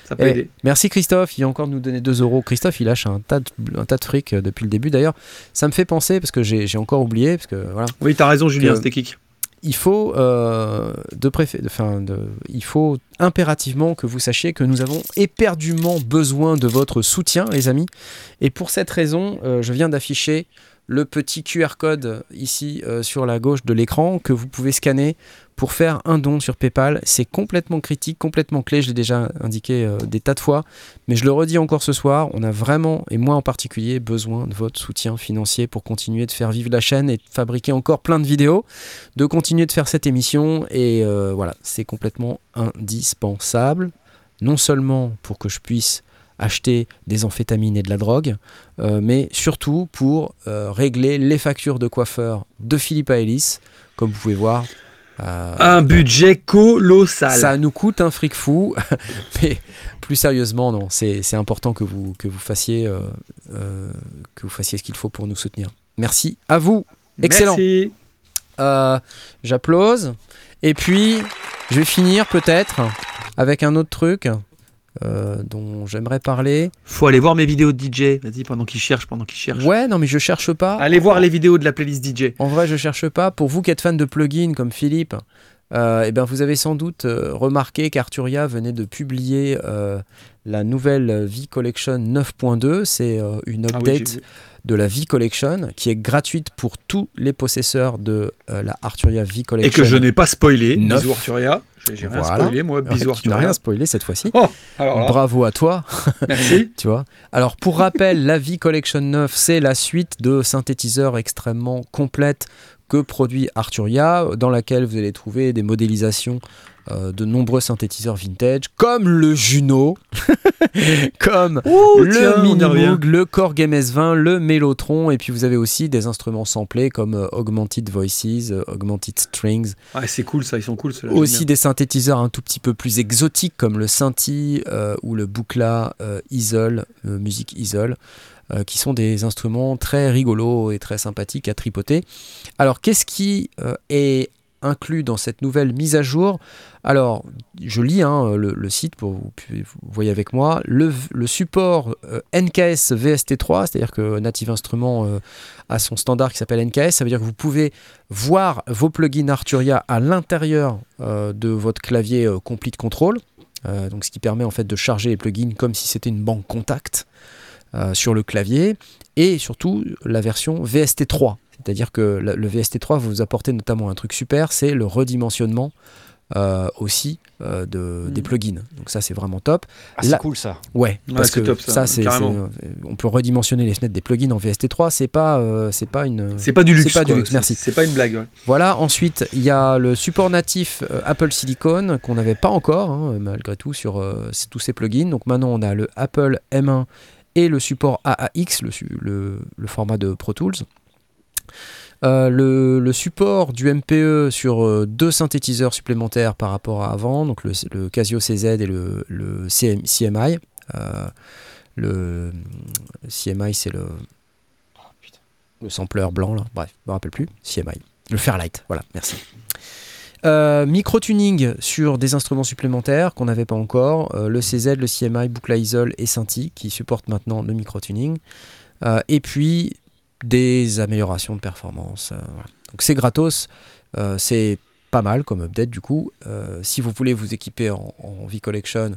Speaker 2: Ça peut
Speaker 1: Eh,
Speaker 2: aider.
Speaker 1: merci Christophe, il a encore nous donné 2 euros. Christophe, il lâche un tas de, un tas de fric euh, depuis le début. D'ailleurs, ça me fait penser, parce que j'ai encore oublié, parce que voilà,
Speaker 2: Oui, t'as raison, Julien, c'était kick.
Speaker 1: il faut, euh, de préfé- de- enfin, de- il faut impérativement que vous sachiez que nous avons éperdument besoin de votre soutien, les amis. Et pour cette raison, euh, je viens d'afficher le petit QR code ici euh, sur la gauche de l'écran que vous pouvez scanner pour faire un don sur PayPal. C'est complètement critique, complètement clé. Je l'ai déjà indiqué euh, des tas de fois, mais je le redis encore ce soir. On a vraiment, et moi en particulier, besoin de votre soutien financier pour continuer de faire vivre la chaîne et de fabriquer encore plein de vidéos de continuer de faire cette émission et euh, voilà, c'est complètement indispensable, non seulement pour que je puisse acheter des amphétamines et de la drogue, euh, mais surtout pour euh, régler les factures de coiffeur de Philippe Aélis, comme vous pouvez voir. euh,
Speaker 2: Un budget colossal.
Speaker 1: ça nous coûte un fric fou, <laughs> mais plus sérieusement, non, c'est important que vous, que vous fassiez, que vous fassiez ce qu'il faut pour nous soutenir. Merci à vous. Excellent.
Speaker 2: Merci.
Speaker 1: J'applause. Et puis, je vais finir peut-être avec un autre truc dont j'aimerais parler.
Speaker 2: Faut aller voir mes vidéos de DJ. Vas-y, pendant qu'il cherche, pendant qu'il cherche.
Speaker 1: Ouais, non, mais je cherche pas.
Speaker 2: Allez voir les vidéos de la playlist DJ.
Speaker 1: En vrai, je cherche pas. Pour vous qui êtes fan de plugins comme Philippe, euh, eh ben, vous avez sans doute euh, remarqué qu'Arturia venait de publier euh, la nouvelle V Collection 9.2. C'est euh, une
Speaker 2: Ah oui,
Speaker 1: update de la V Collection qui est gratuite pour tous les possesseurs de euh, la Arturia V
Speaker 2: Et
Speaker 1: Collection.
Speaker 2: que je n'ai pas spoilé.
Speaker 1: Neuf.
Speaker 2: Bisous Arturia. J'ai rien
Speaker 1: Voilà.
Speaker 2: spoilé, moi.
Speaker 1: Tu n'as rien spoilé cette fois-ci.
Speaker 2: Oh,
Speaker 1: Bravo à toi. <laughs>
Speaker 2: merci. <laughs>
Speaker 1: tu vois. Alors pour rappel, la V Collection 9, c'est la suite de synthétiseurs extrêmement complète que produit Arturia, dans laquelle vous allez trouver des modélisations de nombreux synthétiseurs vintage, comme le Juno, <laughs> comme
Speaker 2: Ouh,
Speaker 1: le. Minimoog, le Korg MS20, le Mellotron, et puis vous avez aussi des instruments samplés comme euh, Augmented Voices, euh, Augmented Strings,
Speaker 2: Ouais, c'est cool, ça. Ils sont cool, ceux-là.
Speaker 1: aussi des synthétiseurs un tout petit peu plus exotiques comme le Synthi euh, ou le euh, Isol, euh, musique Isol, euh, qui sont des instruments très rigolos et très sympathiques à tripoter. Alors qu'est-ce qui euh, est inclus dans cette nouvelle mise à jour. Alors je lis hein, le, site pour vous, vous voyez avec moi. Le, support euh, NKS VST3, c'est-à-dire que Native Instruments euh, a son standard qui s'appelle NKS, ça veut dire que vous pouvez voir vos plugins Arturia à l'intérieur euh, de votre clavier Complete Control. Donc ce qui permet en fait de charger les plugins comme si c'était une banque contact sur le clavier. Et surtout la version VST3 c'est-à-dire que le VST3 va vous apporter notamment un truc super c'est le redimensionnement euh, aussi euh, de, des plugins donc ça c'est vraiment top
Speaker 6: Ah, c'est cool ça.
Speaker 1: ouais,
Speaker 2: Ouais,
Speaker 1: parce que
Speaker 2: top, ça,
Speaker 1: c'est on peut redimensionner les fenêtres des plugins en VST3 c'est pas euh, c'est pas une
Speaker 2: C'est pas du luxe.
Speaker 1: C'est pas du luxe, merci.
Speaker 2: C'est pas une blague. ouais.
Speaker 1: voilà, ensuite il y a le support natif euh, Apple Silicon qu'on n'avait pas encore, hein, malgré tout, sur euh, tous ces plugins. Donc maintenant on a le Apple M1 et le support AAX, le, su- le- le format de Pro Tools. Euh, le, support du MPE sur euh, deux synthétiseurs supplémentaires par rapport à avant, donc le, Casio CZ et le, CM CMI. Euh, le CMI c'est le, le sampler blanc là, bref, je me rappelle plus. CMI. Le Fairlight, voilà, merci. Euh, micro-tuning sur des instruments supplémentaires qu'on n'avait pas encore, euh, le CZ, le CMI, Buchla Isol et Synthi qui supportent maintenant le micro-tuning. Euh, et puis des améliorations de performance. euh, voilà. Donc c'est gratos, euh, c'est pas mal comme update du coup. Euh, si vous voulez vous équiper en, en V-Collection,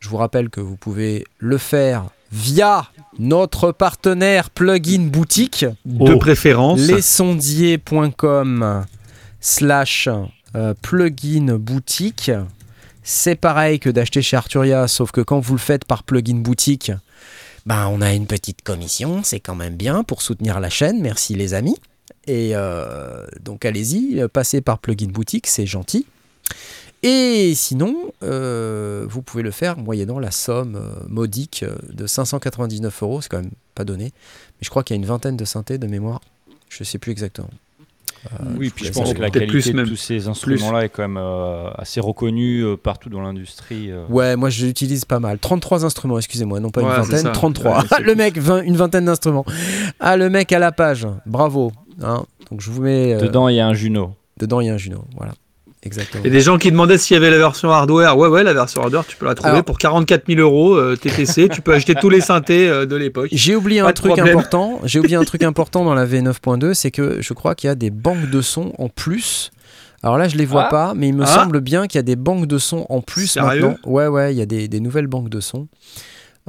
Speaker 1: je vous rappelle que vous pouvez le faire via notre partenaire Plugin Boutique
Speaker 2: De
Speaker 3: Oh.
Speaker 2: préférence.
Speaker 1: lesondiers.com slash plugin boutique. C'est pareil que d'acheter chez Arturia, sauf que quand vous le faites par plugin boutique, ben on a une petite commission, c'est quand même bien pour soutenir la chaîne, merci les amis. Et euh, donc allez-y, passez par plugin boutique, c'est gentil. Et sinon, euh, vous pouvez le faire moyennant la somme euh, modique de 599 euros. C'est quand même pas donné. Mais je crois qu'il y a une vingtaine de synthés de mémoire. Je sais plus exactement. Euh,
Speaker 6: oui,
Speaker 1: je
Speaker 6: puis je pense que la qualité
Speaker 2: plus
Speaker 6: de
Speaker 2: même.
Speaker 6: tous ces instruments-là est quand même euh, assez reconnue euh, partout dans l'industrie. euh.
Speaker 1: Ouais, moi je l'utilise pas mal. 33 instruments, excusez-moi, non pas une vingtaine,
Speaker 2: ça.
Speaker 1: 33.
Speaker 2: Ouais, c'est <laughs>
Speaker 1: le mec, 20 une vingtaine d'instruments. Ah, le mec à la page, bravo. hein. Donc je vous mets. euh,
Speaker 6: Dedans, il y a un Juno.
Speaker 1: dedans, il y a un Juno. Voilà, exactement.
Speaker 2: Il y a des gens qui demandaient s'il y avait la version hardware. Ouais, ouais, la version hardware, tu peux la trouver
Speaker 1: Alors-
Speaker 2: pour 44 000 euros euh, TTC. <laughs> tu peux acheter tous les synthés euh, de l'époque.
Speaker 1: J'ai oublié
Speaker 2: Pas
Speaker 1: un truc
Speaker 2: problème.
Speaker 1: important. <laughs> J'ai oublié un truc important dans la V9.2, c'est que je crois qu'il y a des banques de sons en plus. Alors là, je les vois
Speaker 6: Ah.
Speaker 1: pas, mais il me
Speaker 2: Ah.
Speaker 1: semble bien qu'il y a des banques de sons en plus
Speaker 2: Sérieux?
Speaker 1: maintenant. Ouais, ouais, il y a des, des nouvelles banques de sons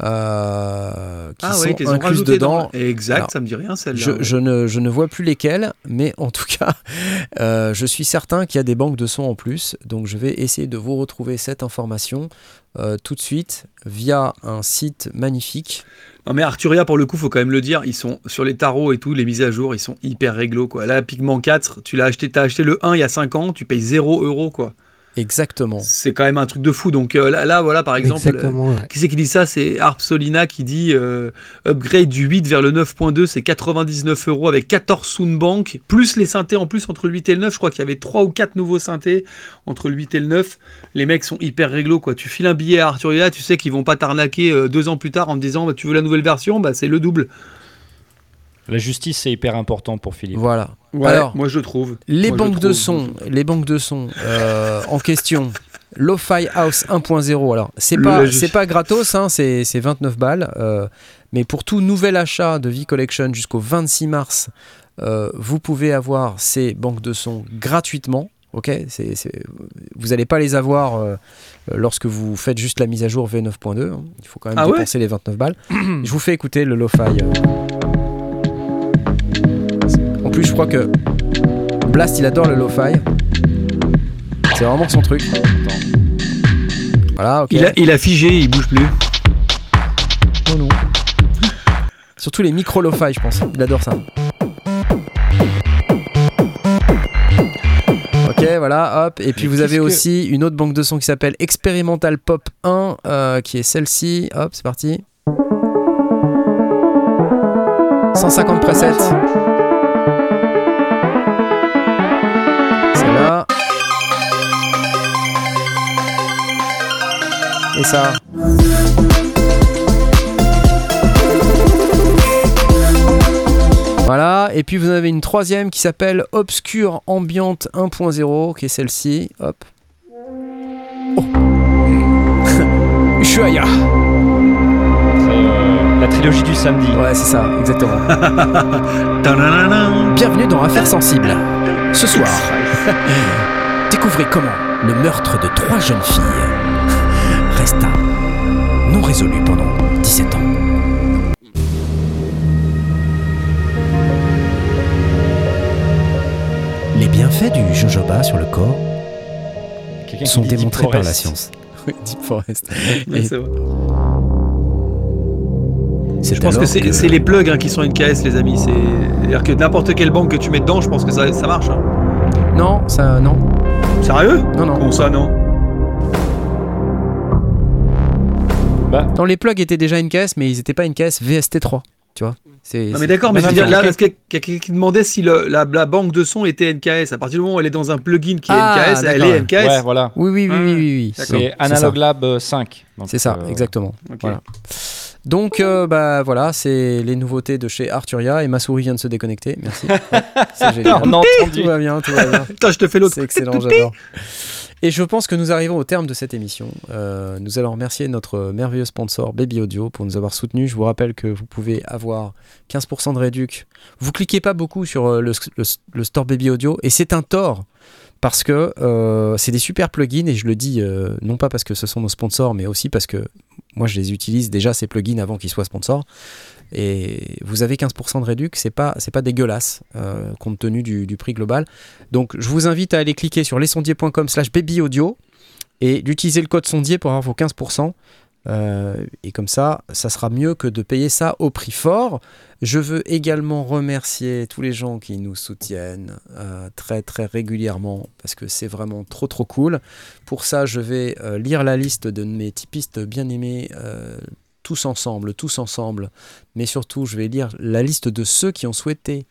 Speaker 1: euh, qui
Speaker 2: Ah
Speaker 1: sont
Speaker 2: ils
Speaker 1: incluses
Speaker 2: rajoutés
Speaker 1: dedans.
Speaker 2: dans- Exact,
Speaker 1: Alors,
Speaker 2: ça me dit rien celle-là.
Speaker 1: Je, je ne, je ne vois plus lesquelles, mais en tout cas, <laughs> euh, je suis certain qu'il y a des banques de sons en plus. Donc, je vais essayer de vous retrouver cette information euh, tout de suite via un site magnifique.
Speaker 2: Non mais Arturia pour le coup faut quand même le dire, ils sont sur les tarots et tout, les mises à jour, ils sont hyper réglo quoi. Là Pigment 4, tu l'as acheté, t'as acheté le 1 il y a 5 ans, tu payes 0 euros quoi.
Speaker 1: Exactement.
Speaker 2: C'est quand même un truc de fou. Donc euh, là, là, voilà par exemple, euh,
Speaker 5: ouais.
Speaker 2: qui c'est qui dit ça? C'est Harp Solina qui dit euh, upgrade du 8 vers le 9.2, c'est 99 euros avec 14 Soundbank, plus les synthés en plus entre le 8 et le 9. Je crois qu'il y avait 3 ou 4 nouveaux synthés entre le 8 et le 9. Les mecs sont hyper réglo quoi. Tu files un billet à Arturia, tu sais qu'ils vont pas t'arnaquer euh, deux ans plus tard en te disant bah, tu veux la nouvelle version, bah, c'est le double.
Speaker 6: La justice, c'est hyper important pour Philippe.
Speaker 1: Voilà.
Speaker 2: Ouais,
Speaker 1: Alors,
Speaker 2: moi je trouve.
Speaker 1: Les
Speaker 2: Moi,
Speaker 1: banques de sons, les banques de sons euh, en question. <laughs> Lo-Fi House 1.0. Alors, c'est pas, c'est pas gratos, hein, c'est c'est 29 balles. euh, mais pour tout nouvel achat de V-Collection jusqu'au 26 mars, euh, vous pouvez avoir ces banques de sons gratuitement. Ok, c'est, c'est- vous n'allez pas les avoir euh, lorsque vous faites juste la mise à jour V9.2. hein. Il faut quand même
Speaker 2: Ah ouais?
Speaker 1: dépenser les 29 balles. je vous fais écouter le Lo-Fi. Plus, je crois que Blast, il adore le Lo-Fi. C'est vraiment son truc. Voilà, ok.
Speaker 2: Il, a, il a figé, il bouge plus.
Speaker 3: Oh non.
Speaker 1: Surtout les micro lo-fi, je pense. Il adore ça. Ok, voilà, hop. Et puis vous avez aussi une autre banque de sons qui s'appelle Experimental Pop 1, euh, qui est celle-ci. Hop, c'est parti. 150 presets. Et ça. Voilà, et puis vous en avez une troisième qui s'appelle Obscure Ambiante 1.0, qui est celle-ci. Hop. Oh. <laughs> Ushuaïa.
Speaker 6: C'est euh, la trilogie du samedi.
Speaker 1: Ouais, c'est ça, exactement. <laughs> Bienvenue dans Affaires sensibles. Ce soir, <laughs> découvrez comment le meurtre de trois jeunes filles resta non résolu pendant 17 ans. Les bienfaits du jojoba sur le corps sont démontrés par la science. <laughs> Deep Forest. <laughs>
Speaker 2: Ouais,
Speaker 1: Et
Speaker 2: c'est vrai.
Speaker 1: c'est
Speaker 2: Je pense que c'est les plugs hein, qui sont NKS, les amis. C'est- C'est-à-dire que n'importe quelle banque que tu mets dedans, je pense que ça, ça marche. hein.
Speaker 1: Non, ça, non,
Speaker 2: Sérieux?
Speaker 1: Non, non.
Speaker 2: Comment ça, non?
Speaker 6: Bah,
Speaker 1: Non, les plugs étaient déjà NKS, mais ils n'étaient pas NKS VST3. Tu vois C'est-
Speaker 2: Non, mais d'accord, mais
Speaker 6: Non,
Speaker 2: je veux
Speaker 6: non,
Speaker 2: dire, là, parce qu'il y a quelqu'un qui demandait si le- la, la banque de son était NKS. À partir du moment où elle est dans un plugin qui est
Speaker 1: Ah,
Speaker 2: NKS, elle est NKS.
Speaker 6: ouais, voilà.
Speaker 1: Oui, oui, oui, oui, oui.
Speaker 6: C'est. Analog Lab euh, 5. Donc,
Speaker 1: C'est ça,
Speaker 6: euh,
Speaker 1: exactement. Voilà. Donc, euh, bah voilà, c'est les nouveautés de chez Arturia et ma souris vient de se déconnecter. Merci. Ouais, <laughs> c'est génial.
Speaker 6: On a entendu.
Speaker 1: Tout va bien, tout va bien.
Speaker 2: Putain, je te fais l'autre.
Speaker 1: C'est excellent, j'adore. Et je pense que nous arrivons au terme de cette émission. Euh, nous allons remercier notre merveilleux sponsor Baby Audio pour nous avoir soutenus. Je vous rappelle que vous pouvez avoir 15% de réduc. Vous cliquez pas beaucoup sur euh, le, store Baby Audio et c'est un tort parce que euh, c'est des super plugins et je le dis non pas parce que ce sont nos sponsors mais aussi parce que moi je les utilise déjà ces plugins avant qu'ils soient sponsors et vous avez 15% de réduc, c'est pas c'est pas dégueulasse euh, compte tenu du, du prix global. Donc je vous invite à aller cliquer sur lesondiers.com slash babyaudio et d'utiliser le code sondier pour avoir vos 15%. Euh, et comme ça, ça sera mieux que de payer ça au prix fort. Je veux également remercier tous les gens qui nous soutiennent euh, très très régulièrement parce que c'est vraiment trop trop cool. Pour ça, je vais euh, lire la liste de mes typistes bien aimés tous ensemble, tous ensemble. Mais surtout, je vais lire la liste de ceux qui ont souhaité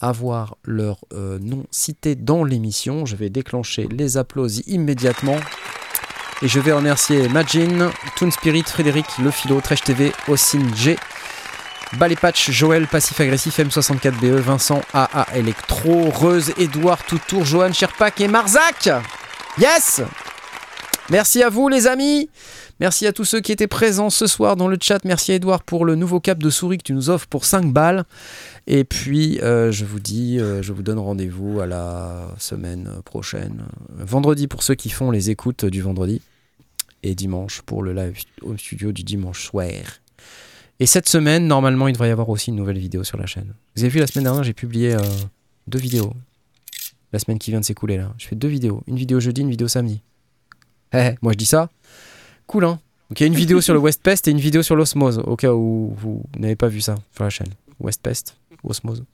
Speaker 1: avoir leur euh, nom cité dans l'émission. Je vais déclencher les applaudissements immédiatement. Et je vais remercier Majin, Toon Spirit, Frédéric, Le Philo, Tresh TV, Ossine G, Balepatch, Joël, Passif Agressif, M64BE, E, Vincent, AA Electro, Reuse, Edouard, Toutour, Johan, Sherpak et Marzac Yes Merci à vous les amis Merci à tous ceux qui étaient présents ce soir dans le chat. Merci à Edouard pour le nouveau cap de souris que tu nous offres pour 5 balles. Et puis, euh, je vous dis, euh, je vous donne rendez-vous à la semaine prochaine. Vendredi pour ceux qui font les écoutes du vendredi. Et dimanche pour le live au studio du dimanche soir. Et cette semaine, normalement, il devrait y avoir aussi une nouvelle vidéo sur la chaîne. Vous avez vu, la semaine dernière, j'ai publié euh, deux vidéos. La semaine qui vient de s'écouler, là. Je fais deux vidéos. Une vidéo jeudi, une vidéo samedi. Eh, eh, moi je dis ça. Cool, hein Donc il y a une vidéo sur le West Pest et une vidéo sur l'osmose, au cas où vous n'avez pas vu ça sur la chaîne. West Pest, osmose.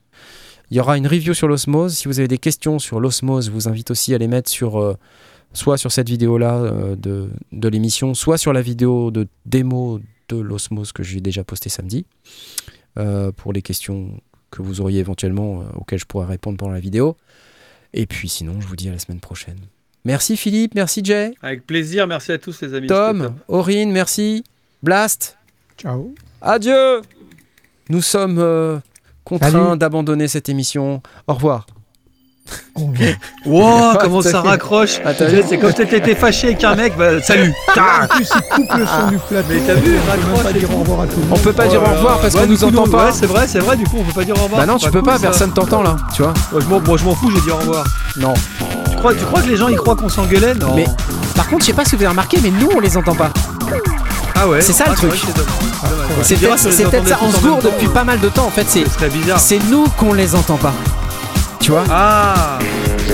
Speaker 1: Il y aura une review sur l'osmose. Si vous avez des questions sur l'osmose, je vous invite aussi à les mettre sur... euh, soit sur cette vidéo-là euh, de, de l'émission, soit sur la vidéo de démo de l'osmose que j'ai déjà posté samedi, euh, pour les questions que vous auriez éventuellement, auxquelles je pourrais répondre pendant la vidéo. Et puis sinon, je vous dis à la semaine prochaine. Merci Philippe, merci Jay,
Speaker 2: Avec plaisir, merci à tous les amis.
Speaker 1: Tom. Aurine, merci, Blast,
Speaker 3: Ciao.
Speaker 1: adieu Nous sommes euh, contraints d'abandonner cette émission. Au revoir.
Speaker 2: Wow, comment ça raccroche
Speaker 1: Ah,
Speaker 2: C'est comme si t'étais fâché avec un mec, bah, salut <laughs>
Speaker 3: En plus, il coupe le son du plateau.
Speaker 2: Mais t'as vu,
Speaker 3: on peut pas
Speaker 2: et
Speaker 3: dire au revoir à tout le
Speaker 1: On peut pas dire au revoir parce qu'on nous entend pas.
Speaker 2: Ouais, c'est vrai, c'est vrai, du coup, on peut pas dire au revoir.
Speaker 1: Bah non, tu peux pas, personne t'entend là, tu vois.
Speaker 2: Moi, je m'en- moi, je m'en fous, j'ai dit au revoir.
Speaker 1: Non.
Speaker 2: Tu crois, tu crois que les gens ils croient qu'on s'engueulait? Non.
Speaker 1: Mais par contre, je sais pas si vous avez remarqué, mais nous on les entend pas.
Speaker 2: ah ouais?
Speaker 1: c'est ça, le
Speaker 2: Ah,
Speaker 1: truc.
Speaker 2: C'est
Speaker 1: peut-être ça, on se gourde depuis pas mal de temps en fait. C'est
Speaker 2: bizarre.
Speaker 1: c'est nous qu'on les entend pas. Tu vois
Speaker 2: Ah,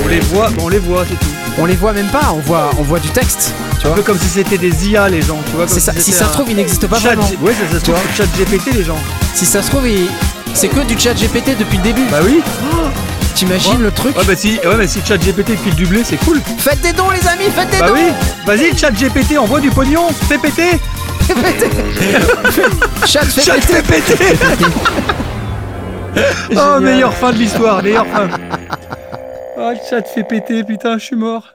Speaker 2: on les voit, bon, on les voit, c'est tout.
Speaker 1: On les voit même pas, on voit, on voit du texte. Tu
Speaker 2: Un peu comme si c'était des IA, les gens, tu vois. comme
Speaker 1: C'est ça, si ça
Speaker 2: un
Speaker 1: se trouve, il n'existe pas
Speaker 2: chat
Speaker 1: vraiment.
Speaker 2: G- Ouais, ça, se trouve, chat GPT, les gens.
Speaker 1: Si ça se trouve, c'est que du chat GPT depuis le début.
Speaker 2: Bah oui.
Speaker 1: T'imagines le truc
Speaker 2: Ouais, bah si, ouais, mais si chat GPT file du blé, c'est cool.
Speaker 1: Faites des dons, les amis, faites des
Speaker 2: Bah
Speaker 1: dons
Speaker 2: oui. Vas-y, chat GPT, envoie du pognon, fais péter. <laughs> <laughs>
Speaker 1: Chat, faites
Speaker 2: Chat
Speaker 1: péter.
Speaker 2: fait péter. <laughs> oh, meilleure fin de l'histoire, meilleure fin. <laughs> Oh, le chat fait péter, putain, je suis mort.